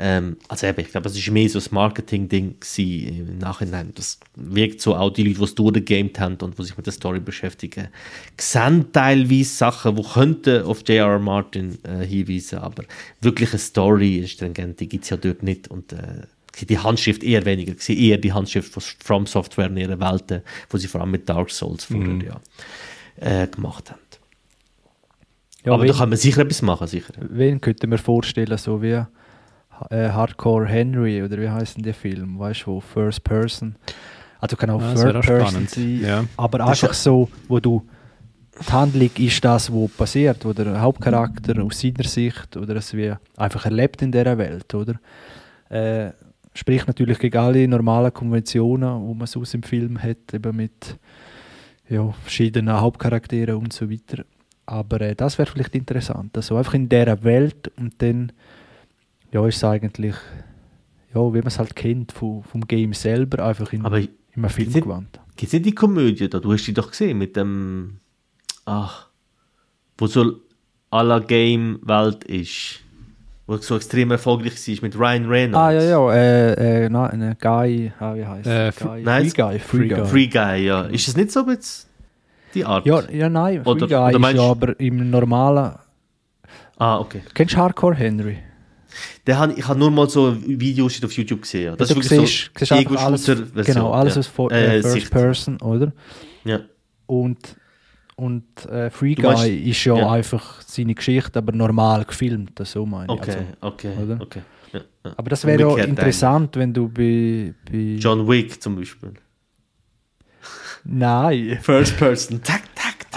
Speaker 1: Ähm, also eben, ich glaube, es war mehr so ein Marketing-Ding im Nachhinein. Das wirkt so auch die Leute, die es durchgegamed haben und die sich mit der Story beschäftigen, sehen teilweise Sachen, die könnten auf J.R.R. Martin äh, hinweisen, aber wirklich eine Story, stringent, die gibt es ja dort nicht und äh, die Handschrift eher weniger, eher die Handschrift von From Software in ihren Welten, wo sie vor allem mit Dark Souls vorher
Speaker 2: Mhm.
Speaker 1: ja, äh, gemacht haben.
Speaker 3: Ja,
Speaker 1: Aber
Speaker 3: wen,
Speaker 1: da kann man sicher etwas machen, sicher.
Speaker 3: wen könnte man vorstellen, so wie äh, Hardcore Henry oder wie heißt denn der Film? Weißt du, First Person. Also kann auch
Speaker 2: Ja, das wäre
Speaker 3: Third
Speaker 2: auch
Speaker 3: Person sein.
Speaker 2: Ja.
Speaker 3: Aber
Speaker 1: Das
Speaker 3: einfach so, wo du die Handlung ist das, was passiert, wo der Hauptcharakter aus seiner Sicht oder es wie einfach erlebt in dieser Welt, oder? Äh, spricht natürlich gegen alle normalen Konventionen, die man sonst im Film hat, eben mit ja, verschiedenen Hauptcharakteren und so weiter. Aber äh, das wäre vielleicht interessant, also einfach in dieser Welt und dann ja, ist es eigentlich ja, wie man es halt kennt vom, vom Game selber, einfach in,
Speaker 1: Aber
Speaker 3: in einem Film
Speaker 1: sind-
Speaker 3: gewandt.
Speaker 1: Gibt es nicht die Komödie da? Du hast die doch gesehen mit dem. Ach. Wo so à la Game-Welt ist. Wo so extrem erfolgreich war mit Ryan Reynolds.
Speaker 3: Ah, ja, ja, äh, äh, nein, ein Guy, ah, wie heißt
Speaker 2: Äh,
Speaker 3: Guy,
Speaker 1: nein,
Speaker 3: Free
Speaker 1: es-
Speaker 3: Guy, Free
Speaker 2: Free
Speaker 3: Guy.
Speaker 2: Guy.
Speaker 1: Free Guy, ja. Ist das nicht so jetzt die Art?
Speaker 3: Ja, ja, nein, Free
Speaker 1: Oder-
Speaker 3: Guy
Speaker 1: oder
Speaker 3: ist
Speaker 1: meinst
Speaker 3: ja aber im normalen.
Speaker 1: Ah, okay.
Speaker 3: Kennst du Hardcore Henry?
Speaker 1: Den han, ich habe nur mal so Videos auf YouTube gesehen. Das
Speaker 3: du
Speaker 1: ist
Speaker 3: siehst,
Speaker 1: so
Speaker 3: siehst alles, genau, alles
Speaker 1: ja.
Speaker 3: aus For
Speaker 1: Äh,
Speaker 3: First
Speaker 1: Sicht.
Speaker 3: Person, oder?
Speaker 1: Ja.
Speaker 3: Und, und äh, Free Guy
Speaker 1: meinst-
Speaker 3: ist ja,
Speaker 1: ja.
Speaker 3: einfach seine Geschichte, aber normal gefilmt, das so meine ich.
Speaker 1: Okay,
Speaker 3: Also,
Speaker 1: okay,
Speaker 3: oder?
Speaker 1: okay. Ja,
Speaker 3: aber das wäre ja interessant, wenn du bei, bei.
Speaker 1: John Wick zum Beispiel.
Speaker 3: Nein.
Speaker 1: First Person. Tack.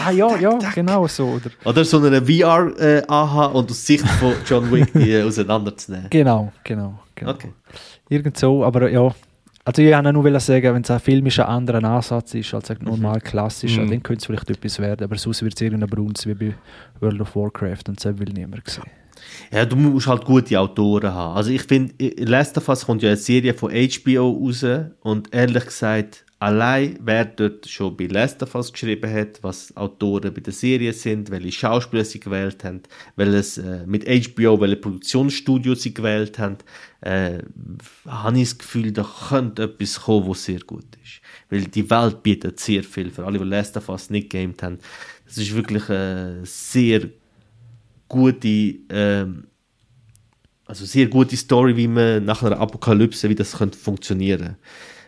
Speaker 3: Ah ja,
Speaker 1: tack,
Speaker 3: ja,
Speaker 1: tack.
Speaker 3: genau so. Oder?
Speaker 1: Oder so eine VR äh, AHA und aus Sicht von John Wick die äh, auseinanderzunehmen.
Speaker 3: Genau, genau, genau.
Speaker 1: Okay.
Speaker 3: Irgend so, aber ja. Also ich wollte nur sagen, wenn es ein filmisch ein anderer Ansatz ist als ein
Speaker 1: Mhm.
Speaker 3: normal klassischer,
Speaker 2: Mhm.
Speaker 3: dann könnte es vielleicht etwas werden, aber sonst wird es irgendein Brunz wie bei World of Warcraft und das will niemand sehen.
Speaker 1: Ja, du musst halt gute Autoren haben. Also ich finde, Last of Us kommt ja eine Serie von HBO raus und ehrlich gesagt, allein wer dort schon bei Last of Us geschrieben hat, was Autoren bei der Serie sind, welche Schauspieler sie gewählt haben, welches äh, mit HBO, welche Produktionsstudios sie gewählt haben, äh, habe ich das Gefühl, da könnte etwas kommen, was sehr gut ist. Weil die Welt bietet sehr viel, für alle, die Last of Us nicht gamed haben. Das ist wirklich äh, sehr gute, ähm, also sehr gute Story, wie man nach einer Apokalypse, wie das könnte funktionieren.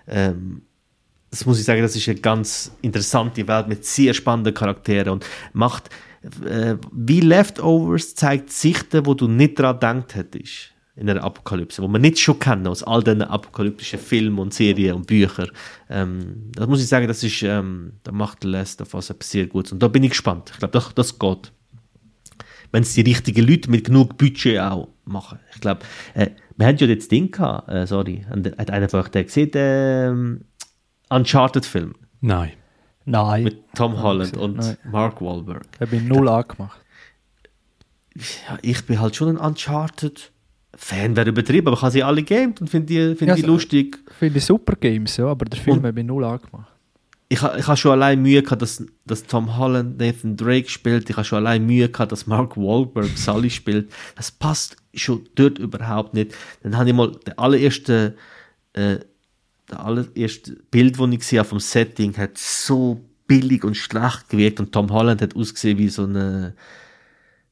Speaker 1: Ähm, das muss ich sagen, das ist eine ganz interessante Welt mit sehr spannenden Charakteren und macht, äh, wie Leftovers zeigt Sichten, wo du nicht dran gedacht hättest in einer Apokalypse, wo man nicht schon kennen aus all den apokalyptischen Filmen und Serien und Büchern. Ähm, das muss ich sagen, das ist, ähm, da macht Last of Us etwas sehr Gutes und da bin ich gespannt. Ich glaube, das, das geht wenn es die richtigen Leute mit genug Budget auch machen. Ich glaube, äh, wir haben ja jetzt Ding gehabt, äh, sorry, hat einer von euch gesehen, ähm, Uncharted-Film
Speaker 2: Nein.
Speaker 3: Nein.
Speaker 1: mit Tom Holland und
Speaker 3: nein.
Speaker 1: Mark Wahlberg.
Speaker 3: Ich bin null angemacht.
Speaker 1: Ja, ich bin halt schon ein Uncharted-Fan, wäre übertrieben, aber ich habe sie alle gamed und finde die, find
Speaker 3: Ja,
Speaker 1: die
Speaker 3: so-
Speaker 1: lustig.
Speaker 3: Finde ich super Games, ja, aber der Film habe ich null angemacht.
Speaker 1: Ich, ich habe schon allein Mühe gehabt, dass, dass Tom Holland Nathan Drake spielt. Ich habe schon allein Mühe gehabt, dass Mark Wahlberg Sully spielt. Das passt schon dort überhaupt nicht. Dann habe ich mal den allerersten, äh, das allererste Bild, das ich gesehen habe vom Setting, hat so billig und schlecht gewirkt und Tom Holland hat ausgesehen wie so eine,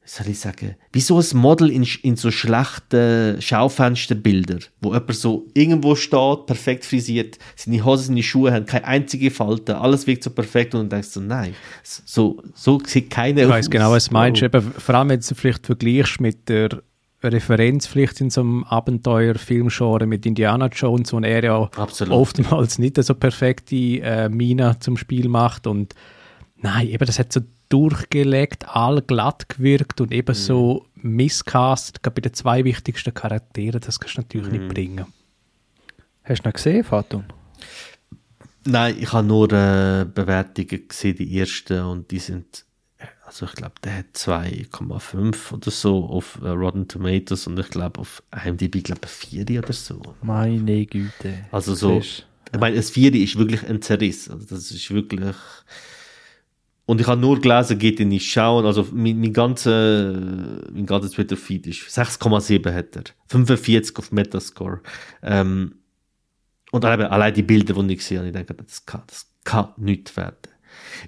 Speaker 1: wie soll ich sagen, wie so ein Model in, in so schlechten Schaufensterbildern, wo jemand so irgendwo steht, perfekt frisiert, seine Hosen, seine Schuhe haben keine einzige Falte, alles wirkt so perfekt und du denkst so, nein, so, so sieht keiner
Speaker 2: Ich weiß genau, was du meinst.
Speaker 1: Oh.
Speaker 2: Eben, vor allem, wenn du es vielleicht vergleichst mit der Referenz vielleicht in so einem Abenteuerfilmgenre mit Indiana Jones, wo er ja
Speaker 1: Absolut.
Speaker 2: oftmals nicht so perfekte äh, Mina zum Spiel macht und nein, eben das hat so durchgelegt, all glatt gewirkt und eben so miscast, gerade bei den zwei wichtigsten Charakteren, das kannst du natürlich nicht bringen.
Speaker 3: Hast du noch gesehen, Fatum?
Speaker 1: Nein, ich habe nur äh, Bewertungen gesehen, die ersten, und die sind, also ich glaube, der hat 2,5 oder so auf äh, Rotten Tomatoes und ich glaube auf IMDb, glaube ich, 4 oder so.
Speaker 3: Meine Güte.
Speaker 1: Also so, Ich meine, das Vieri ist wirklich ein Zerriss. Also das ist wirklich. Und ich habe nur gelesen, geht ihr nicht schauen. Also mein, mein ganzer, mein ganzer Twitter-Feed ist 6,7 hat er. 45 auf Metascore. Ähm, und eben allein die Bilder, die ich sehe, ich denke, das kann, das kann nicht werden.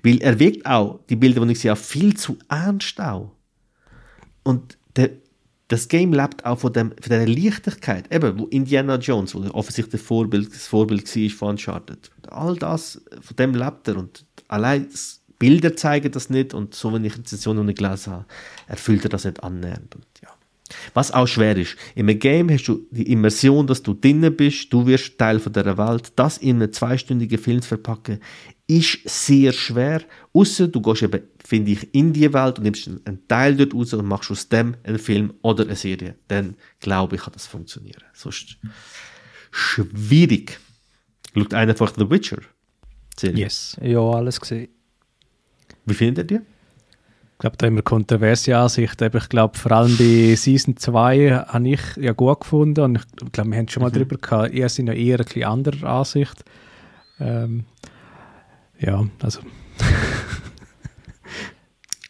Speaker 1: Weil er wirkt auch, die Bilder, die ich sehe, viel zu ernst auch. Und der, das Game lebt auch von, dem, von dieser Leichtigkeit. Eben, wo Indiana Jones, wo offensichtlich das Vorbild, das Vorbild war von Uncharted. All das, von dem lebt er. Und allein Bilder zeigen das nicht und so, wenn ich Session noch nicht gelesen habe, erfüllt er das nicht annähernd. Und ja. Was auch schwer ist. In einem Game hast du die Immersion, dass du drinnen bist, du wirst Teil von dieser Welt. Das in einen zweistündigen Film zu verpacken, ist sehr schwer. Außer du gehst eben, finde ich, in die Welt und nimmst einen Teil dort raus und machst aus dem einen Film oder eine Serie. Dann glaube ich, kann das funktionieren. Sonst schwierig. Schaut einer einfach The Witcher?
Speaker 2: Serie. Yes.
Speaker 3: Ja, alles gesehen.
Speaker 1: Wie findet ihr?
Speaker 2: Ich glaube, da haben wir kontroverse Ansichten. Ich glaube, vor allem bei Season 2 habe ich ja gut gefunden. Und ich glaube, wir haben schon mal mhm. darüber gehabt. Ihr seid ja eher ein bisschen anderer Ansicht. Ähm, ja, also.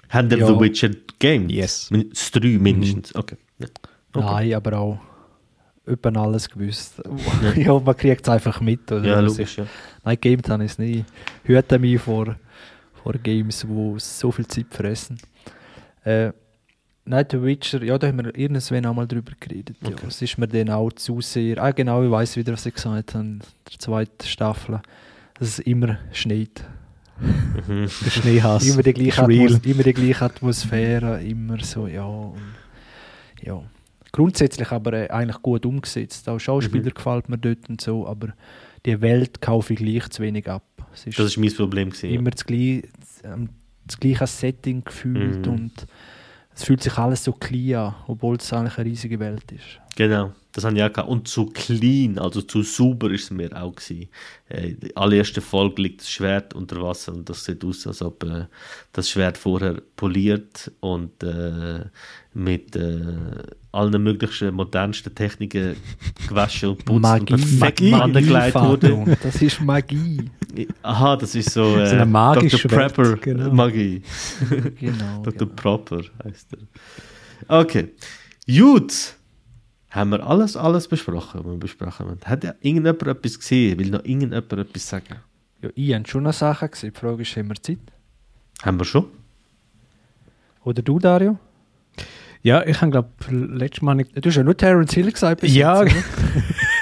Speaker 1: Haben ihr ja. The Witcher Games?
Speaker 2: Yes.
Speaker 1: Das drei mindestens. Mhm. Okay.
Speaker 3: Ja. okay. Nein, aber auch über alles gewusst. ja, man kriegt es einfach mit. Oder?
Speaker 1: Ja, logisch, ja.
Speaker 3: Nein, gegamed habe ich es nie. Hüte mich vor vor Games, die so viel Zeit fressen. Äh, nein, The Witcher, ja, da haben wir irgendwann auch mal drüber geredet. Okay. Ja. Es ist mir dann auch zu sehr, ah genau, ich weiß wieder, was ich gesagt habe, in der zweiten Staffel, dass es immer schneit.
Speaker 2: Mhm. der Schneehass.
Speaker 3: immer, die gleiche Atmos immer die gleiche Atmosphäre, immer so, ja. Und, ja. Grundsätzlich aber äh, eigentlich gut umgesetzt. Auch Schauspieler mhm. gefällt mir dort und so, aber die Welt kaufe ich gleich zu wenig ab.
Speaker 1: Ist das ist mein Problem. Gewesen,
Speaker 3: immer das, gleiche, das gleiche Setting gefühlt mhm. und es fühlt sich alles so klein an, obwohl es eigentlich eine riesige Welt ist.
Speaker 1: Genau, das haben ja auch Und zu clean, also zu sauber ist es mir auch gewesen. Äh, die allererste Folge liegt das Schwert unter Wasser und das sieht aus, als ob äh, das Schwert vorher poliert und äh, mit äh, allen möglichen modernsten Techniken gewaschen und putzt
Speaker 3: Magie, und perfekt angelegt wurde. Das ist Magie.
Speaker 1: Aha, das ist so, äh,
Speaker 2: so eine magische
Speaker 1: Dr. Prepper genau. Magie.
Speaker 3: genau.
Speaker 1: Dr. Genau. Proper heißt er. Okay. Gut haben wir alles, alles besprochen, was wir besprochen haben. Hat ja irgendjemand etwas gesehen? Will noch irgendjemand etwas sagen?
Speaker 3: Ja, ich habe schon eine Sache gesehen. Die Frage ist, haben wir Zeit?
Speaker 1: Haben wir schon.
Speaker 3: Oder du, Dario?
Speaker 2: Ja, ich habe, glaube letztes Mal nicht...
Speaker 3: Du hast ja nur Terence Hill gesagt.
Speaker 2: Bis ja,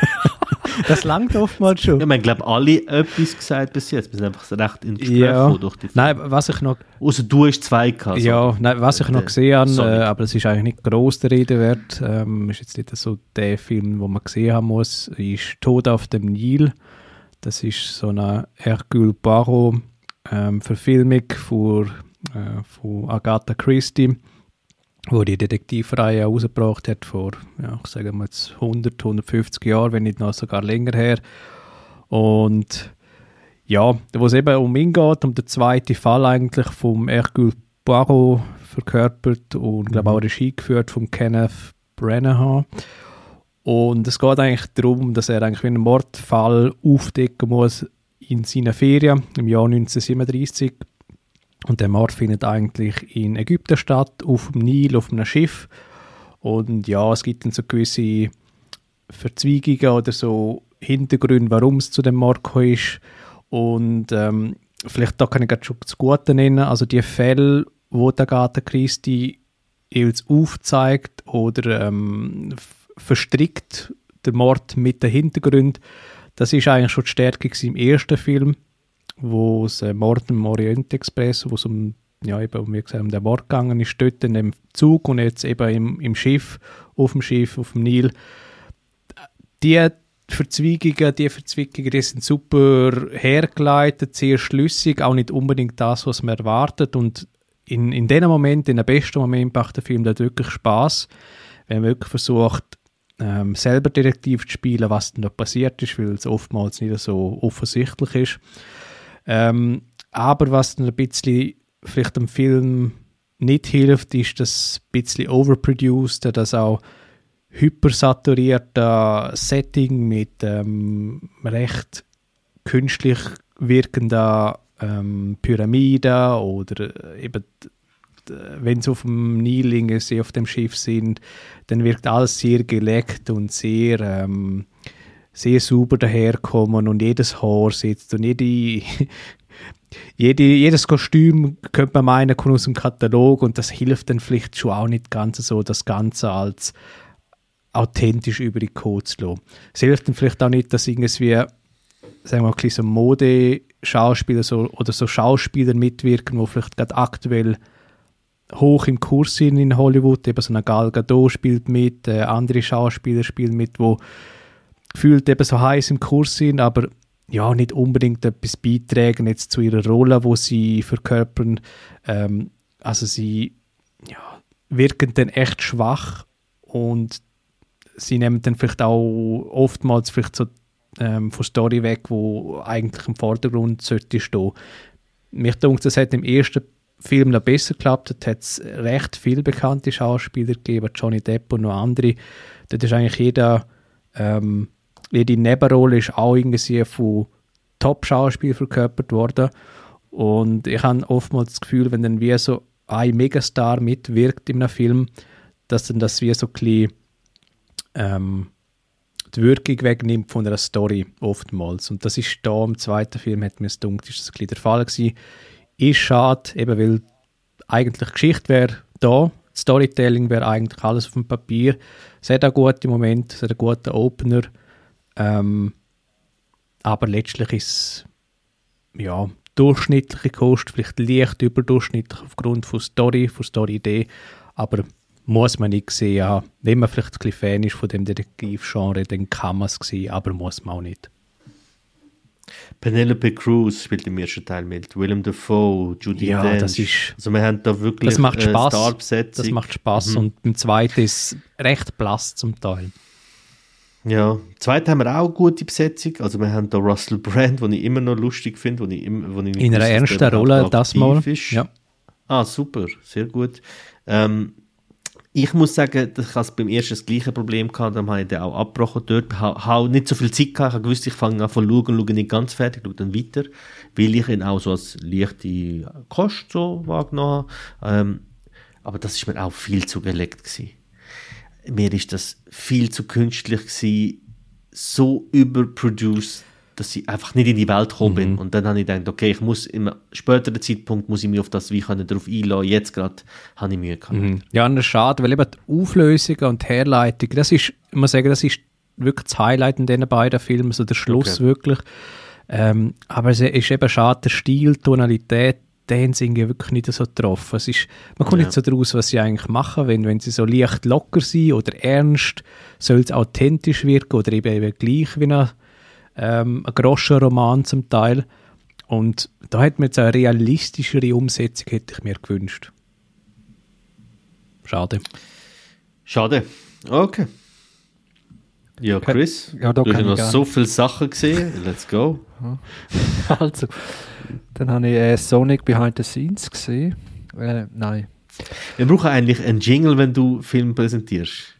Speaker 2: das langt oftmals schon.
Speaker 1: Ja, wir haben, glaube alle etwas gesagt bis jetzt. Wir sind einfach recht ins Gespräch
Speaker 2: ja. durch die Nein, was ich noch...
Speaker 1: Außer du hast zwei gehabt.
Speaker 2: Ja, nein, was ich noch äh, gesehen habe, äh, aber es ist eigentlich nicht gross der Rede wert, ähm, ist jetzt nicht so der Film, den man gesehen haben muss, ist «Tod auf dem Nil». Das ist so eine Hercule Poirot ähm, Verfilmung von, äh, von Agatha Christie wo die Detektivreihe herausgebracht hat vor, ja, ich sage mal jetzt 100, 150 Jahren, wenn nicht noch sogar länger her. Und ja, wo es eben um ihn geht, um den zweiten Fall eigentlich vom Hercule Poirot verkörpert und glaube auch mhm. Regie geführt von Kenneth Branagh. Und es geht eigentlich darum, dass er eigentlich einen Mordfall aufdecken muss in seinen Ferien im Jahr 1937 und der Mord findet eigentlich in Ägypten statt, auf dem Nil, auf einem Schiff. Und ja, es gibt dann so gewisse Verzweigungen oder so Hintergründe, warum es zu dem Mord ist. Und ähm, vielleicht da kann ich gerade schon das Gute nennen. Also die Fälle, wo der Agatha Christie jeweils aufzeigt oder ähm, verstrickt der Mord mit den Hintergründen, das ist eigentlich schon die Stärke im ersten Film wo es äh, Mord im Orient Express, wo es um, ja, eben, wie gesagt, um den Mord gegangen ist, dort in dem Zug und jetzt eben im, im Schiff, auf dem Schiff, auf dem Nil. Die Verzweigungen, die Verzweigungen, die sind super hergeleitet, sehr schlüssig, auch nicht unbedingt das, was man erwartet und in, in dem Moment, in den besten Moment macht der Film dort wirklich Spaß, wenn man wirklich versucht, ähm, selber Detektiv zu spielen, was denn da passiert ist, weil es oftmals nicht so offensichtlich ist. Ähm, aber was dann ein bisschen vielleicht dem Film nicht hilft, ist das ein bisschen overproduced, das auch hypersaturierte Setting mit ähm, recht künstlich wirkender ähm, Pyramiden oder äh, eben wenn sie auf dem Nil sie auf dem Schiff sind, dann wirkt alles sehr geleckt und sehr, ähm, sehr sauber daherkommen und jedes Haar sitzt und jede, jede, jedes Kostüm könnte man meinen, kommt aus dem Katalog und das hilft dann vielleicht schon auch nicht ganz so, das Ganze als authentisch über die Code zu lassen. Es hilft dann vielleicht auch nicht, dass irgendwie, sagen wir mal, so Mode-Schauspieler so, oder so Schauspieler mitwirken, die vielleicht gerade aktuell hoch im Kurs sind in Hollywood. Eben so eine Gal Gadot spielt mit, äh, andere Schauspieler spielen mit, wo gefühlt eben so heiß im Kurs sind, aber ja, nicht unbedingt etwas beitragen jetzt zu ihrer Rolle, wo sie verkörpern. Ähm, also sie ja, wirken dann echt schwach und sie nehmen dann vielleicht auch oftmals vielleicht so ähm, von Story weg, wo eigentlich im Vordergrund sollte stehen. Mich denke, das hat im ersten Film noch besser geklappt hat, hat es recht viele bekannte Schauspieler gegeben, Johnny Depp und noch andere. Dort ist eigentlich jeder, ähm, jede Nebenrolle ist auch irgendwie von Top-Schauspielern verkörpert worden. Und ich habe oftmals das Gefühl, wenn dann wie so ein Megastar mitwirkt in einem Film, dass dann das wie so ein bisschen, ähm, die Wirkung wegnimmt von einer Story oftmals. Und das ist da im zweiten Film, hat mir dunkel, ist das ein bisschen der Fall gewesen. Ist schade, eben weil eigentlich Geschichte wäre da, Storytelling wäre eigentlich alles auf dem Papier. Es hat auch gute Momente, es hat einen guten Opener. Ähm, aber letztlich ist es ja, durchschnittliche Kost, vielleicht leicht überdurchschnittlich aufgrund von Story, von Story-Idee, aber muss man nicht sehen. Ja, wenn man vielleicht ein bisschen Fan ist von dem Detektivgenre, dann kann man es sehen, aber muss man auch nicht.
Speaker 1: Penelope Cruz spielt im ersten Teil mit, Willem Dafoe, Judy
Speaker 2: ja,
Speaker 1: Dench.
Speaker 2: Das ist,
Speaker 1: also wir haben da wirklich
Speaker 2: das macht Spaß. Das macht Spaß mhm. und im zweiten ist recht blass zum Teil.
Speaker 1: Ja, im zweiten haben wir auch eine gute Besetzung. Also wir haben da Russell Brand, den ich immer noch lustig finde, wo ich, wo ich
Speaker 2: in einer ernsten Rolle das mal.
Speaker 1: Ist. Ja. Ah, super, sehr gut. Ähm, ich muss sagen, ich hatte beim ersten das gleiche Problem gehabt, dann habe ich den auch abgebrochen dort. Ich habe nicht so viel Zeit gehabt, ich habe gewusst, ich fange an von schauen und schaue nicht ganz fertig, schaue dann weiter, weil ich ihn auch so als leichte Kost so wahrgenommen habe. Ähm, aber das ist mir auch viel zu gelegt gewesen. Mir ist das viel zu künstlich gewesen, so überproduced dass ich einfach nicht in die Welt gekommen bin. Mhm. Und dann habe ich gedacht, okay, ich muss im späteren Zeitpunkt muss ich mich auf das wie können darauf einlassen. Jetzt gerade habe ich Mühe gehabt. Mhm.
Speaker 2: Ja, und das ist schade, weil eben die Auflösung und die Herleitung, das ist, ich muss sagen, das ist wirklich das Highlight in diesen beiden Filmen, so der Schluss okay. wirklich. Ähm, aber es ist eben schade, der Stil, die Tonalität, den sind ja wirklich nicht so getroffen. Es ist, man kommt ja. nicht so daraus, was sie eigentlich machen wenn, wenn sie so leicht locker sind oder ernst, soll es authentisch wirken oder eben, eben gleich wie eine ähm, ein grosser Roman zum Teil. Und da hätte mir jetzt eine realistischere Umsetzung hätte ich mir gewünscht. Schade.
Speaker 1: Schade. Okay. Ja, Chris,
Speaker 3: ja, da
Speaker 1: du hast noch so viele Sachen gesehen. Let's go.
Speaker 3: Also, dann habe ich äh, Sonic Behind the Scenes gesehen. Äh, nein.
Speaker 1: Wir brauchen eigentlich einen Jingle, wenn du Film präsentierst.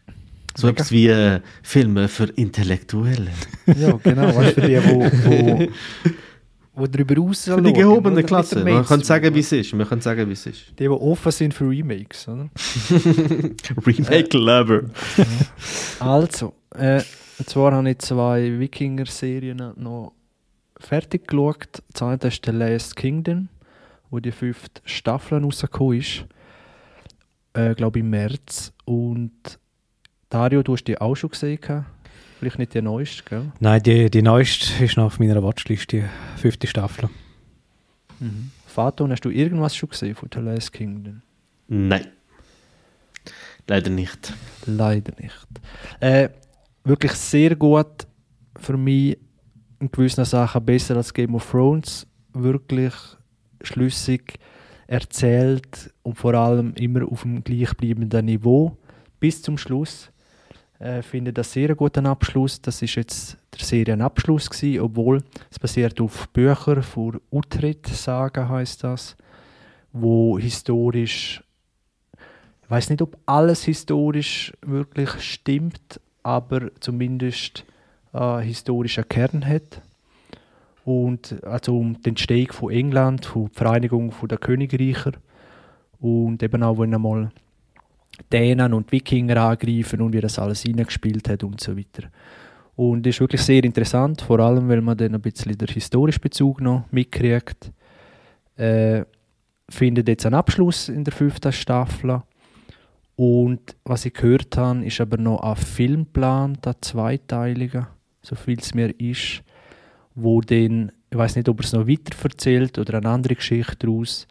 Speaker 1: So etwas wie äh, Filme für Intellektuelle.
Speaker 3: Ja, genau. Weißt du, für die, wo, wo, wo darüber raus
Speaker 1: Für die gehobene Klasse. Man kann sagen, wie es ist. Man kann sagen, wie es ist.
Speaker 3: Die, die offen sind für Remakes, oder?
Speaker 1: Remake-Lover.
Speaker 3: also, äh, und zwar habe ich zwei Wikinger-Serien noch fertig geschaut. Das eine ist The Last Kingdom, wo die fünfte Staffel rausgekommen ist. Äh, glaube im März. Und Dario, du hast die auch schon gesehen? Vielleicht nicht die neueste, gell?
Speaker 2: Nein, die, die neueste ist noch auf meiner Watchlist, die fünfte Staffel.
Speaker 3: Mhm. Faton, hast du irgendwas schon gesehen von The Last Kingdom?
Speaker 1: Nein. Leider nicht.
Speaker 3: Leider nicht. Äh, wirklich sehr gut für mich in gewissen Sachen besser als Game of Thrones. Wirklich schlüssig erzählt und vor allem immer auf dem gleichbleibenden Niveau bis zum Schluss. Äh, finde das sehr guten Abschluss. Das ist jetzt der Serienabschluss gewesen, obwohl es basiert auf Büchern von Utrecht Saga heißt das, wo historisch, ich weiß nicht, ob alles historisch wirklich stimmt, aber zumindest äh, historischer Kern hat. Und also um die Entstehung von England, von der Vereinigung der Königreicher und eben auch, wenn einmal Dänen und Wikinger angreifen und wie das alles hineingespielt hat und so weiter. Und ist wirklich sehr interessant, vor allem, weil man dann ein bisschen den historischen Bezug noch mitkriegt. Äh, findet jetzt einen Abschluss in der fünften Staffel. Und was ich gehört habe, ist aber noch ein Filmplan, der zweiteilige, so viel es mir ist, wo dann, ich weiß nicht, ob er es noch weiter erzählt oder eine andere Geschichte daraus,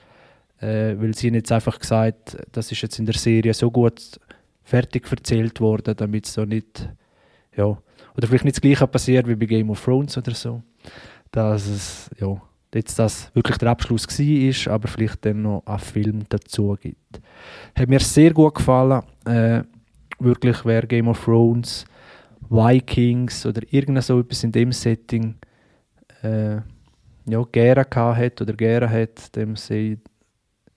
Speaker 3: äh, weil sie jetzt einfach gesagt, das ist jetzt in der Serie so gut fertig erzählt worden, damit es so nicht, ja, oder vielleicht nicht das Gleiche passiert wie bei Game of Thrones oder so, dass es, ja, jetzt das wirklich der Abschluss war, aber vielleicht dann noch einen Film dazu gibt. Hat mir sehr gut gefallen. Äh, wirklich, wer Game of Thrones, Vikings oder irgend so etwas in dem Setting äh, ja, gerne hat oder gerne hat, dem sei,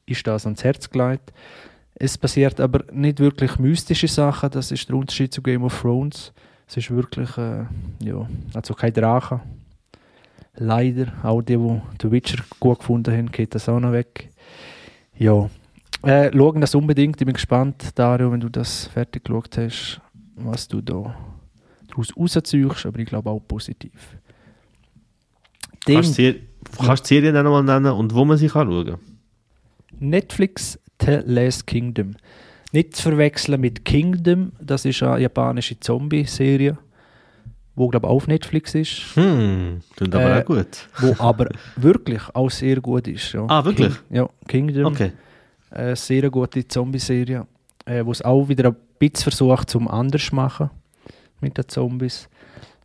Speaker 3: ist das ans Herz gelegt. Es passiert aber nicht wirklich mystische Sachen, das ist der Unterschied zu Game of Thrones. Es ist wirklich, äh, ja, also kein Drache. Leider, auch die, die The Witcher gut gefunden haben, geht das auch noch weg. Ja, äh, schauen das unbedingt. Ich bin gespannt, Dario, wenn du das fertig geschaut hast, was du da daraus rausziehst, aber ich glaube auch positiv.
Speaker 1: Kannst du die Serie dann nochmal nennen und wo man sie kann schauen
Speaker 3: Netflix The Last Kingdom. Nicht zu verwechseln mit Kingdom, das ist eine japanische Zombie-Serie, wo glaube auf Netflix ist.
Speaker 1: Hm, klingt aber
Speaker 3: Äh,
Speaker 1: auch gut.
Speaker 3: wo aber wirklich auch sehr gut ist. Ja.
Speaker 1: Ah, wirklich?
Speaker 3: King, ja, Kingdom.
Speaker 1: Okay.
Speaker 3: Eine sehr gute Zombie-Serie, äh, wo es auch wieder ein bisschen versucht, zum anders zu machen mit den Zombies.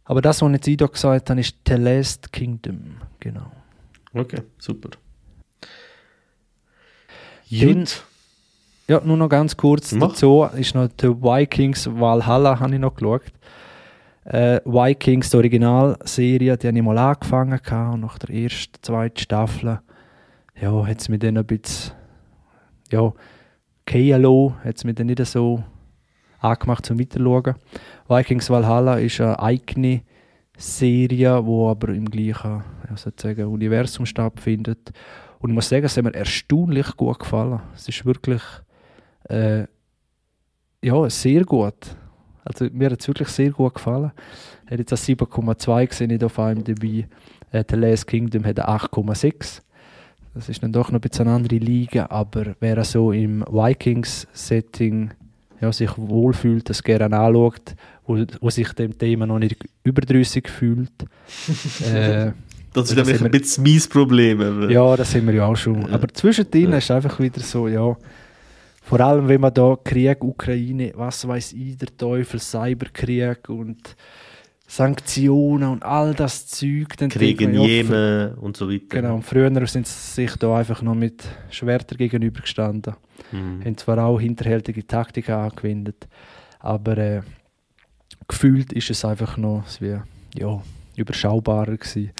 Speaker 3: Aber das, was ich jetzt auch gesagt habe, ist The Last Kingdom. Genau.
Speaker 1: Okay, super. Gut.
Speaker 3: Ja, nur noch ganz kurz
Speaker 1: Mach.
Speaker 3: dazu ist noch The Vikings Valhalla, habe ich noch geschaut. Äh, Vikings, die Originalserie, die habe ich mal angefangen und nach der ersten, zweiten Staffel, ja, hat es mich dann ein bisschen, ja, KLO hat es mich dann nicht so angemacht zum Weiterschauen. Vikings Valhalla ist eine eigene Serie, wo aber im gleichen ja, sozusagen Universum stattfindet. Und ich muss sagen, es hat mir erstaunlich gut gefallen. Es ist wirklich äh, ja, sehr gut. Also mir hat es wirklich sehr gut gefallen. Er hat jetzt ein 7,2 gesehen nicht auf einem dabei. Äh, The Last Kingdom hat eine 8,6. Das ist dann doch noch ein bisschen eine andere Liga, aber wer so im Vikings-Setting ja, sich wohlfühlt, das gerne anschaut, wo, wo sich dem Thema noch nicht überdrüssig fühlt, äh,
Speaker 1: Das ist
Speaker 3: das
Speaker 1: nämlich ein bisschen mein Problem. aber-
Speaker 3: ja, das haben wir ja auch schon. Aber zwischendrin
Speaker 1: Ja.
Speaker 3: ist einfach wieder so, ja. Vor allem, wenn man da Krieg, Ukraine, was weiß ich, der Teufel, Cyberkrieg und Sanktionen und all das Zeug. Dann
Speaker 1: Krieg in Jemen und so weiter.
Speaker 3: Genau, und früher sind sie sich da einfach noch mit Schwertern gegenübergestanden.
Speaker 1: Mhm.
Speaker 3: Haben zwar auch hinterhältige Taktiken angewendet, aber äh, gefühlt ist es einfach noch wie, ja, überschaubarer gewesen.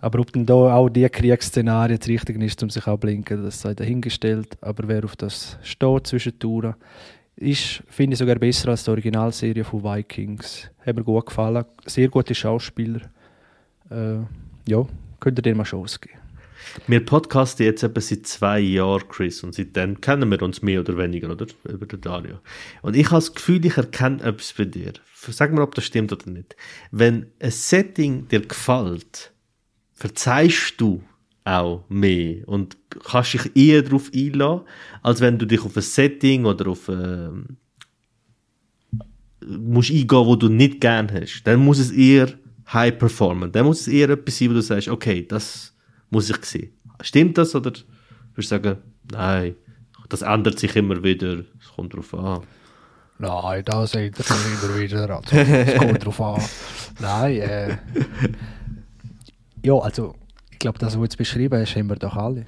Speaker 3: Aber ob denn da auch die Kriegsszenarien das Richtige ist, um sich ablenken, das sei dahingestellt. Aber wer auf das steht zwischendurch, ist, finde ich sogar besser als die Originalserie von Vikings. Hat mir gut gefallen. Sehr gute Schauspieler. Äh, ja, könnt ihr denen mal Chance geben.
Speaker 1: Wir podcasten jetzt etwa seit zwei Jahren, Chris, und seitdem kennen wir uns mehr oder weniger, oder? Über den Dario. Und ich habe das Gefühl, ich erkenne etwas bei dir. Sag mir, ob das stimmt oder nicht. Wenn ein Setting dir gefällt, verzeihst du auch mehr und kannst dich eher darauf einlassen, als wenn du dich auf ein Setting oder auf ähm, musst eingehen, wo du nicht gern hast. Dann muss es eher high performen. Dann muss es eher etwas sein, wo du sagst, okay, das muss ich sehen. Stimmt das oder würdest du sagen, nein, das ändert sich immer wieder, es kommt drauf an.
Speaker 3: Nein, da seht ihr immer wieder. Also, es kommt drauf an. Nein, äh. Ja, also, ich glaube, das, was du jetzt beschrieben hast, haben wir doch alle.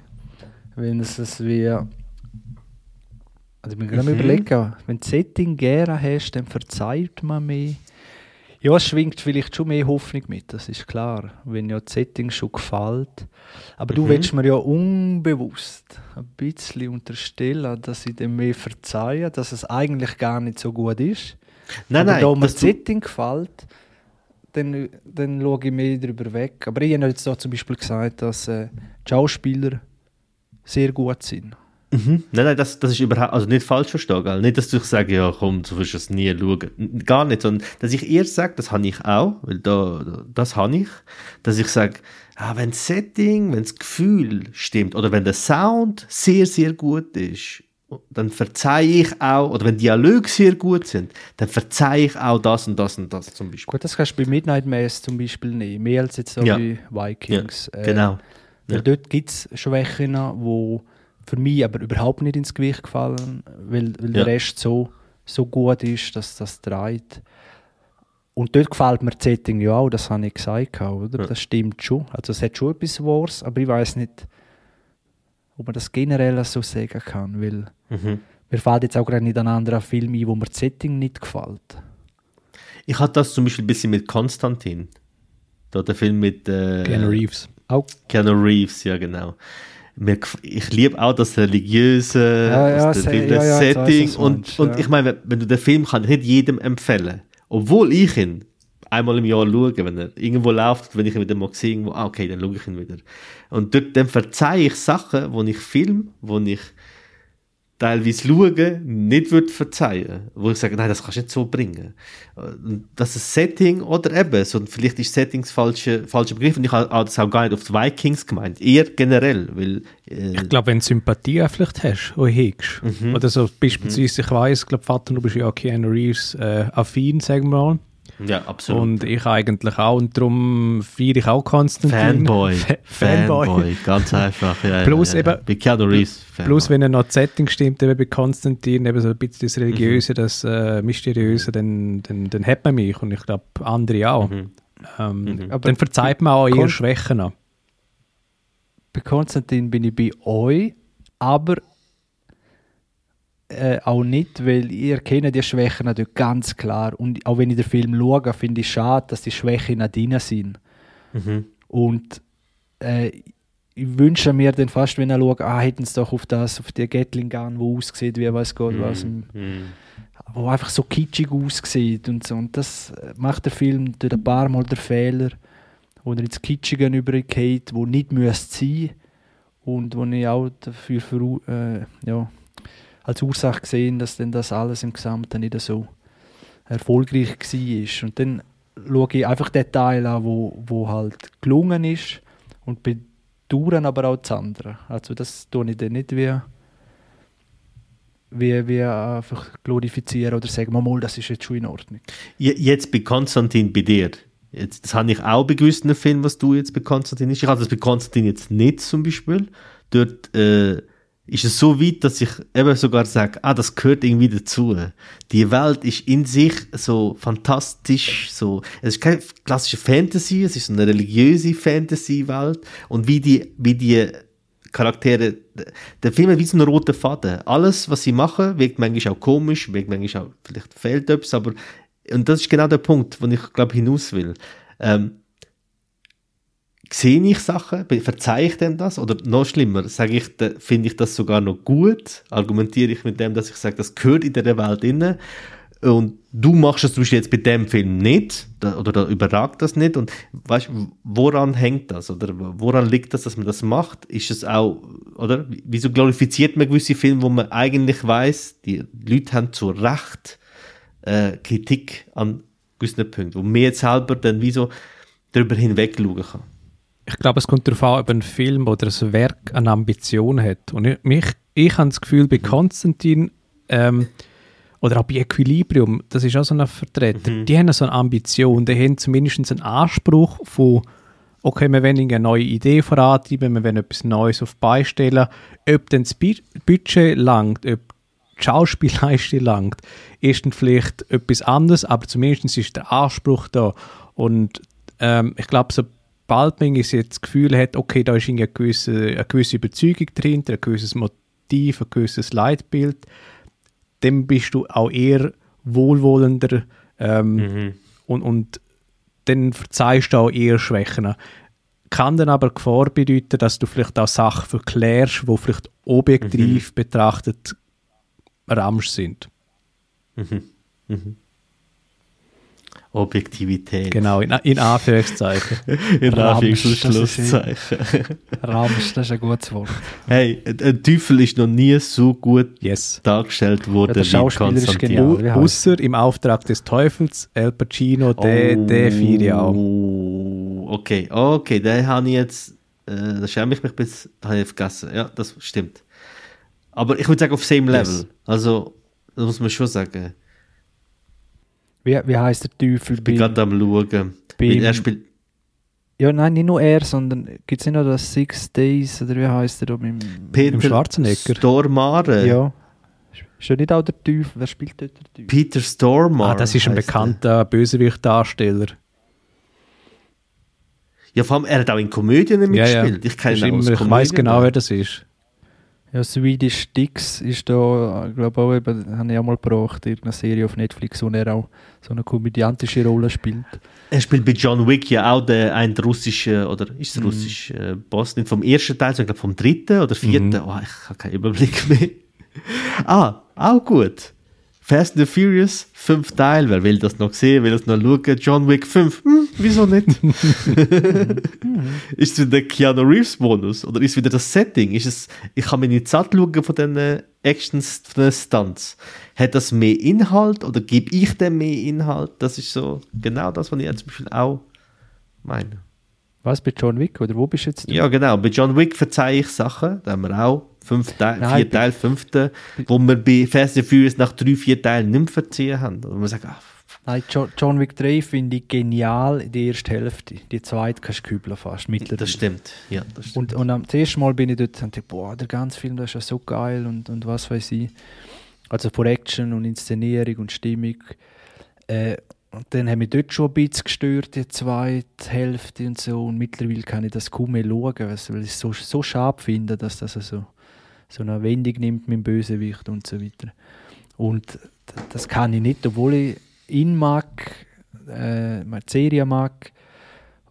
Speaker 3: Wenn es es wie. Also, ich bin gerade
Speaker 1: Mhm.
Speaker 3: überlegen, wenn du das Setting gerne hast, dann verzeiht man mehr. Ja, es schwingt vielleicht schon mehr Hoffnung mit, das ist klar. Wenn ja das Setting schon gefällt. Aber du
Speaker 1: Mhm.
Speaker 3: willst mir ja unbewusst ein bisschen unterstellen, dass ich dem mehr verzeihe, dass es eigentlich gar nicht so gut ist.
Speaker 1: Nein,
Speaker 3: Aber
Speaker 1: nein,
Speaker 3: da mir das
Speaker 1: du,
Speaker 3: Setting gefällt, dann, dann schaue ich mehr darüber weg. Aber ich habe jetzt da zum Beispiel gesagt, dass äh, die Schauspieler sehr gut sind.
Speaker 1: Mhm. Nein, nein, das, das ist überhaupt, also nicht falsch verstehen, gell? Nicht, dass du sagst, ja komm, du wirst es nie schauen. Gar nicht, sondern dass ich eher sage, das habe ich auch, weil da- das habe ich, dass ich sage, ah, wenn das Setting, wenn das Gefühl stimmt oder wenn der Sound sehr, sehr gut ist, dann verzeihe ich auch, oder wenn Dialoge sehr gut sind, dann verzeihe ich auch das und das und das zum Beispiel.
Speaker 3: Gut, das kannst du bei Midnight Mass zum Beispiel nehmen. Mehr als jetzt so
Speaker 1: Ja.
Speaker 3: bei Vikings. Äh,
Speaker 1: Genau.
Speaker 3: Weil
Speaker 1: Ja.
Speaker 3: dort gibt es Schwächen, die für mich aber überhaupt nicht ins Gewicht gefallen, weil, weil
Speaker 1: Ja.
Speaker 3: der Rest so, so gut ist, dass das dreht. Und dort gefällt mir das Setting ja auch, das habe ich gesagt, oder?
Speaker 1: Ja.
Speaker 3: Das stimmt schon. Also es hat schon etwas Wahres, aber ich weiß nicht, ob man das generell so sagen kann, weil
Speaker 1: Mhm.
Speaker 3: mir fällt jetzt auch gerade nicht ein anderer Film ein, wo mir das Setting nicht gefällt.
Speaker 1: Ich hatte das zum Beispiel ein bisschen mit Konstantin. Da der Film mit äh,
Speaker 2: Keanu Reeves.
Speaker 3: Auch
Speaker 1: Keanu Reeves, ja genau. Ich liebe auch das religiöse,
Speaker 3: Ja, ja,
Speaker 1: das
Speaker 3: se- ja,
Speaker 1: Setting. und, und ich meine, wenn- du den Film kann ich nicht jedem empfehlen. Obwohl ich ihn einmal im Jahr schaue, wenn er irgendwo läuft, wenn ich ihn wieder mal sehe, irgendwo, ah, okay, dann schaue ich ihn wieder. Und dort, dann verzeihe ich Sachen, wo ich film, wo ich teilweise schaue, nicht würde verzeihen. Wo ich sage, nein, das kannst du nicht so bringen. Das ist Setting oder eben, so, vielleicht ist Settings falsche, falscher Begriff und ich habe das auch gar nicht auf die Vikings gemeint. Eher generell, weil, äh,
Speaker 2: Ich glaube, wenn du Sympathie vielleicht hast oder hegst,
Speaker 1: Mhm.
Speaker 2: oder so beispielsweise, ich weiss, ich glaube, Vater, du bist ja Keanu Reeves äh, affin, sagen wir mal.
Speaker 1: Ja, absolut.
Speaker 2: Und ich eigentlich auch. Und darum feiere ich auch Konstantin.
Speaker 1: Fanboy.
Speaker 2: Fa-
Speaker 1: Fanboy. Ganz einfach. Ja,
Speaker 2: Plus
Speaker 1: ja, ja.
Speaker 2: eben-
Speaker 1: Bei Keanu Reeves. Fanboy.
Speaker 2: Plus, wenn er noch das Setting stimmt, eben bei Konstantin, eben so ein bisschen das Religiöse, das äh, Mysteriöse, dann, dann, dann hat man mich. Und ich glaube, andere auch.
Speaker 1: Mhm.
Speaker 2: Ähm,
Speaker 3: Aber
Speaker 2: dann verzeiht man auch
Speaker 3: Kon-
Speaker 2: Schwächen an.
Speaker 3: bei Konstantin bin ich bei euch, aber äh, auch nicht, weil ihr kennt die Schwächen natürlich ganz klar. Und auch wenn ich den Film schaue, finde ich schade, dass die Schwächen nicht drin sind.
Speaker 1: Mhm.
Speaker 3: Und äh, ich wünsche mir dann fast, wenn er schaut, ah, hätten sie doch auf das, auf die Gatling Gun, wo aussieht, wie weiß Gott was,
Speaker 1: Mhm.
Speaker 3: wo einfach so kitschig aussieht und so. Und das macht der Film durch ein paar Mal der Fehler, wo er ins Kitschige übergeht, wo nicht müsste sein und wo ich auch dafür verau- äh, ja, als Ursache gesehen, dass dann das alles im Gesamten nicht so erfolgreich war. Und dann schaue ich einfach den Teil an, wo, wo halt gelungen ist und bedauern aber auch das andere. Also das tue ich dann nicht wie wie, wie einfach glorifizieren oder sagen, mal, das ist jetzt schon in Ordnung.
Speaker 1: Je- Jetzt bei Konstantin bei dir. Jetzt, das habe ich auch bei gewissen Filmen, was du jetzt bei Konstantin ist. Ich habe das bei Konstantin jetzt nicht zum Beispiel. Dort äh, ist es so weit, dass ich eben sogar sage, ah, das gehört irgendwie dazu. Die Welt ist in sich so fantastisch, so, es ist keine klassische Fantasy, es ist eine religiöse Fantasy-Welt und wie die, wie die Charaktere, der Film hat wie so einen roten Faden. Alles, was sie machen, wirkt manchmal auch komisch, wirkt manchmal auch, vielleicht fehlt etwas, aber, und das ist genau der Punkt, wo ich, glaube hinaus will. Ähm, sehe ich Sachen, verzeihe ich dem das? Oder noch schlimmer, sage ich, finde ich das sogar noch gut? Argumentiere ich mit dem, dass ich sage, das gehört in der Welt inne und du machst es zum Beispiel jetzt bei dem Film nicht oder da überragt das nicht und weißt, woran hängt das oder woran liegt das, dass man das macht? Ist es auch, oder? Wieso glorifiziert man gewisse Filme, wo man eigentlich weiß, die Leute haben zu Recht äh, Kritik an gewissen Punkten, wo man jetzt selber dann wie so darüber hinweg schauen kann.
Speaker 2: Ich glaube, es kommt darauf an, ob ein Film oder ein Werk eine Ambition hat. Und ich, mich, ich habe das Gefühl, bei Konstantin ähm, oder auch bei Equilibrium, das ist auch so ein Vertreter, die haben so eine Ambition, die haben zumindest einen Anspruch von, okay, wir wollen eine neue Idee vorantreiben, wir wollen etwas Neues auf die Beine stellen. Ob dann das Bu- Budget langt, ob die Schauspielleistung langt, ist dann vielleicht etwas anderes, aber zumindest ist der Anspruch da. Und ähm, ich glaube, sobald man jetzt das Gefühl hat, okay, da ist eine gewisse, eine gewisse Überzeugung drin, ein gewisses Motiv, ein gewisses Leitbild, dann bist du auch eher wohlwollender ähm, und, und dann verzeihst du auch eher Schwächen. Kann dann aber Gefahr bedeuten, dass du vielleicht auch Sachen verklärst, die vielleicht objektiv betrachtet Ramsch sind.
Speaker 1: Objektivität.
Speaker 2: Genau, in, in Anführungszeichen.
Speaker 1: In
Speaker 3: Ramsch,
Speaker 1: Anführungs- und
Speaker 3: das ist
Speaker 1: Schlusszeichen.
Speaker 3: Ramsch, das ist ein gutes Wort.
Speaker 1: Hey, ein Teufel ist noch nie so gut
Speaker 2: Yes.
Speaker 1: dargestellt worden
Speaker 3: Ja, der Schauspieler
Speaker 1: Konstantin.
Speaker 3: genial. wie heisst
Speaker 2: Ausser im Auftrag des Teufels, El Pacino, der, der vier Jahre.
Speaker 1: Oh, okay, okay, den habe ich jetzt, äh, da schäme ich mich bis, da habe ich vergessen. Ja, das stimmt. Aber ich würde sagen, auf same
Speaker 2: Yes.
Speaker 1: level. Also, das muss man schon sagen.
Speaker 3: Wie, wie heißt der Teufel
Speaker 1: Ich bin gerade am schauen.
Speaker 3: beim-
Speaker 1: er spielt,
Speaker 3: Ja, nein, nicht nur er, sondern gibt es nicht noch das Six Days oder wie heißt er da? Mit, dem-
Speaker 1: Peter
Speaker 2: Schwarzenegger.
Speaker 1: Stormare.
Speaker 3: ja. Ist ja nicht auch der Teufel? Wer spielt dort der Teufel?
Speaker 1: Peter Stormare.
Speaker 2: Ah, das ist ein bekannter Bösewicht-Darsteller.
Speaker 1: er. Ja, vor allem, er hat auch in Komödien
Speaker 2: Ja, ja.
Speaker 1: mitgespielt. Ich kenne ihn aus
Speaker 2: immer, ich weiß genau, wer das ist.
Speaker 3: Ja, Swedish Dicks ist da, ich glaube auch, eben, habe ich auch mal gebracht, irgendeine Serie auf Netflix, wo er auch so eine komödiantische Rolle spielt.
Speaker 1: Er spielt bei John Wick ja auch den, einen russischen, oder ist
Speaker 2: Mhm.
Speaker 1: es russisch, äh, Boss, nicht vom ersten Teil, sondern glaub vom dritten oder vierten.
Speaker 2: Mhm.
Speaker 1: Oh, ich habe keinen Überblick mehr. ah, auch gut. Fast and the Furious, fünf Teil. Wer will das noch sehen, will das noch schauen? John Wick 5, hm, wieso nicht? ist es wieder der Keanu Reeves Bonus? Oder ist es wieder das Setting? Ist es, ich kann mir nicht satt schauen von den Actions, von den Stunts. Hat das mehr Inhalt oder gebe ich dem mehr Inhalt? Das ist so genau das, was ich jetzt zum Beispiel auch meine.
Speaker 3: Was, bei John Wick? Oder wo bist du jetzt?
Speaker 1: Ja, genau. Bei John Wick verzeihe ich Sachen. Da haben wir auch fünf Teil,
Speaker 3: Nein,
Speaker 1: vier Teile, fünfte, wo wir bei Fast and Furious nach drei, vier Teilen nicht verziehen haben. Wo man sagt, ah,
Speaker 3: Nein, Jo- John Wick 3 finde ich genial in der ersten Hälfte. Die zweite kannst du kübeln fast, mittlerweile.
Speaker 1: das stimmt. Ja, das stimmt.
Speaker 3: Und, und am das erste Mal bin ich dort und dachte, boah, der ganze Film, das ist ja so geil und, und was weiß ich. Also von Action und Inszenierung und Stimmung. Äh, und dann haben mich dort schon ein bisschen gestört, die zweite Hälfte und so. Und mittlerweile kann ich das kaum mehr schauen, weil ich es so, so scharf finde, dass das so, so eine Wendung nimmt mit dem Bösewicht und so weiter. Und das kann ich nicht, obwohl ich ihn mag, äh, die Serie mag,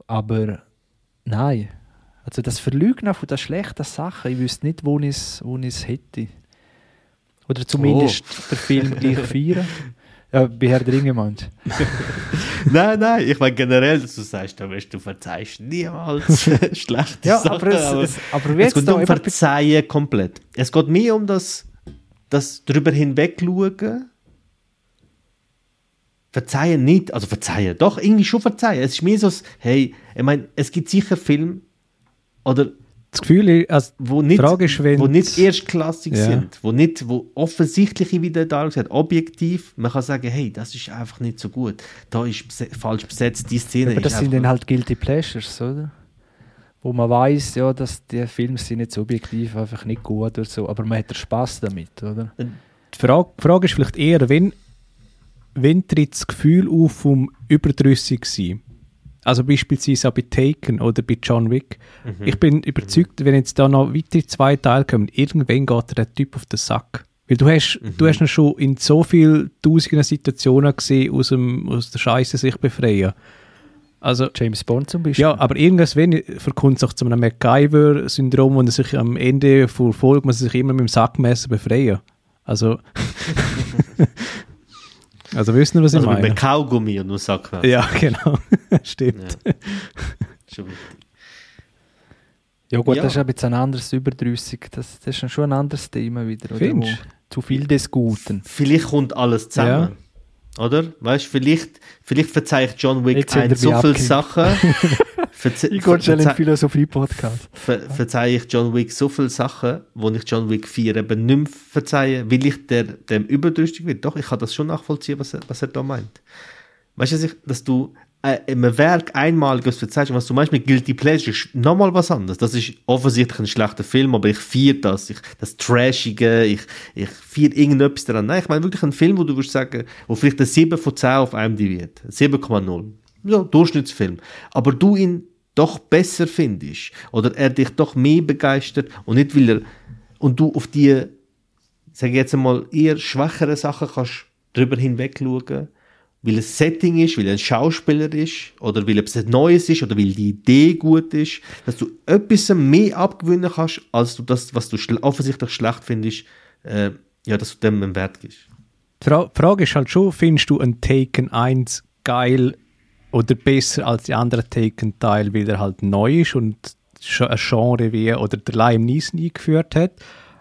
Speaker 3: aber nein. Also das Verleugnen von den schlechten Sachen, ich wüsste nicht, wo ich es wo ich's hätte. Oder zumindest den Film gleich feiern. Ja, bei Herr der Ringe meinst
Speaker 1: nein, nein, ich meine generell, dass du sagst, du, weißt, du verzeihst niemals schlechte
Speaker 3: Ja,
Speaker 1: Sachen.
Speaker 3: aber es- es- aber
Speaker 1: es geht um Verzeihen komplett. Es geht mehr um das, das drüber hinweg schauen. Verzeihen nicht, also verzeihen, doch, irgendwie schon verzeihen. Es ist mehr so, hey, ich meine, es gibt sicher Filme, oder
Speaker 2: Das Gefühl also
Speaker 1: wo
Speaker 2: die
Speaker 1: nicht,
Speaker 2: Frage ist, wenn
Speaker 1: wo nicht erstklassig
Speaker 2: Ja.
Speaker 1: sind, wo nicht, wo offensichtliche, wie der da gesagt, objektiv, man kann sagen, hey, das ist einfach nicht so gut. Da ist falsch besetzt, die Szene
Speaker 3: Aber das sind dann halt Guilty Pleasures, oder? Wo man weiß, ja, dass die Filme sind nicht subjektiv einfach nicht gut oder so, aber man hat Spaß damit, oder?
Speaker 2: Die Frage, die Frage ist vielleicht eher, wenn, wenn tritt das Gefühl auf vom überdrüssig sein? Also beispielsweise auch bei Taken oder bei John Wick.
Speaker 1: Mhm.
Speaker 2: Ich bin überzeugt, wenn jetzt da noch weitere zwei Teile kommen, irgendwann geht der Typ auf den Sack. Weil du hast,
Speaker 1: Mhm.
Speaker 2: du hast ihn schon in so vielen tausenden Situationen gesehen, aus, dem, aus der Scheiße sich befreien. Also,
Speaker 3: James Bond zum Beispiel.
Speaker 2: ja, aber irgendwann verkommt es auch zu einem MacGyver-Syndrom, wo er sich am Ende vor Folge muss er sich immer mit dem Sackmesser befreien. Also, also wissen wir, was
Speaker 1: also
Speaker 2: ich
Speaker 1: mit
Speaker 2: meine?
Speaker 1: einem Kaugummi und einem Sackmesser.
Speaker 2: Ja, genau. Stimmt.
Speaker 1: Ja. Schon wichtig.
Speaker 3: Ja gut,
Speaker 1: Ja.
Speaker 3: das ist ein bisschen ein anderes Überdrüssig. Das, das ist schon ein anderes Thema wieder. Oder?
Speaker 2: Findest
Speaker 3: Wo Zu viel des Guten.
Speaker 1: Vielleicht kommt alles zusammen. Oder? Weißt du, vielleicht, vielleicht verzeiht John Wick ein so viele. Sachen.
Speaker 3: In den
Speaker 1: verze
Speaker 3: Philosophie-Podcast.
Speaker 1: ver verzeihe ich John Wick so viele Sachen, wo ich John Wick 4 eben nicht mehr verzeihe, weil ich der, dem überdrüssig wird. Doch, ich kann das schon nachvollziehen, was er, was er da meint. Weißt du, dass, du einem Werk einmaliges verzeihst, und was meinst mit Guilty Pleasure, ist nochmal was anderes. Das ist offensichtlich ein schlechter Film, aber ich feiere das. Ich, das Trashige, ich, ich feiere irgendetwas daran. Nein, ich meine wirklich einen Film, wo du würdest sagen, wo vielleicht ein 7 von 10 auf IMDb hat. 7,0. Ja, Durchschnittsfilm. Aber du ihn doch besser findest. Oder er dich doch mehr begeistert und nicht, weil er, und du auf die, sage ich jetzt einmal, eher schwächere Sachen kannst drüber hinweg schauen, weil es Setting ist, weil ein Schauspieler ist, oder weil etwas Neues ist, oder weil die Idee gut ist, dass du etwas mehr abgewinnen kannst, als du das, was du schl offensichtlich schlecht findest, äh, ja, dass du dem einen Wert gibst.
Speaker 2: Die Fra Frage ist halt schon, findest du ein Taken 1 geil oder besser als die anderen Taken-Teile, weil er halt neu ist und ein Genre wie oder der Lime Neeson eingeführt hat.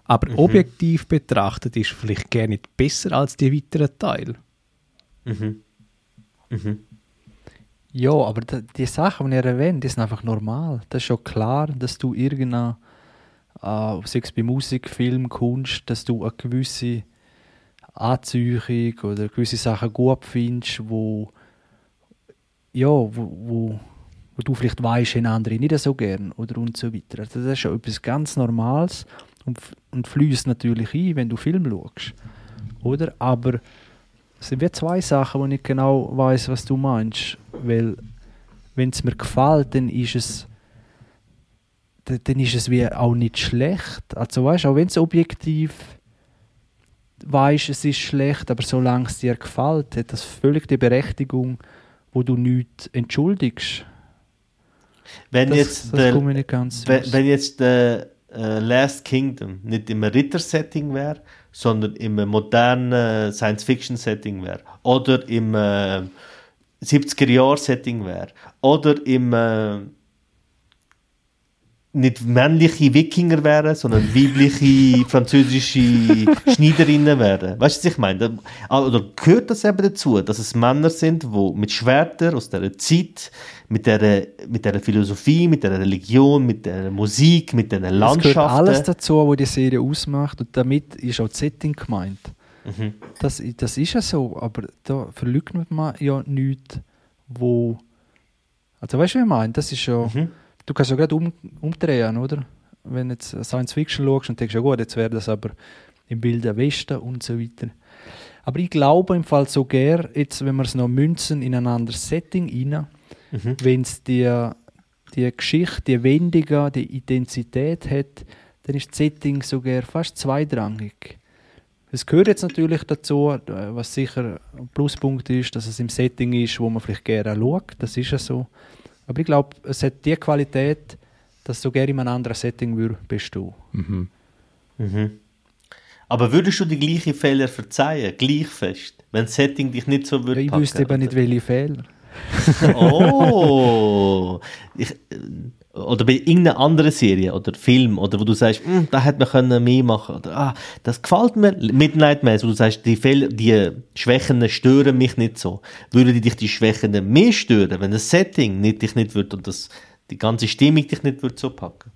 Speaker 2: Aber
Speaker 1: Mhm.
Speaker 2: objektiv betrachtet ist vielleicht gar nicht besser als die weiteren Teile.
Speaker 1: Mhm. Mhm.
Speaker 3: Ja, aber die Sachen, die ihr erwähnt, die sind einfach normal. Das ist schon klar, dass du irgendeine, äh, sei es bei Musik, Film, Kunst, dass du eine gewisse Anziehung oder gewisse Sachen gut findest, wo, ja, wo, wo, wo du vielleicht weißt, haben andere nicht so gern oder und so weiter. Also das ist schon etwas ganz Normales und, und fließt natürlich ein, wenn du Film schaust. Oder? Aber es sind wie zwei Sachen, wo ich genau weiß, was du meinst. Weil, wenn es mir gefällt, dann ist es dann ist es wie auch nicht schlecht. Also weißt auch wenn es objektiv weißt, es ist schlecht, aber solange es dir gefällt, hat das völlig die Berechtigung, wo du nichts entschuldigst.
Speaker 1: Wenn
Speaker 3: Das,
Speaker 1: jetzt
Speaker 3: das
Speaker 1: der, wenn, wenn jetzt der äh, Last Kingdom nicht im Ritter-Setting wäre, sondern im modernen Science-Fiction-Setting wäre, oder im äh, 70er-Jahr-Setting wäre, oder im äh, nicht männliche Wikinger wären, sondern weibliche französische Schneiderinnen wären. Weißt du, was ich meine? Oder gehört das eben dazu, dass es Männer sind, die mit Schwertern aus dieser Zeit, mit dieser, mit dieser Philosophie, mit dieser Religion, mit dieser Musik, mit diesen
Speaker 3: Es gehört
Speaker 1: Landschaften.
Speaker 3: alles dazu, was die Serie ausmacht und damit ist auch das Setting gemeint.
Speaker 1: Mhm.
Speaker 3: Das, das ist ja so, aber da verleugnet man ja nichts, wo... Also weißt du, was ich meine? Das ist ja...
Speaker 1: Mhm.
Speaker 3: Du kannst ja gerade um, umdrehen, oder? Wenn du jetzt Science Fiction schaust und denkst, ja gut, jetzt wäre das aber im Wilden Westen und so weiter. Aber ich glaube im Fall so gern, jetzt, wenn wir es noch münzen in ein anderes Setting rein,
Speaker 1: Mhm.
Speaker 3: wenn es die, die Geschichte, die Wendung, die Intensität hat, dann ist das Setting sogar fast zweitrangig. Es gehört jetzt natürlich dazu, was sicher ein Pluspunkt ist, dass es im Setting ist, wo man vielleicht gerne schaut. Das ist ja so. Aber ich glaube, es hat die Qualität, dass es so gerne in einem anderen Setting würde bestehen.
Speaker 2: Mhm.
Speaker 1: Mhm. Aber würdest du die gleichen Fehler verzeihen, gleich fest, wenn das Setting dich nicht so
Speaker 3: Ja,
Speaker 1: würde
Speaker 3: ich
Speaker 1: packen,
Speaker 3: wüsste eben nicht, welche Fehler.
Speaker 1: Oh! Ich, äh, oder bei irgendeiner anderen Serie oder Film, oder wo du sagst, "Hm, da hätte man können mehr machen oder ah, das gefällt mir. Midnight Mass, wo du sagst, die, Fehler, die Schwächen stören mich nicht so. Würden dich die Schwächen mehr stören, wenn das Setting nicht, dich nicht würde und das, die ganze Stimmung dich nicht würde so packen?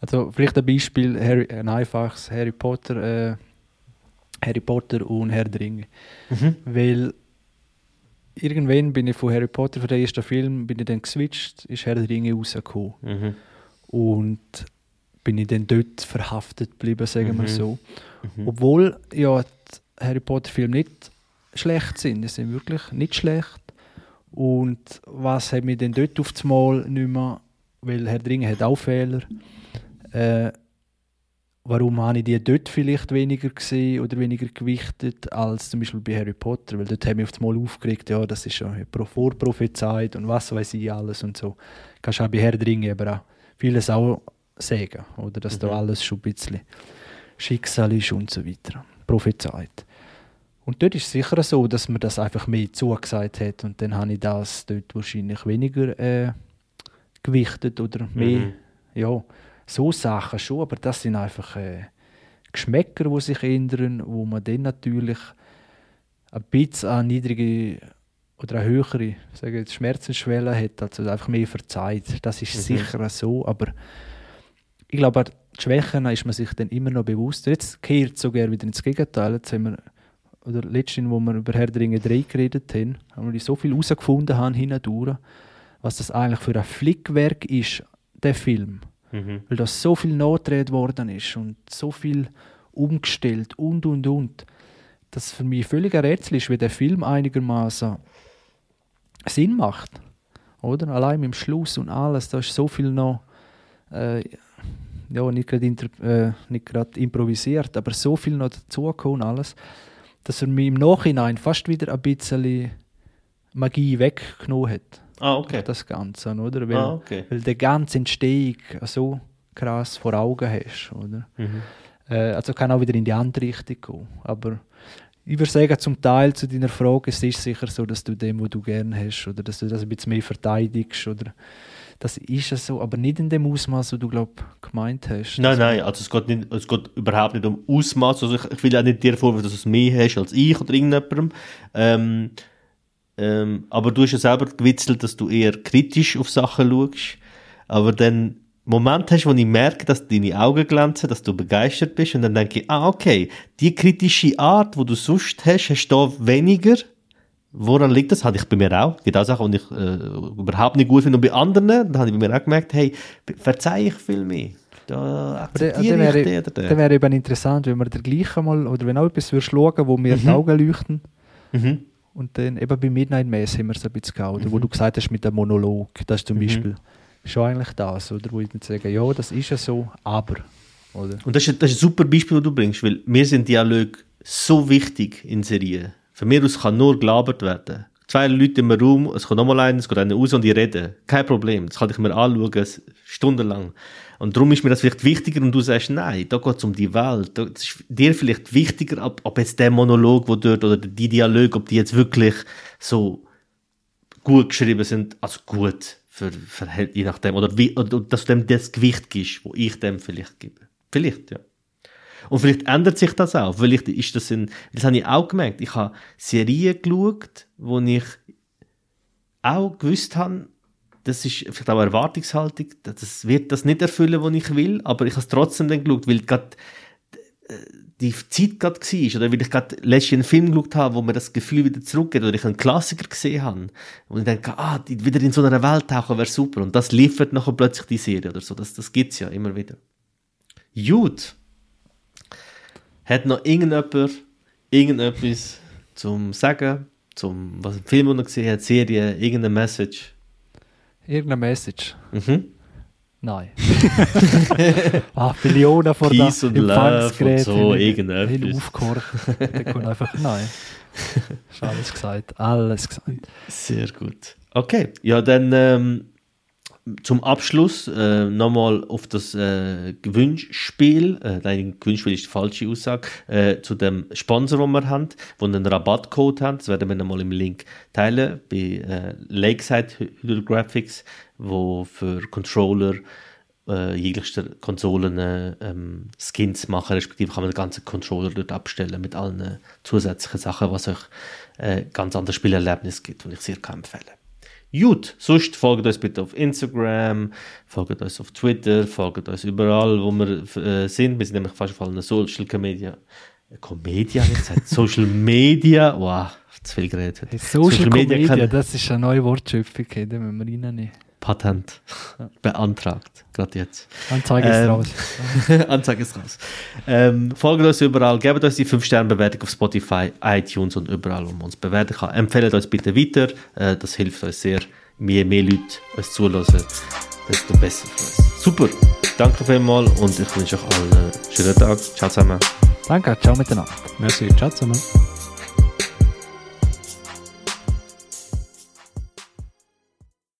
Speaker 3: Also vielleicht ein Beispiel, Harry, ein einfaches Harry Potter, äh, Harry Potter und Herr der Ringe.
Speaker 1: Mhm.
Speaker 3: Weil irgendwann bin ich von Harry Potter, von dem ersten Film, bin ich dann geswitcht, ist Herr der Ringe rausgekommen.
Speaker 1: Mhm.
Speaker 3: Und bin ich dann dort verhaftet geblieben, sagen wir
Speaker 1: Mhm.
Speaker 3: so.
Speaker 1: Mhm.
Speaker 3: Obwohl ja die Harry Potter Filme nicht schlecht sind, die sind wirklich nicht schlecht. Und was hat mich denn dort auf das Mal nicht mehr, weil Herr der Ringe hat auch Fehler, äh, warum habe ich die dort vielleicht weniger gesehen oder weniger gewichtet als zum Beispiel bei Harry Potter, weil dort hat mich auf das Mal aufgeregt, ja, das ist schon pro- vorprophezeit und was weiß ich alles und so. Kannst auch bei Herr der Ringe aber auch vieles auch sagen, oder dass da
Speaker 1: Mhm.
Speaker 3: alles schon ein bisschen Schicksal ist und so weiter, prophezeit. Und dort ist es sicher so, dass mir das einfach mehr zugesagt hat und dann habe ich das dort wahrscheinlich weniger äh, gewichtet oder mehr,
Speaker 1: Mhm.
Speaker 3: ja, so Sachen schon, aber das sind einfach äh, Geschmäcker, die sich ändern, wo man dann natürlich ein bisschen eine niedrige oder eine höhere sagen jetzt, Schmerzensschwelle hat, also einfach mehr verzeiht. Das ist
Speaker 1: Mhm.
Speaker 3: sicher so, aber ich glaube, die Schwächen ist man sich dann immer noch bewusst. Jetzt kehrt es sogar wieder ins Gegenteil. Jetzt haben wir, oder letztens, wo wir über Herr der Ringe 3 geredet haben, haben wir so viel herausgefunden haben hindurch, was das eigentlich für ein Flickwerk ist, der Film.
Speaker 1: Mhm.
Speaker 3: Weil da so viel nachgedreht worden ist und so viel umgestellt und und und. Das für mich völlig ein Rätsel ist, wie der Film einigermaßen Sinn macht. Oder? Allein mit dem Schluss und alles, da ist so viel noch äh, ja, nicht gerade äh, improvisiert, aber so viel noch dazugekommen alles, dass er mir im Nachhinein fast wieder ein bisschen Magie weggenommen hat.
Speaker 1: Ah, okay.
Speaker 3: Das Ganze, oder? Weil,
Speaker 1: Ah, okay.
Speaker 3: weil die ganze Entstehung so krass vor Augen hast, oder?
Speaker 1: Mhm.
Speaker 3: Äh, also kann auch wieder in die andere Richtung gehen. Aber ich würde sagen, zum Teil zu deiner Frage, es ist sicher so, dass du dem, was du gerne hast, oder dass du das ein bisschen mehr verteidigst, oder das ist ja so, aber nicht in dem Ausmaß, was du glaub gemeint hast.
Speaker 1: Nein, nein, also es geht, nicht, es geht überhaupt nicht um Ausmaß. Also ich, ich will auch nicht dir vorwerfen, dass du es mehr hast als ich oder irgendjemandem. Ähm, ähm, aber du hast ja selber gewitzelt, dass du eher kritisch auf Sachen schaust. Aber dann Moment hast, wo ich merke, dass deine Augen glänzen, dass du begeistert bist und dann denke ich, ah, okay, die kritische Art, wo du sonst hast, hast du da weniger. Woran liegt das? Hatte ich bei mir auch. Es gibt auch Sachen, die ich äh, überhaupt nicht gut finde. Und bei anderen, dann habe ich bei mir auch gemerkt, hey, verzeih ich viel mehr. Da akzeptiere ich
Speaker 3: wäre,
Speaker 1: den
Speaker 3: dann wäre eben interessant, wenn wir den gleichen mal, oder wenn auch etwas würdest schauen, wo mir die
Speaker 1: Mhm.
Speaker 3: Augen leuchten,
Speaker 1: Mhm.
Speaker 3: Und dann eben bei Midnight Mass haben wir so ein bisschen gehabt, oder wo
Speaker 1: Mhm.
Speaker 3: du gesagt hast mit dem Monolog, das ist zum
Speaker 1: Mhm.
Speaker 3: Beispiel schon eigentlich das, oder wo ich dann sage, ja, das ist ja so, aber, oder?
Speaker 1: Und das ist, das ist ein super Beispiel, das du bringst, weil mir sind Dialoge so wichtig in Serien. Von mir aus kann nur gelabert werden. Zwei Leute im Raum, es kommt nochmal einer, es geht einer raus und die reden. Kein Problem. Das kann ich mir anschauen, stundenlang. Und darum ist mir das vielleicht wichtiger und du sagst, nein, da geht es um die Welt. Da- Das ist dir vielleicht wichtiger, ob, ob jetzt der Monolog, wo dort, oder die Dialoge, ob die jetzt wirklich so gut geschrieben sind, also gut, für, für, je nachdem, oder, wie, oder dass du dem das Gewicht gibst, wo ich dem vielleicht gebe. Vielleicht, ja. Und vielleicht ändert sich das auch. Vielleicht ist das in, das habe ich auch gemerkt. Ich habe Serien geschaut, wo ich auch gewusst habe, das ist vielleicht auch eine Erwartungshaltung, das wird das nicht erfüllen, was ich will, aber ich habe es trotzdem dann geschaut, weil gerade die Zeit gerade war, oder weil ich gerade letztens einen Film geschaut habe, wo mir das Gefühl wieder zurückgeht, oder ich einen Klassiker gesehen habe, und ich denke, ah, wieder in so einer Welt tauchen wäre super, und das liefert nachher plötzlich die Serie oder so, das, das gibt's ja immer wieder. Gut. Hat noch irgendjemand irgendetwas zum Sagen, zum, was im Film gesehen hat, Serie, irgendeine Message?
Speaker 3: Irgendeine Message?
Speaker 1: Mhm.
Speaker 3: Nein. ah, Millionen von
Speaker 1: Peace und Love
Speaker 3: Empfangsgeräten
Speaker 1: und so, irgendetwas.
Speaker 3: hin aufgehorcht. Da kommt einfach nein. Ist alles gesagt. Alles gesagt.
Speaker 1: Sehr gut. Okay, ja, dann ähm, zum Abschluss äh, nochmal auf das äh, Gewinnspiel, äh, nein, Gewinnspiel ist die falsche Aussage, äh, zu dem Sponsor, den wir haben, wo einen Rabattcode haben, das werden wir nochmal im Link teilen, bei äh, Lakeside Hydrographics, wo für Controller äh, jeglichster Konsolen äh, ähm, Skins machen, respektive kann man den ganzen Controller dort abstellen mit allen zusätzlichen Sachen, was euch äh, ganz anderes Spielerlebnis gibt und ich sehr kann empfehlen. Gut, sonst folgt uns bitte auf Instagram, folgt uns auf Twitter, folgt uns überall, wo wir äh, sind. Wir sind nämlich fast auf allen Social Media. Äh, Comedia, ich gesagt. Social Media, wow, zu viel geredet. heute.
Speaker 3: Social, Media,
Speaker 1: kann-
Speaker 3: das ist eine neue Wortschöpfung, hey, da müssen wir reinnehmen.
Speaker 1: Patent beantragt, gerade jetzt.
Speaker 3: Anzeige ist
Speaker 1: Ähm,
Speaker 3: raus.
Speaker 1: Anzeige ist raus. Ähm, folgt uns überall, gebt uns die 5-Sterne-Bewertung auf Spotify, iTunes und überall, wo man uns bewerten kann. Empfehlt uns bitte weiter, äh, das hilft uns sehr. Je mehr Leute uns zulassen, desto besser für uns. Super, danke vielmals und ich wünsche euch allen einen schönen Tag. Ciao zusammen.
Speaker 3: Danke, ciao miteinander.
Speaker 2: Merci, ciao zusammen.